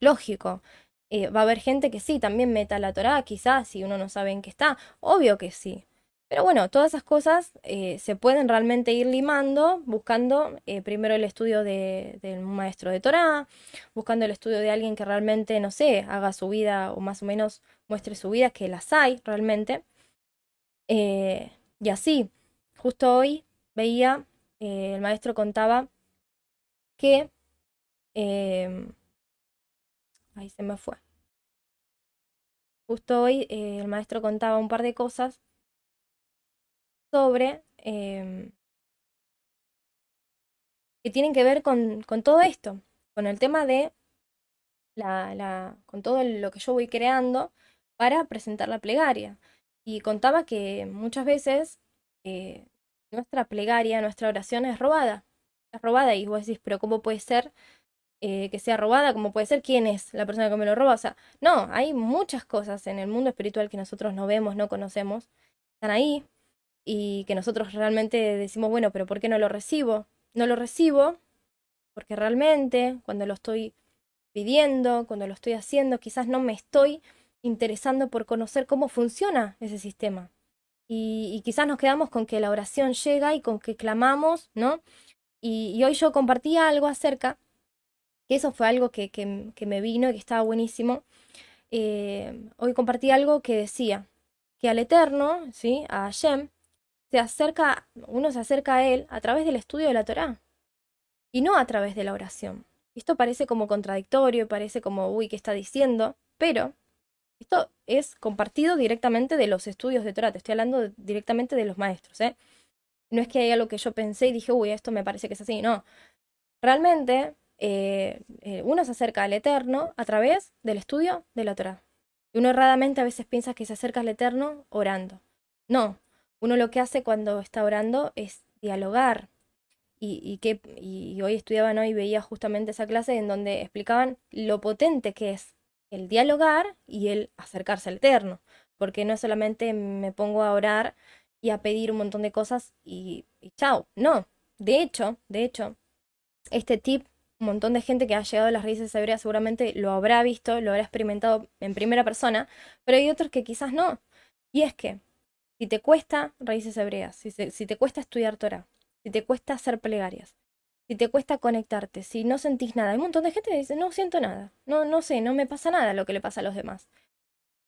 Lógico, eh, va a haber gente que sí, también meta la Torah, quizás, si uno no sabe en qué está, obvio que sí. Pero bueno, todas esas cosas se pueden realmente ir limando buscando primero el estudio de, del maestro de Torah, buscando el estudio de alguien que realmente, no sé, haga su vida o más o menos muestre su vida, que las hay realmente. Y así, justo hoy veía, eh, el maestro contaba que... Em, ahí se me fue. Justo hoy eh, el maestro contaba un par de cosas sobre em, que tienen que ver con, con, todo esto, con el tema de la, con todo lo que yo voy creando para presentar la plegaria. Y contaba que muchas veces eh, nuestra plegaria, nuestra oración es robada. Es robada y vos decís, pero ¿cómo puede ser eh, que sea robada? ¿Cómo puede ser? ¿Quién es la persona que me lo roba? O sea, no, hay muchas cosas en el mundo espiritual que nosotros no vemos, no conocemos, están ahí y que nosotros realmente decimos, bueno, pero ¿por qué no lo recibo? No lo recibo porque realmente cuando lo estoy pidiendo, cuando lo estoy haciendo, quizás no me estoy interesando por conocer cómo funciona ese sistema. Y, quizás nos quedamos con que la oración llega y con que clamamos, ¿no? Y, hoy yo compartí algo acerca, que eso fue algo que, que, me vino y que estaba buenísimo. Eh, hoy compartí algo que decía que al Eterno, ¿sí? A Hashem, se acerca, uno se acerca a él a través del estudio de la Torá y no a través de la oración. Esto parece como contradictorio, parece como, uy, ¿qué está diciendo? Pero esto es compartido directamente de los estudios de Torah, te estoy hablando directamente de los maestros, ¿eh? No es que haya algo que yo pensé y dije, uy, esto me parece que es así, no. Realmente eh, eh, uno se acerca al Eterno a través del estudio de la Torah. Y uno erradamente a veces piensa que se acerca al Eterno orando. No, uno lo que hace cuando está orando es dialogar. Y, y, que, y hoy estudiaban hoy veía justamente esa clase en donde explicaban lo potente que es el dialogar y el acercarse al Eterno, porque no solamente me pongo a orar y a pedir un montón de cosas y, chao, no, de hecho, de hecho, este tip, un montón de gente que ha llegado a las raíces hebreas seguramente lo habrá visto, lo habrá experimentado en primera persona, pero hay otros que quizás no. Y es que, si te cuesta raíces hebreas, si, si te cuesta estudiar Torah, si te cuesta hacer plegarias, si te cuesta conectarte, si no sentís nada. Hay un montón de gente que dice, no siento nada, no, no sé, no me pasa nada lo que le pasa a los demás.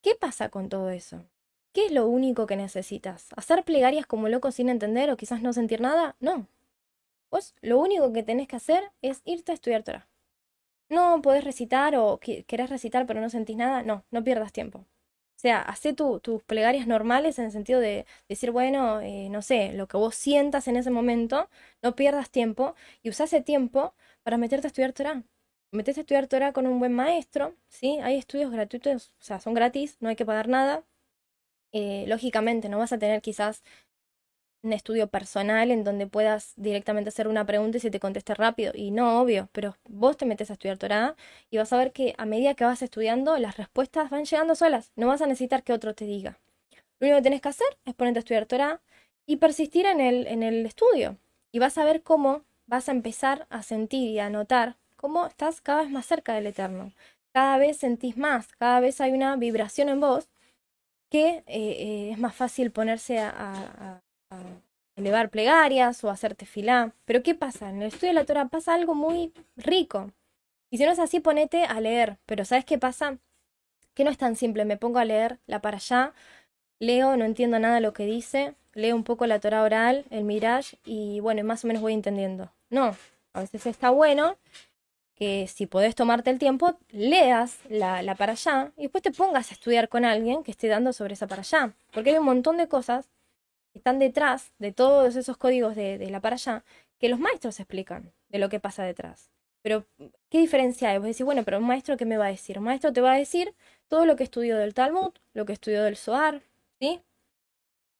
¿Qué pasa con todo eso? ¿Qué es lo único que necesitas? ¿Hacer plegarias como loco sin entender o quizás no sentir nada? No. Vos lo único que tenés que hacer es irte a estudiar Torah. No podés recitar o querés recitar pero no sentís nada. No, no pierdas tiempo sea, hace tus plegarias normales en el sentido de decir, bueno, eh, no sé, lo que vos sientas en ese momento, no pierdas tiempo y usa ese tiempo para meterte a estudiar Torah. Metete a estudiar Torah con un buen maestro, ¿sí? Hay estudios gratuitos, o sea, son gratis, no hay que pagar nada. Eh, lógicamente, no vas a tener quizás un estudio personal en donde puedas directamente hacer una pregunta y se te conteste rápido. Y no, obvio, pero vos te metes a estudiar Torah y vas a ver que a medida que vas estudiando, las respuestas van llegando solas. No vas a necesitar que otro te diga. Lo único que tenés que hacer es ponerte a estudiar Torah y persistir en el, en el estudio. Y vas a ver cómo vas a empezar a sentir y a notar cómo estás cada vez más cerca del Eterno. Cada vez sentís más, cada vez hay una vibración en vos que eh, eh, es más fácil ponerse a elevar plegarias o hacerte filá. Pero ¿qué pasa? En el estudio de la Torah pasa algo muy rico. Y si no es así, ponete a leer. Pero ¿sabes qué pasa? Que no es tan simple. Me pongo a leer la para allá, leo, no entiendo nada lo que dice, leo un poco la Torah oral, el Mirage, y bueno, más o menos voy entendiendo. No, a veces está bueno que si podés tomarte el tiempo, leas la, la para allá y después te pongas a estudiar con alguien que esté dando sobre esa para allá. Porque hay un montón de cosas están detrás de todos esos códigos de, la para allá que los maestros explican de lo que pasa detrás. Pero, ¿qué diferencia hay? Vos decís, bueno, pero un maestro, ¿qué me va a decir? Un maestro te va a decir todo lo que estudió del Talmud, lo que estudió del Zohar, ¿sí?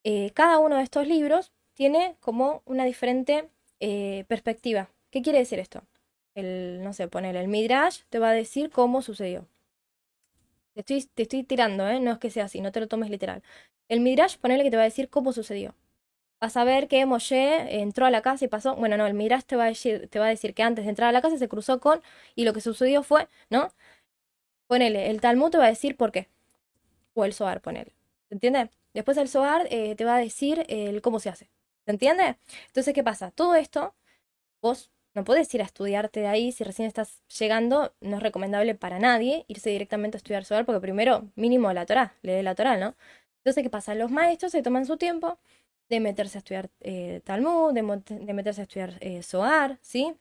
Eh, cada uno de estos libros tiene como una diferente eh, perspectiva. ¿Qué quiere decir esto? El, no sé, poner el Midrash te va a decir cómo sucedió. Te estoy, te estoy tirando, ¿eh? No es que sea así, no te lo tomes literal. El Midrash, ponele que te va a decir cómo sucedió. Vas a ver que Moshe entró a la casa y pasó. Bueno, no, el Midrash te va a decir, te va a decir que antes de entrar a la casa se cruzó con. Y lo que sucedió fue, ¿no? Ponele, el Talmud te va a decir por qué. O el Zohar, ponele. ¿Se entiende? Después el Zohar eh, te va a decir el cómo se hace. ¿Se entiende? Entonces, ¿qué pasa? Todo esto, vos no podés ir a estudiarte de ahí si recién estás llegando. No es recomendable para nadie irse directamente a estudiar Zohar porque primero, mínimo la Torah, lee la Torah, ¿no? Entonces, ¿qué pasa? Los maestros se toman su tiempo de meterse a estudiar eh, Talmud, de, meterse a estudiar eh, ¿sí?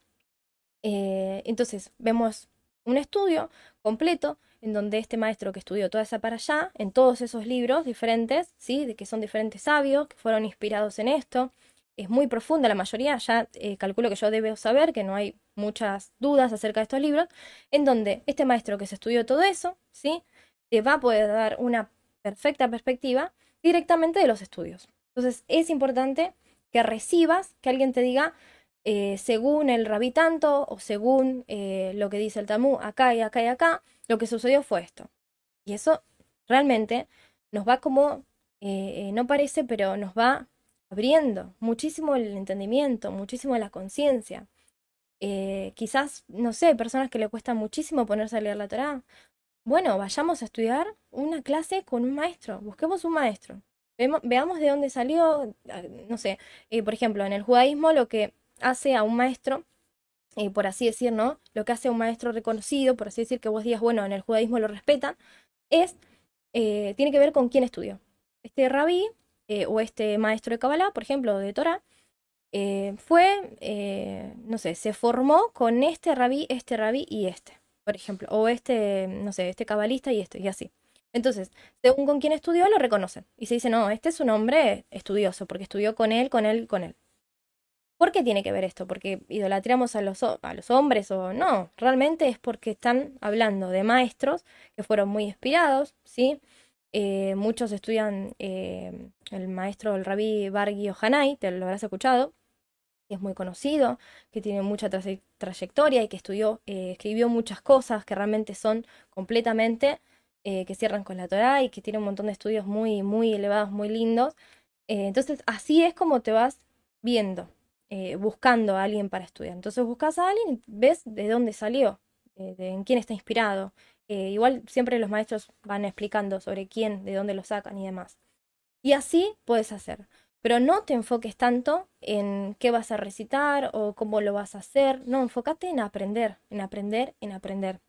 Eh, entonces, vemos un estudio completo en donde este maestro que estudió toda esa para allá, en todos esos libros diferentes, ¿sí? De que son diferentes sabios que fueron inspirados en esto. Es muy profunda la mayoría, ya eh, calculo que yo debo saber que no hay muchas dudas acerca de estos libros, en donde este maestro que se estudió todo eso, ¿sí? Te va a poder dar una perfecta perspectiva directamente de los estudios. Entonces es importante que recibas, que alguien te diga, eh, según el rabí tanto o según eh, lo que dice el Tamú, acá y acá y acá, lo que sucedió fue esto. Y eso realmente nos va como, eh, no parece, pero nos va abriendo muchísimo el entendimiento, muchísimo la conciencia. quizás, no sé, personas que le cuesta muchísimo ponerse a leer la Torah. Bueno, vayamos a estudiar una clase con un maestro, busquemos un maestro. veamos de dónde salió, ah, no sé, por ejemplo, en el judaísmo lo que hace a un maestro, eh, por así decir, ¿no? Lo que hace a un maestro reconocido, por así decir, que vos digas, bueno, en el judaísmo lo respetan, es, eh, tiene que ver con quién estudió. Este rabí eh, o este maestro de Kabbalah, por ejemplo, de Torah, fue, no sé, se formó con este rabí, este rabí y este, por ejemplo, o este, no sé, este cabalista y este, y así. Entonces, según con quién estudió, lo reconocen. Y se dice, no, este es un hombre estudioso, porque estudió con él, con él, con él. ¿Por qué tiene que ver esto? ¿Porque idolatramos a los, a los hombres o no? Realmente es porque están hablando de maestros que fueron muy inspirados, ¿sí? Eh, muchos estudian eh, el maestro, el rabí Bargi Ohanai, te lo habrás escuchado, es muy conocido, que tiene mucha trayectoria y que estudió, eh, escribió muchas cosas que realmente son completamente, que cierran con la Torah y que tiene un montón de estudios muy, muy elevados, muy lindos. entonces, así es como te vas viendo, eh, buscando a alguien para estudiar. Entonces buscas a alguien y ves de dónde salió, eh, de, en quién está inspirado. Eh, igual siempre los maestros van explicando sobre quién, de dónde lo sacan y demás. Y así puedes hacer. Pero no te enfoques tanto en qué vas a recitar o cómo lo vas a hacer. No, enfócate en aprender, en aprender, en aprender.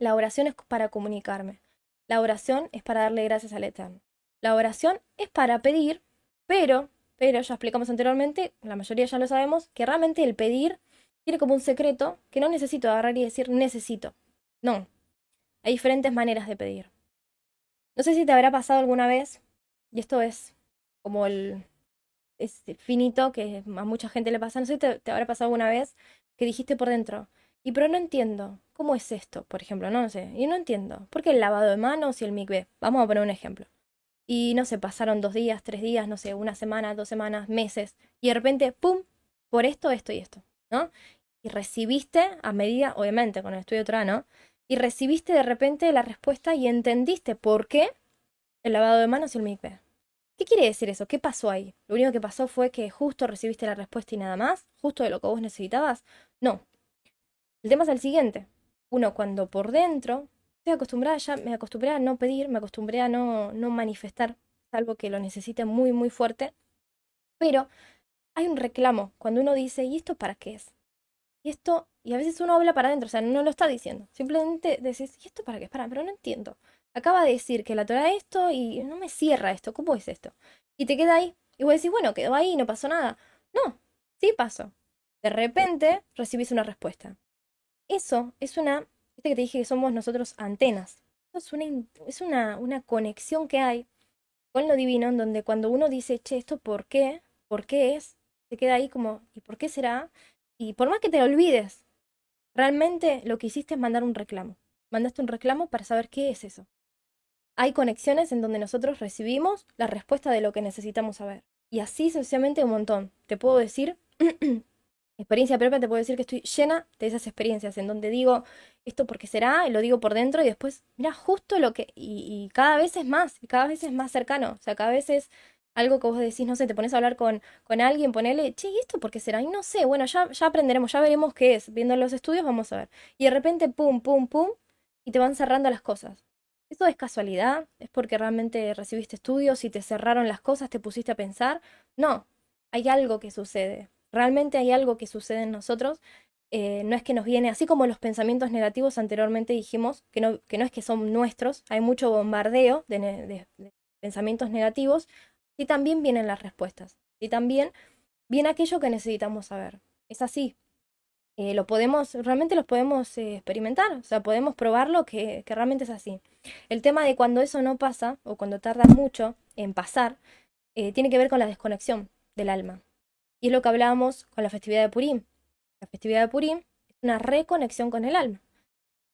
La oración es para comunicarme. La oración es para darle gracias al Eterno. La oración es para pedir, pero pero ya explicamos anteriormente, la mayoría ya lo sabemos, que realmente el pedir tiene como un secreto que no necesito agarrar y decir necesito. No. Hay diferentes maneras de pedir. No sé si te habrá pasado alguna vez, y esto es como el, es finito que a mucha gente le pasa, no sé si te, habrá pasado alguna vez que dijiste por dentro, y pero no entiendo, ¿cómo es esto? Por ejemplo, no, sé, y no entiendo, ¿por qué el lavado de manos y el mikve? Vamos a poner un ejemplo. Y no sé, pasaron dos días, tres días, no sé, una semana, dos semanas, meses. Y de repente, ¡pum! Por esto, esto y esto, ¿no? Y recibiste, a medida, obviamente, con el estudio otra, ¿no? Y recibiste de repente la respuesta y entendiste por qué el lavado de manos y el mikveh. ¿Qué quiere decir eso? ¿Qué pasó ahí? ¿Lo único que pasó fue que justo recibiste la respuesta y nada más? ¿Justo de lo que vos necesitabas? No. El tema es el siguiente. Uno cuando por dentro acostumbrada, ya me acostumbré a no pedir, me acostumbré a no, no manifestar, salvo que lo necesite muy, muy fuerte. Pero hay un reclamo cuando uno dice, ¿y esto para qué es? Y esto, y a veces uno habla para adentro, o sea, no lo está diciendo. Simplemente decís, ¿y esto para qué? Para, pero no entiendo. Acaba de decir que la Torah esto y no me cierra esto, ¿cómo es esto? Y te queda ahí. Y vos decís, bueno, quedó ahí, no pasó nada. No, sí pasó. De repente recibís una respuesta. Eso es una Viste que te dije que somos nosotros antenas. Es, una, es una, una conexión que hay con lo divino, en donde cuando uno dice, che, ¿esto por qué? ¿Por qué es? Se queda ahí como, ¿y por qué será? Y por más que te lo olvides, realmente lo que hiciste es mandar un reclamo. Mandaste un reclamo para saber qué es eso. Hay conexiones en donde nosotros recibimos la respuesta de lo que necesitamos saber. Y así sencillamente un montón. Te puedo decir experiencia propia te puedo decir que estoy llena de esas experiencias en donde digo esto porque será, y lo digo por dentro y después, mira, justo lo que, y, cada vez es más, y cada vez es más cercano, o sea, cada vez es algo que vos decís, no sé, te pones a hablar con, con alguien, ponele, che, ¿y esto por qué será? Y no sé, bueno, ya, ya aprenderemos, ya veremos qué es, viendo los estudios vamos a ver. Y de repente, pum, pum, pum, y te van cerrando las cosas. ¿Eso es casualidad? ¿Es porque realmente recibiste estudios y te cerraron las cosas, te pusiste a pensar? No, hay algo que sucede realmente hay algo que sucede en nosotros. Eh, no es que nos viene, así como los pensamientos negativos anteriormente dijimos, que no, que no es que son nuestros, hay mucho bombardeo de, pensamientos negativos, sí también vienen las respuestas, y también viene aquello que necesitamos saber. Es así. Eh, lo podemos, realmente los podemos eh, experimentar, o sea, podemos probarlo que, realmente es así. El tema de cuando eso no pasa, o cuando tarda mucho en pasar, eh, tiene que ver con la desconexión del alma. Y es lo que hablábamos con la festividad de Purim. La festividad de Purim es una reconexión con el alma.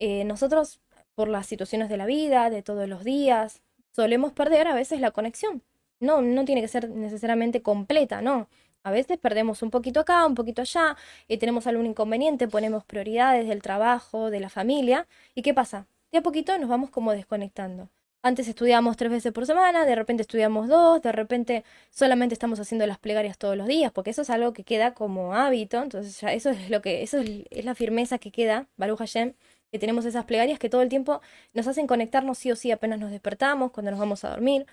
nosotros, por las situaciones de la vida, de todos los días, solemos perder a veces la conexión. No, no tiene que ser necesariamente completa, no. A veces perdemos un poquito acá, un poquito allá, y tenemos algún inconveniente, ponemos prioridades del trabajo, de la familia, ¿y qué pasa? De a poquito nos vamos como desconectando. Antes estudiábamos tres veces por semana, de repente estudiamos dos, de repente solamente estamos haciendo las plegarias todos los días, porque eso es algo que queda como hábito, entonces ya eso es lo que, eso es, la firmeza que queda, Baruch Hashem, que tenemos esas plegarias que todo el tiempo nos hacen conectarnos sí o sí apenas nos despertamos, cuando nos vamos a dormir.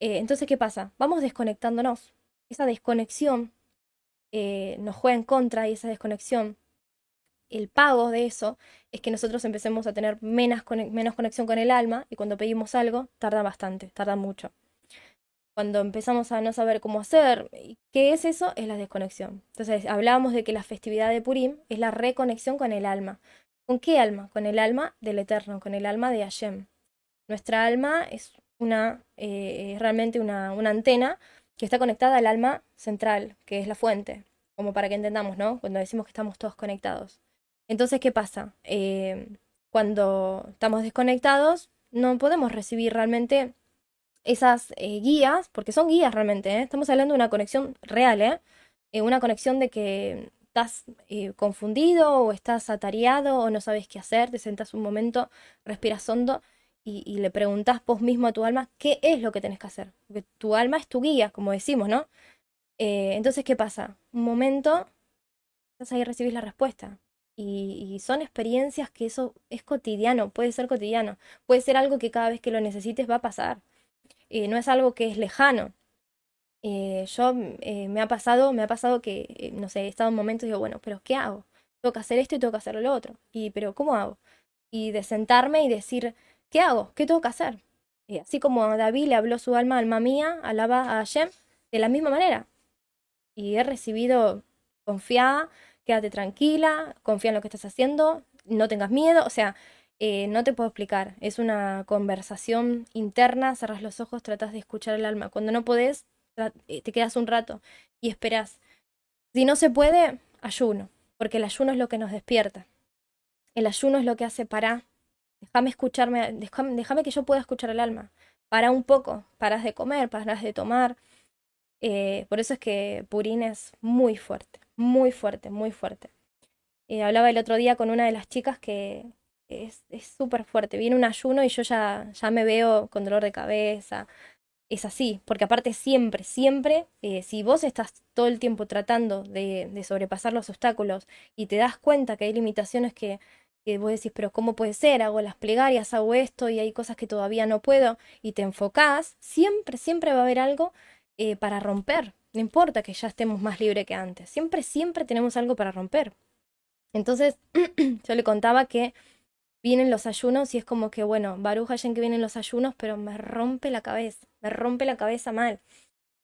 Eh, entonces, ¿qué pasa? Vamos desconectándonos esa desconexión eh, nos juega en contra y esa desconexión, el pago de eso es que nosotros empecemos a tener menos, menos conexión con el alma y cuando pedimos algo tarda bastante, tarda mucho. Cuando empezamos a no saber cómo hacer, ¿qué es eso? Es la desconexión. Entonces hablábamos de que la festividad de Purim es la reconexión con el alma. ¿Con qué alma? Con el alma del Eterno, con el alma de Hashem. Nuestra alma es una, eh, realmente una, una antena que está conectada al alma central, que es la fuente, como para que entendamos, ¿no? Cuando decimos que estamos todos conectados. Entonces, ¿qué pasa? Eh, cuando estamos desconectados, no podemos recibir realmente esas eh, guías, porque son guías realmente, ¿eh? estamos hablando de una conexión real, ¿eh? una conexión de que estás confundido o estás atareado o no sabes qué hacer, te sentas un momento, respiras hondo y, le preguntas vos mismo a tu alma qué es lo que tenés que hacer. Porque tu alma es tu guía, como decimos, ¿no? Eh, entonces, ¿qué pasa? Un momento, estás ahí y recibís la respuesta. Y, son experiencias que eso es cotidiano, puede ser cotidiano, puede ser algo que cada vez que lo necesites va a pasar. Eh, no es algo que es lejano. Eh, yo me ha pasado, me ha pasado que, no sé, he estado en momentos y digo, bueno, pero ¿qué hago? Tengo que hacer esto y tengo que hacer lo otro. Y, pero ¿cómo hago? Y de sentarme y decir, ¿qué hago? ¿Qué tengo que hacer? Y así como David le habló su alma, alma mía, alaba a Hashem, de la misma manera. Y he recibido, confía, quédate tranquila, confía en lo que estás haciendo, no tengas miedo, o sea, eh, no te puedo explicar, es una conversación interna, cerras los ojos, tratas de escuchar el alma. Cuando no podés, eh, te quedas un rato y esperas. Si no se puede, ayuno, porque el ayuno es lo que nos despierta. El ayuno es lo que hace para Déjame escucharme, déjame, que yo pueda escuchar el alma. Para un poco, paras de comer, paras de tomar. Eh, por eso es que Purín es muy fuerte, muy fuerte, muy fuerte. Eh, hablaba el otro día con una de las chicas que es súper fuerte. Viene un ayuno y yo ya, ya me veo con dolor de cabeza. Es así, porque aparte siempre, siempre, eh, si vos estás todo el tiempo tratando de, de sobrepasar los obstáculos y te das cuenta que hay limitaciones que que vos decís, pero ¿cómo puede ser? Hago las plegarias, hago esto y hay cosas que todavía no puedo y te enfocás, siempre, siempre va a haber algo eh, para romper. No importa que ya estemos más libres que antes, siempre, siempre tenemos algo para romper. Entonces, yo le contaba que vienen los ayunos y es como que, bueno, Baruch en que vienen los ayunos, pero me rompe la cabeza, me rompe la cabeza mal.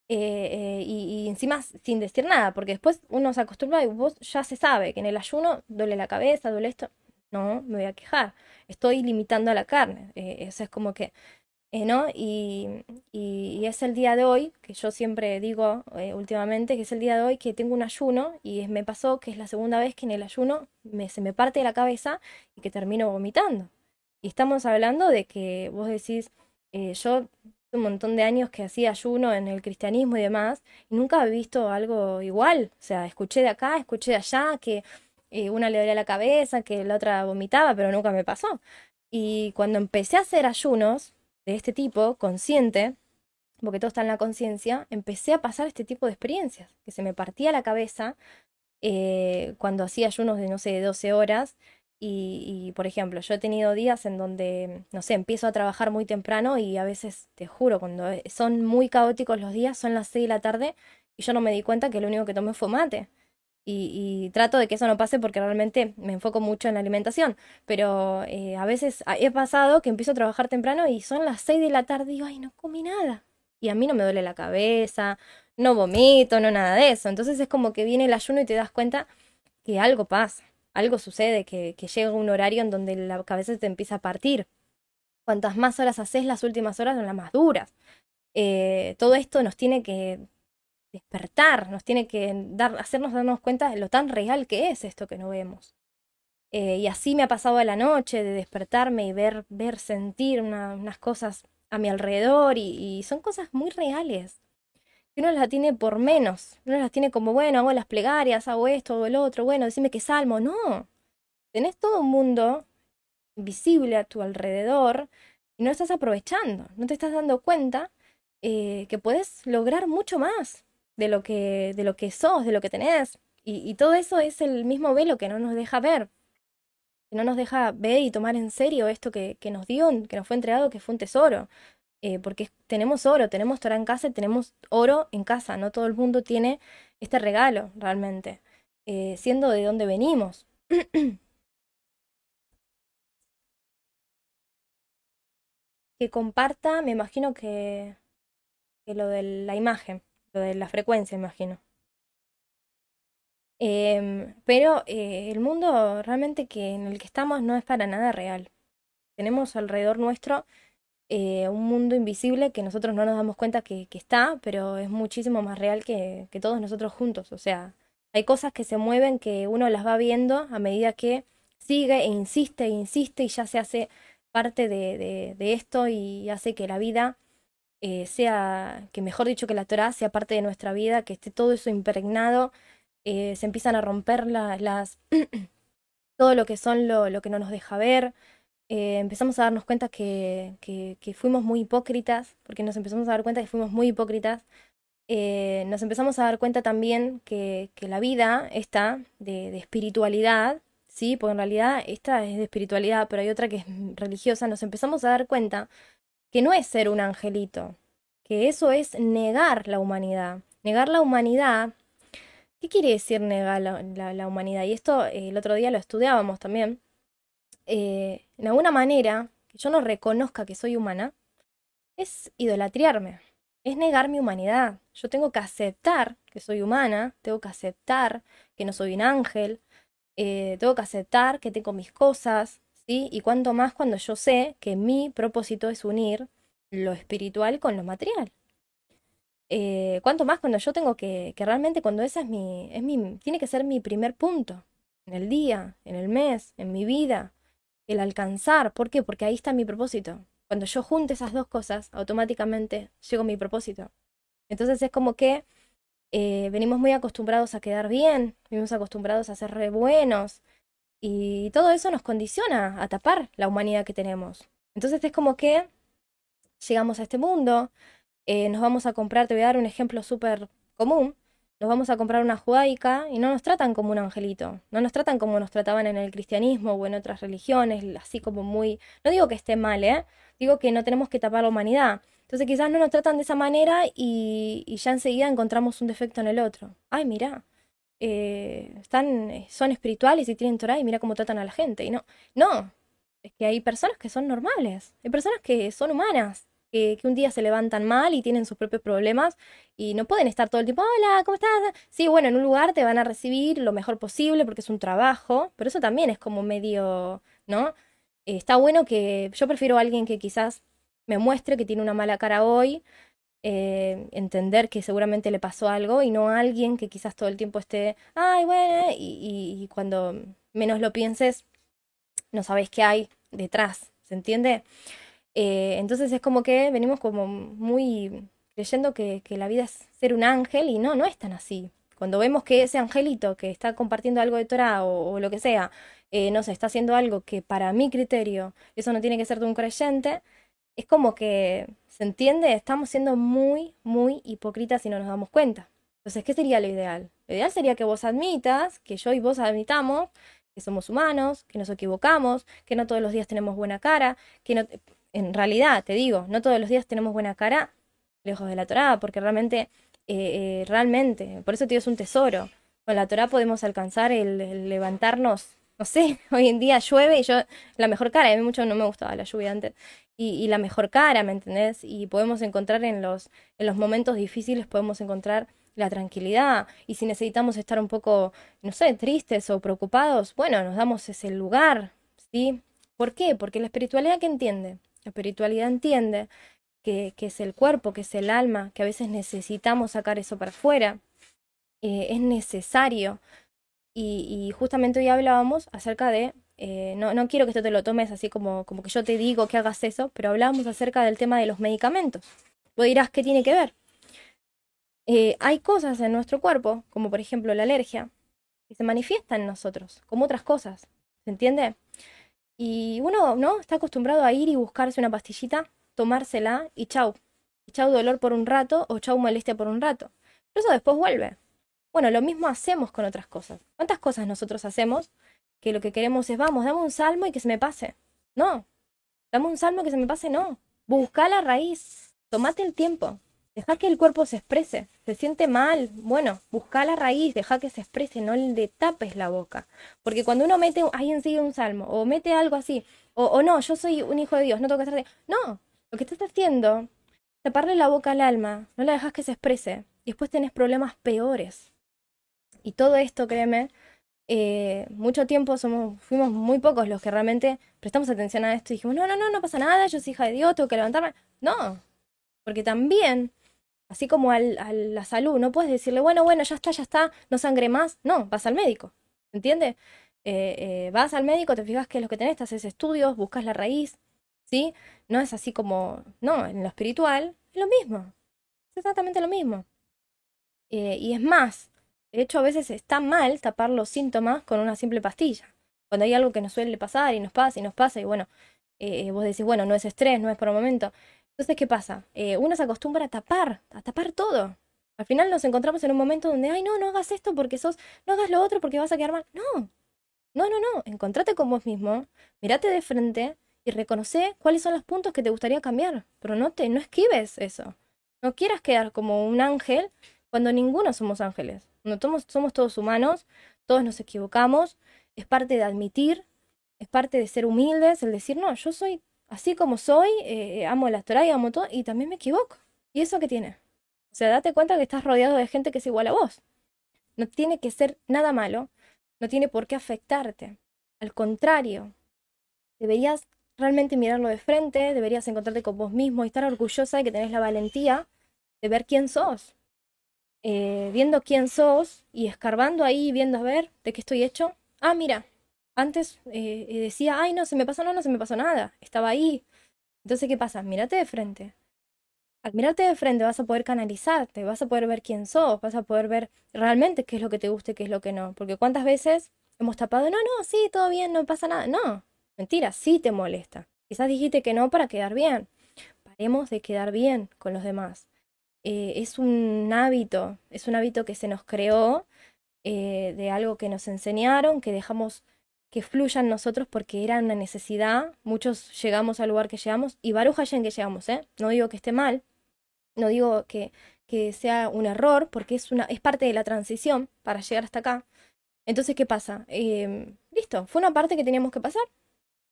Eh, eh, y, y, encima sin decir nada, porque después uno se acostumbra y vos ya se sabe que en el ayuno duele la cabeza, duele esto no me voy a quejar. Estoy limitando a la carne. Eh, eso es como que, eh, ¿no? Y, y, es el día de hoy, que yo siempre digo eh, últimamente, que es el día de hoy que tengo un ayuno y me pasó que es la segunda vez que en el ayuno se me parte la cabeza y que termino vomitando. Y estamos hablando de que vos decís, yo un montón de años que hacía ayuno en el cristianismo y demás, y nunca he visto algo igual. O sea, escuché de acá, escuché de allá, que una le dolía la cabeza, que la otra vomitaba, pero nunca me pasó. Y cuando empecé a hacer ayunos de este tipo, consciente, porque todo está en la conciencia, empecé a pasar este tipo de experiencias, que se me partía la cabeza eh, cuando hacía ayunos de, no sé, de 12 horas. Y, y, por ejemplo, yo he tenido días en donde, no sé, empiezo a trabajar muy temprano y a veces, te juro, cuando son muy caóticos los días, son las 6 de la tarde y yo no me di cuenta que lo único que tomé fue mate. Y, trato de que eso no pase porque realmente me enfoco mucho en la alimentación. Pero eh, a veces he pasado que empiezo a trabajar temprano y son las 6 de la tarde y digo, ay, no comí nada. Y a mí no me duele la cabeza, no vomito, no nada de eso. Entonces es como que viene el ayuno y te das cuenta que algo pasa, algo sucede, que, que llega un horario en donde la cabeza te empieza a partir. Cuantas más horas haces, las últimas horas son las más duras. Eh, todo esto nos tiene que despertar, nos tiene que dar, hacernos darnos cuenta de lo tan real que es esto que no vemos. Eh, y así me ha pasado la noche de despertarme y ver, ver, sentir unas cosas a mi alrededor y, son cosas muy reales. Que uno las tiene por menos, uno las tiene como, bueno, hago las plegarias, hago esto, hago el otro, bueno, decime que salmo, no. Tenés todo un mundo visible a tu alrededor y no estás aprovechando, no te estás dando cuenta eh, que puedes lograr mucho más de lo que, de lo que sos, de lo que tenés. Y, todo eso es el mismo velo que no nos deja ver, que no nos deja ver y tomar en serio esto que, que nos dio, que nos fue entregado, que fue un tesoro. Eh, porque tenemos oro, tenemos Torah en casa y tenemos oro en casa. No todo el mundo tiene este regalo realmente, eh, siendo de donde venimos. que comparta, me imagino que, que lo de la imagen lo de la frecuencia, imagino. Em, pero eh, el mundo realmente que en el que estamos no es para nada real. Tenemos alrededor nuestro eh, un mundo invisible que nosotros no nos damos cuenta que, que está, pero es muchísimo más real que, que, todos nosotros juntos. O sea, hay cosas que se mueven que uno las va viendo a medida que sigue e insiste e insiste y ya se hace parte de, de, de esto y hace que la vida eh, sea, que mejor dicho que la Torah sea parte de nuestra vida, que esté todo eso impregnado, eh, se empiezan a romper las, todo lo que son lo, lo, que no nos deja ver, eh, empezamos a darnos cuenta que, que, fuimos muy hipócritas, porque nos empezamos a dar cuenta que fuimos muy hipócritas, nos empezamos a dar cuenta también que, que la vida está de, de espiritualidad, sí, porque en realidad esta es de espiritualidad, pero hay otra que es religiosa, nos empezamos a dar cuenta que no es ser un angelito, que eso es negar la humanidad. Negar la humanidad, ¿qué quiere decir negar la, humanidad? Y esto eh, el otro día lo estudiábamos también. Eh, de alguna manera, que yo no reconozca que soy humana, es idolatriarme, es negar mi humanidad. Yo tengo que aceptar que soy humana, tengo que aceptar que no soy un ángel, eh, tengo que aceptar que tengo mis cosas, y cuanto más cuando yo sé que mi propósito es unir lo espiritual con lo material. Eh, cuanto más cuando yo tengo que, que realmente cuando esa es mi, es mi, tiene que ser mi primer punto, en el día, en el mes, en mi vida, el alcanzar. ¿Por qué? Porque ahí está mi propósito. Cuando yo junte esas dos cosas, automáticamente llego a mi propósito. Entonces es como que eh, venimos muy acostumbrados a quedar bien, venimos acostumbrados a ser buenos, y todo eso nos condiciona a tapar la humanidad que tenemos. Entonces es como que llegamos a este mundo, eh, nos vamos a comprar, te voy a dar un ejemplo súper común, nos vamos a comprar una judaica y no nos tratan como un angelito, no nos tratan como nos trataban en el cristianismo o en otras religiones, así como muy... No digo que esté mal, ¿eh? Digo que no tenemos que tapar la humanidad. Entonces quizás no nos tratan de esa manera y, y ya enseguida encontramos un defecto en el otro. Ay, mira, eh, están, eh, son espirituales y tienen Torah y mira cómo tratan a la gente. Y no, no, es que hay personas que son normales, hay personas que son humanas, que, un día se levantan mal y tienen sus propios problemas y no pueden estar todo el tiempo, hola, ¿cómo estás? Sí, bueno, en un lugar te van a recibir lo mejor posible porque es un trabajo, pero eso también es como medio, ¿no? Eh, está bueno que yo prefiero a alguien que quizás me muestre que tiene una mala cara hoy eh, entender que seguramente le pasó algo y no a alguien que quizás todo el tiempo esté, ay, bueno, y, cuando menos lo pienses, no sabes qué hay detrás, ¿se entiende? Eh, entonces es como que venimos como muy creyendo que, que, la vida es ser un ángel y no, no es tan así. Cuando vemos que ese angelito que está compartiendo algo de Torah o, lo que sea, eh, no sé, está haciendo algo que para mi criterio eso no tiene que ser de un creyente, es como que, ¿se entiende? Estamos siendo muy, muy hipócritas y no nos damos cuenta. Entonces, ¿qué sería lo ideal? Lo ideal sería que vos admitas, que yo y vos admitamos que somos humanos, que nos equivocamos, que no todos los días tenemos buena cara, que no, en realidad, te digo, no todos los días tenemos buena cara lejos de la Torah, porque realmente, eh, eh, realmente, por eso te es un tesoro. con la Torah podemos alcanzar el, levantarnos, no sé, hoy en día llueve y yo, la mejor cara, a mí mucho no me gustaba la lluvia antes, y, la mejor cara, ¿me entendés? Y podemos encontrar en los, en los momentos difíciles, podemos encontrar la tranquilidad. Y si necesitamos estar un poco, no sé, tristes o preocupados, bueno, nos damos ese lugar, ¿sí? ¿Por qué? Porque la espiritualidad que entiende, la espiritualidad entiende que, que es el cuerpo, que es el alma, que a veces necesitamos sacar eso para afuera, eh, es necesario. Y, justamente hoy hablábamos acerca de, eh, no, no, quiero que esto te lo tomes así como, como que yo te digo que hagas eso, pero hablábamos acerca del tema de los medicamentos. Vos dirás, ¿qué tiene que ver? Eh, hay cosas en nuestro cuerpo, como por ejemplo la alergia, que se manifiestan en nosotros, como otras cosas. ¿Se entiende? Y uno, ¿no? Está acostumbrado a ir y buscarse una pastillita, tomársela y chau. Y chau dolor por un rato o chau molestia por un rato. Pero eso después vuelve. Bueno, lo mismo hacemos con otras cosas. ¿Cuántas cosas nosotros hacemos que lo que queremos es, vamos, dame un salmo y que se me pase? No. Dame un salmo que se me pase, no. Busca la raíz. Tomate el tiempo. Deja que el cuerpo se exprese. Se siente mal. Bueno, busca la raíz, deja que se exprese, no le tapes la boca. Porque cuando uno mete ahí en sí un salmo, o mete algo así, o, o no, yo soy un hijo de Dios, no tengo que estar. No, lo que estás haciendo, taparle la boca al alma, no la dejas que se exprese. Y después tenés problemas peores. Y todo esto, créeme, eh, mucho tiempo somos, fuimos muy pocos los que realmente prestamos atención a esto y dijimos, no, no, no, no pasa nada, yo soy hija de Dios, tengo que levantarme. No, porque también, así como al, a la salud, no puedes decirle, bueno, bueno, ya está, ya está, no sangre más. No, vas al médico, ¿entiendes? Eh, eh, vas al médico, te fijas qué es lo que tenés, te haces estudios, buscas la raíz, ¿sí? No es así como, no, en lo espiritual es lo mismo, es exactamente lo mismo. y es más, de hecho, a veces está mal tapar los síntomas con una simple pastilla. Cuando hay algo que nos suele pasar y nos pasa y nos pasa y bueno, eh, vos decís, bueno, no es estrés, no es por un momento. Entonces, ¿qué pasa? Eh, uno se acostumbra a tapar, a tapar todo. Al final nos encontramos en un momento donde, ay, no, no hagas esto porque sos, no hagas lo otro porque vas a quedar mal. No, no, no, no. Encontrate con vos mismo, mirate de frente y reconoce cuáles son los puntos que te gustaría cambiar. Pero no te, no esquives eso. No quieras quedar como un ángel cuando ninguno somos ángeles. No somos, todos humanos, todos nos equivocamos, es parte de admitir, es parte de ser humildes, el decir, no, yo soy así como soy, eh, amo la Torah y amo todo, y también me equivoco. ¿Y eso qué tiene? O sea, date cuenta que estás rodeado de gente que es igual a vos. No tiene que ser nada malo, no tiene por qué afectarte. Al contrario, deberías realmente mirarlo de frente, deberías encontrarte con vos mismo y estar orgullosa de que tenés la valentía de ver quién sos. Eh, viendo quién sos y escarbando ahí, viendo a ver de qué estoy hecho. Ah, mira, antes eh, decía, ay, no, se me pasó, no, no se me pasó nada, estaba ahí. Entonces, ¿qué pasa? Mírate de frente. Al mirarte de frente vas a poder canalizarte, vas a poder ver quién sos, vas a poder ver realmente qué es lo que te gusta y qué es lo que no. Porque cuántas veces hemos tapado, no, no, sí, todo bien, no pasa nada. No, mentira, sí te molesta. Quizás dijiste que no para quedar bien. Paremos de quedar bien con los demás. Eh, es un hábito, es un hábito que se nos creó eh, de algo que nos enseñaron, que dejamos que fluya en nosotros porque era una necesidad. Muchos llegamos al lugar que llegamos y Baruch en que llegamos, ¿eh? No digo que esté mal, no digo que, que sea un error porque es, una, es parte de la transición para llegar hasta acá. Entonces, ¿qué pasa? Em, listo, fue una parte que teníamos que pasar,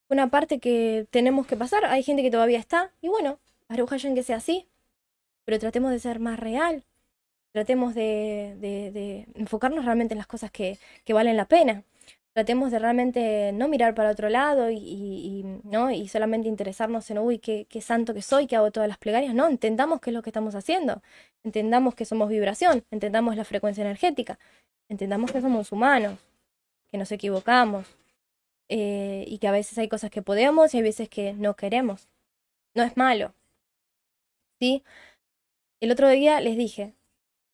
fue una parte que tenemos que pasar, hay gente que todavía está y bueno, Baruch en que sea así, pero tratemos de ser más real, tratemos de, de, enfocarnos realmente en las cosas que, que, valen la pena, tratemos de realmente no mirar para otro lado y, y, ¿no? y solamente interesarnos en, uy, qué, qué santo que soy, que hago todas las plegarias, no, entendamos qué es lo que estamos haciendo, entendamos que somos vibración, entendamos la frecuencia energética, entendamos que somos humanos, que nos equivocamos, eh, y que a veces hay cosas que podemos y hay veces que no queremos. No es malo. ¿Sí? El otro día les dije,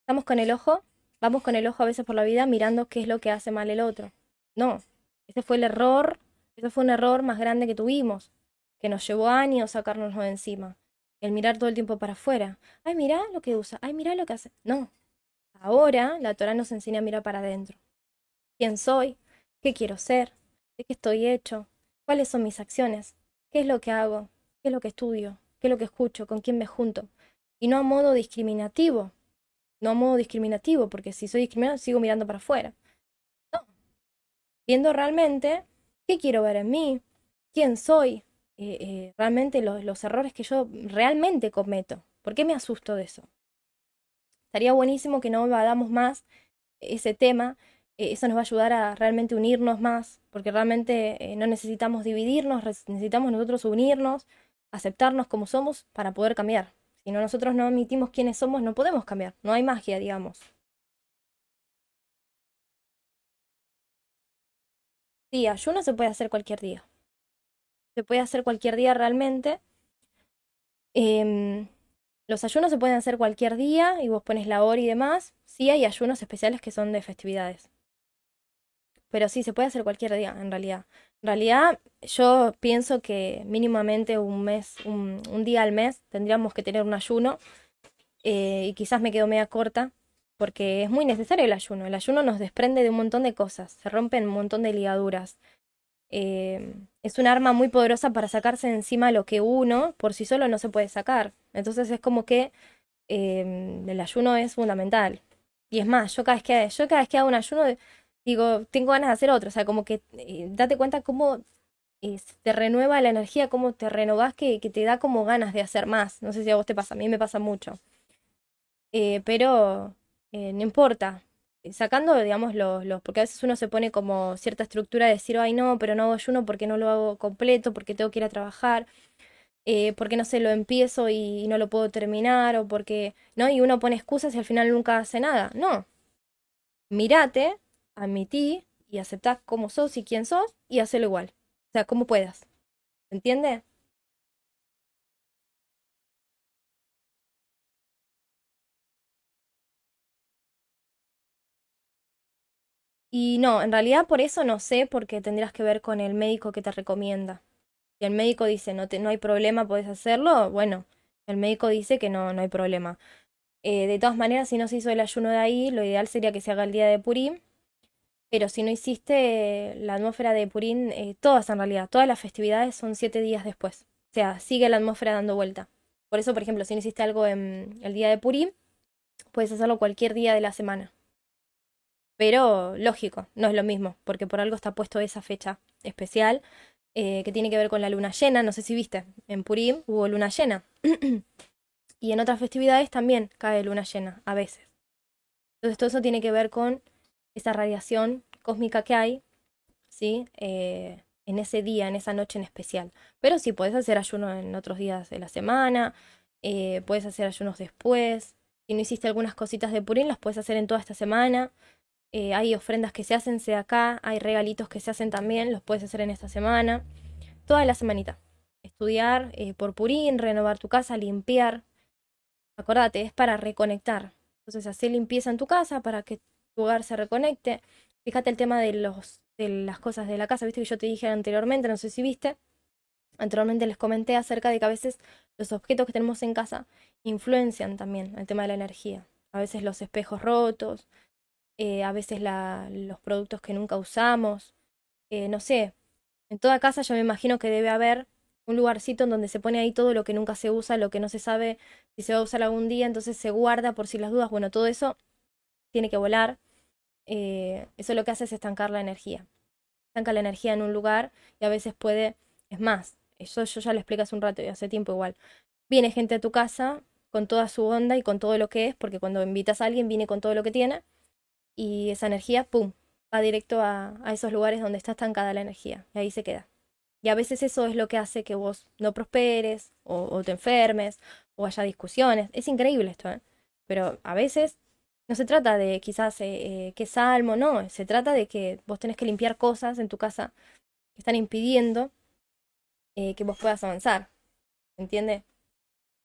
estamos con el ojo, vamos con el ojo a veces por la vida mirando qué es lo que hace mal el otro. No, ese fue el error, ese fue un error más grande que tuvimos, que nos llevó años sacárnoslo de encima. El mirar todo el tiempo para afuera. Ay, mira lo que usa, ay, mira lo que hace. No, ahora la Torah nos enseña a mirar para adentro. ¿Quién soy? ¿Qué quiero ser? ¿De qué estoy hecho? ¿Cuáles son mis acciones? ¿Qué es lo que hago? ¿Qué es lo que estudio? ¿Qué es lo que escucho? ¿Con quién me junto? Y no a modo discriminativo, no modo discriminativo, porque si soy discriminado sigo mirando para afuera. No. Viendo realmente qué quiero ver en mí, quién soy, eh, eh, realmente los errores que yo realmente cometo. ¿Por qué me asusto de eso? Estaría buenísimo que no evadamos más ese tema. Eh, eso nos va a ayudar a realmente unirnos más, porque realmente no necesitamos dividirnos, necesitamos nosotros unirnos, aceptarnos como somos para poder cambiar. Si no nosotros no admitimos quiénes somos, no podemos cambiar. No hay magia, digamos. Sí, ayuno se puede hacer cualquier día. Se puede hacer cualquier día realmente. Em, los ayunos se pueden hacer cualquier día y vos pones la hora y demás. Sí hay ayunos especiales que son de festividades. Pero sí, se puede hacer cualquier día, en realidad. En realidad, yo pienso que mínimamente un mes, un, día al mes, tendríamos que tener un ayuno. Eh, y quizás me quedo media corta, porque es muy necesario el ayuno. El ayuno nos desprende de un montón de cosas, se rompen un montón de ligaduras. Eh, es un arma muy poderosa para sacarse encima lo que uno por sí solo no se puede sacar. Entonces es como que eh, el ayuno es fundamental. Y es más, yo cada vez que, yo cada vez que hago un ayuno digo, tengo ganas de hacer otro. O sea, como que eh, date cuenta cómo te renueva la energía, cómo te renovás, que, que, te da como ganas de hacer más. No sé si a vos te pasa, a mí me pasa mucho. pero no importa, sacando, digamos, los, los, porque a veces uno se pone como cierta estructura de decir, ay no, pero no hago ayuno porque no lo hago completo, porque tengo que ir a trabajar, eh, porque no sé, lo empiezo y, no lo puedo terminar, o porque, ¿no? Y uno pone excusas y al final nunca hace nada. No. Mirate, admití y aceptá cómo sos y quién sos y hacelo igual. O sea, como puedas. ¿Entiendes? Y no, en realidad por eso no sé, porque tendrías que ver con el médico que te recomienda. Si el médico dice no, te, no hay problema, puedes hacerlo, bueno, el médico dice que no, no hay problema. Eh, de todas maneras, si no se hizo el ayuno de ahí, lo ideal sería que se haga el día de Purim. Pero si no hiciste la atmósfera de Purim, eh, todas en realidad, todas las festividades son siete días después. O sea, sigue la atmósfera dando vuelta. Por eso, por ejemplo, si no hiciste algo en el día de Purim, puedes hacerlo cualquier día de la semana. Pero lógico, no es lo mismo, porque por algo está puesto esa fecha especial eh, que tiene que ver con la luna llena. No sé si viste, en Purim hubo luna llena. y en otras festividades también cae luna llena, a veces. Entonces todo eso tiene que ver con esa radiación cósmica que hay, ¿sí? Eh, en ese día, en esa noche en especial. Pero sí, puedes hacer ayuno en otros días de la semana, eh, puedes hacer ayunos después. Si no hiciste algunas cositas de Purim, las puedes hacer en toda esta semana. Eh, hay ofrendas que se hacen, sea acá, hay regalitos que se hacen también, los puedes hacer en esta semana. Toda la semanita. Estudiar por Purín, renovar tu casa, limpiar. Acordate, es para reconectar. Entonces, hacer limpieza en tu casa para que tu hogar se reconecte. Fíjate el tema de, los, de las cosas de la casa, viste que yo te dije anteriormente, no sé si viste. Anteriormente les comenté acerca de que a veces los objetos que tenemos en casa influencian también el tema de la energía. A veces los espejos rotos, eh, a veces los productos que nunca usamos, eh, no sé, en toda casa yo me imagino que debe haber un lugarcito en donde se pone ahí todo lo que nunca se usa, lo que no se sabe si se va a usar algún día, entonces se guarda por si las dudas, bueno, todo eso tiene que volar, eh, eso lo que hace es estancar la energía, estanca la energía en un lugar y a veces puede, es más, eso yo ya lo expliqué hace un rato y hace tiempo igual, viene gente a tu casa con toda su onda y con todo lo que es, porque cuando invitas a alguien viene con todo lo que tiene, y esa energía, ¡pum!, va directo a, esos lugares donde está estancada la energía y ahí se queda. Y a veces eso es lo que hace que vos no prosperes o, te enfermes o haya discusiones. Es increíble esto, ¿eh? Pero a veces no se trata de quizás eh, eh qué salmo, no, se trata de que vos tenés que limpiar cosas en tu casa que están impidiendo eh, que vos puedas avanzar. ¿Entiende?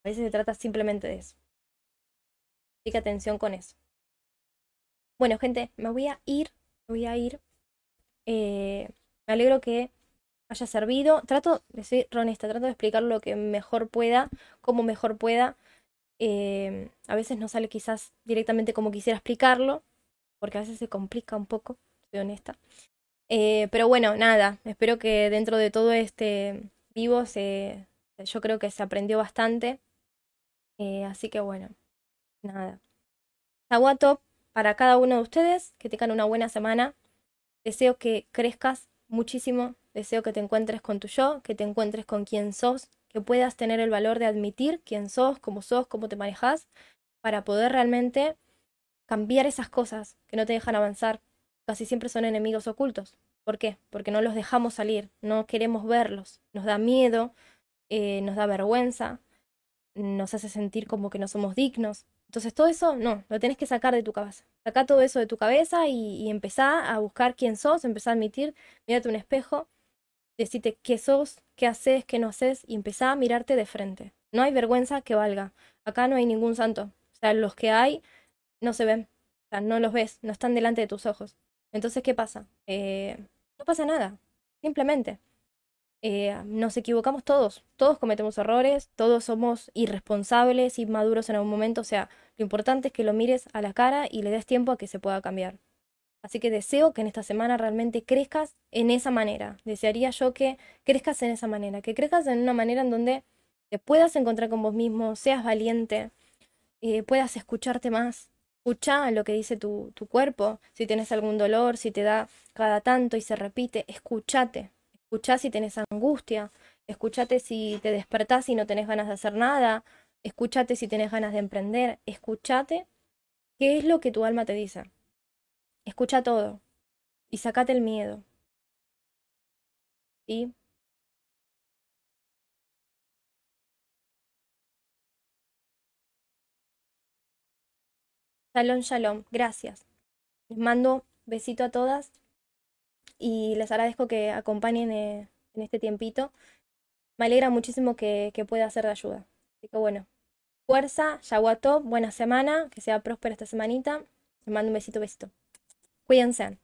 A veces se trata simplemente de eso. Así que atención con eso. Bueno, gente, me voy a ir, me voy a ir. Eh, me alegro que haya servido. Trato de ser honesta, trato de explicar lo que mejor pueda, como mejor pueda. Eh, a veces no sale quizás directamente como quisiera explicarlo, porque a veces se complica un poco, soy honesta. Eh, pero bueno, nada, espero que dentro de todo este vivo se, yo creo que se aprendió bastante. así que bueno, nada. Top para cada uno de ustedes, que tengan una buena semana. Deseo que crezcas muchísimo, deseo que te encuentres con tu yo, que te encuentres con quien sos, que puedas tener el valor de admitir quién sos, cómo sos, cómo te manejas, para poder realmente cambiar esas cosas que no te dejan avanzar. Casi siempre son enemigos ocultos. ¿Por qué? Porque no los dejamos salir, no queremos verlos, nos da miedo, eh, nos da vergüenza, nos hace sentir como que no somos dignos. Entonces todo eso, no, lo tenés que sacar de tu cabeza. Saca todo eso de tu cabeza y, y empezá a buscar quién sos, empezá a admitir, mírate un espejo, decite qué sos, qué haces, qué no haces y empezá a mirarte de frente. No hay vergüenza que valga. Acá no hay ningún santo. O sea, los que hay no se ven. O sea, no los ves, no están delante de tus ojos. Entonces, ¿qué pasa? Eh, no pasa nada. Simplemente. Eh, nos equivocamos todos, todos cometemos errores, todos somos irresponsables, inmaduros en algún momento, o sea, lo importante es que lo mires a la cara y le des tiempo a que se pueda cambiar. Así que deseo que en esta semana realmente crezcas en esa manera. Desearía yo que crezcas en esa manera, que crezcas en una manera en donde te puedas encontrar con vos mismo, seas valiente, eh, puedas escucharte más. Escucha lo que dice tu, tu cuerpo, si tienes algún dolor, si te da cada tanto y se repite, escúchate, Escuchá si tenés angustia, escúchate si te despertás y no tenés ganas de hacer nada, escúchate si tenés ganas de emprender, escúchate qué es lo que tu alma te dice. Escucha todo y sacate el miedo. ¿Sí? Shalom, shalom. Gracias. Les mando besito a todas y les agradezco que acompañen eh, en este tiempito. Me alegra muchísimo que, que pueda ser de ayuda. Así que bueno, fuerza, Yaguatop, buena semana, que sea próspera esta semanita. Les mando un besito, besito. Cuídense.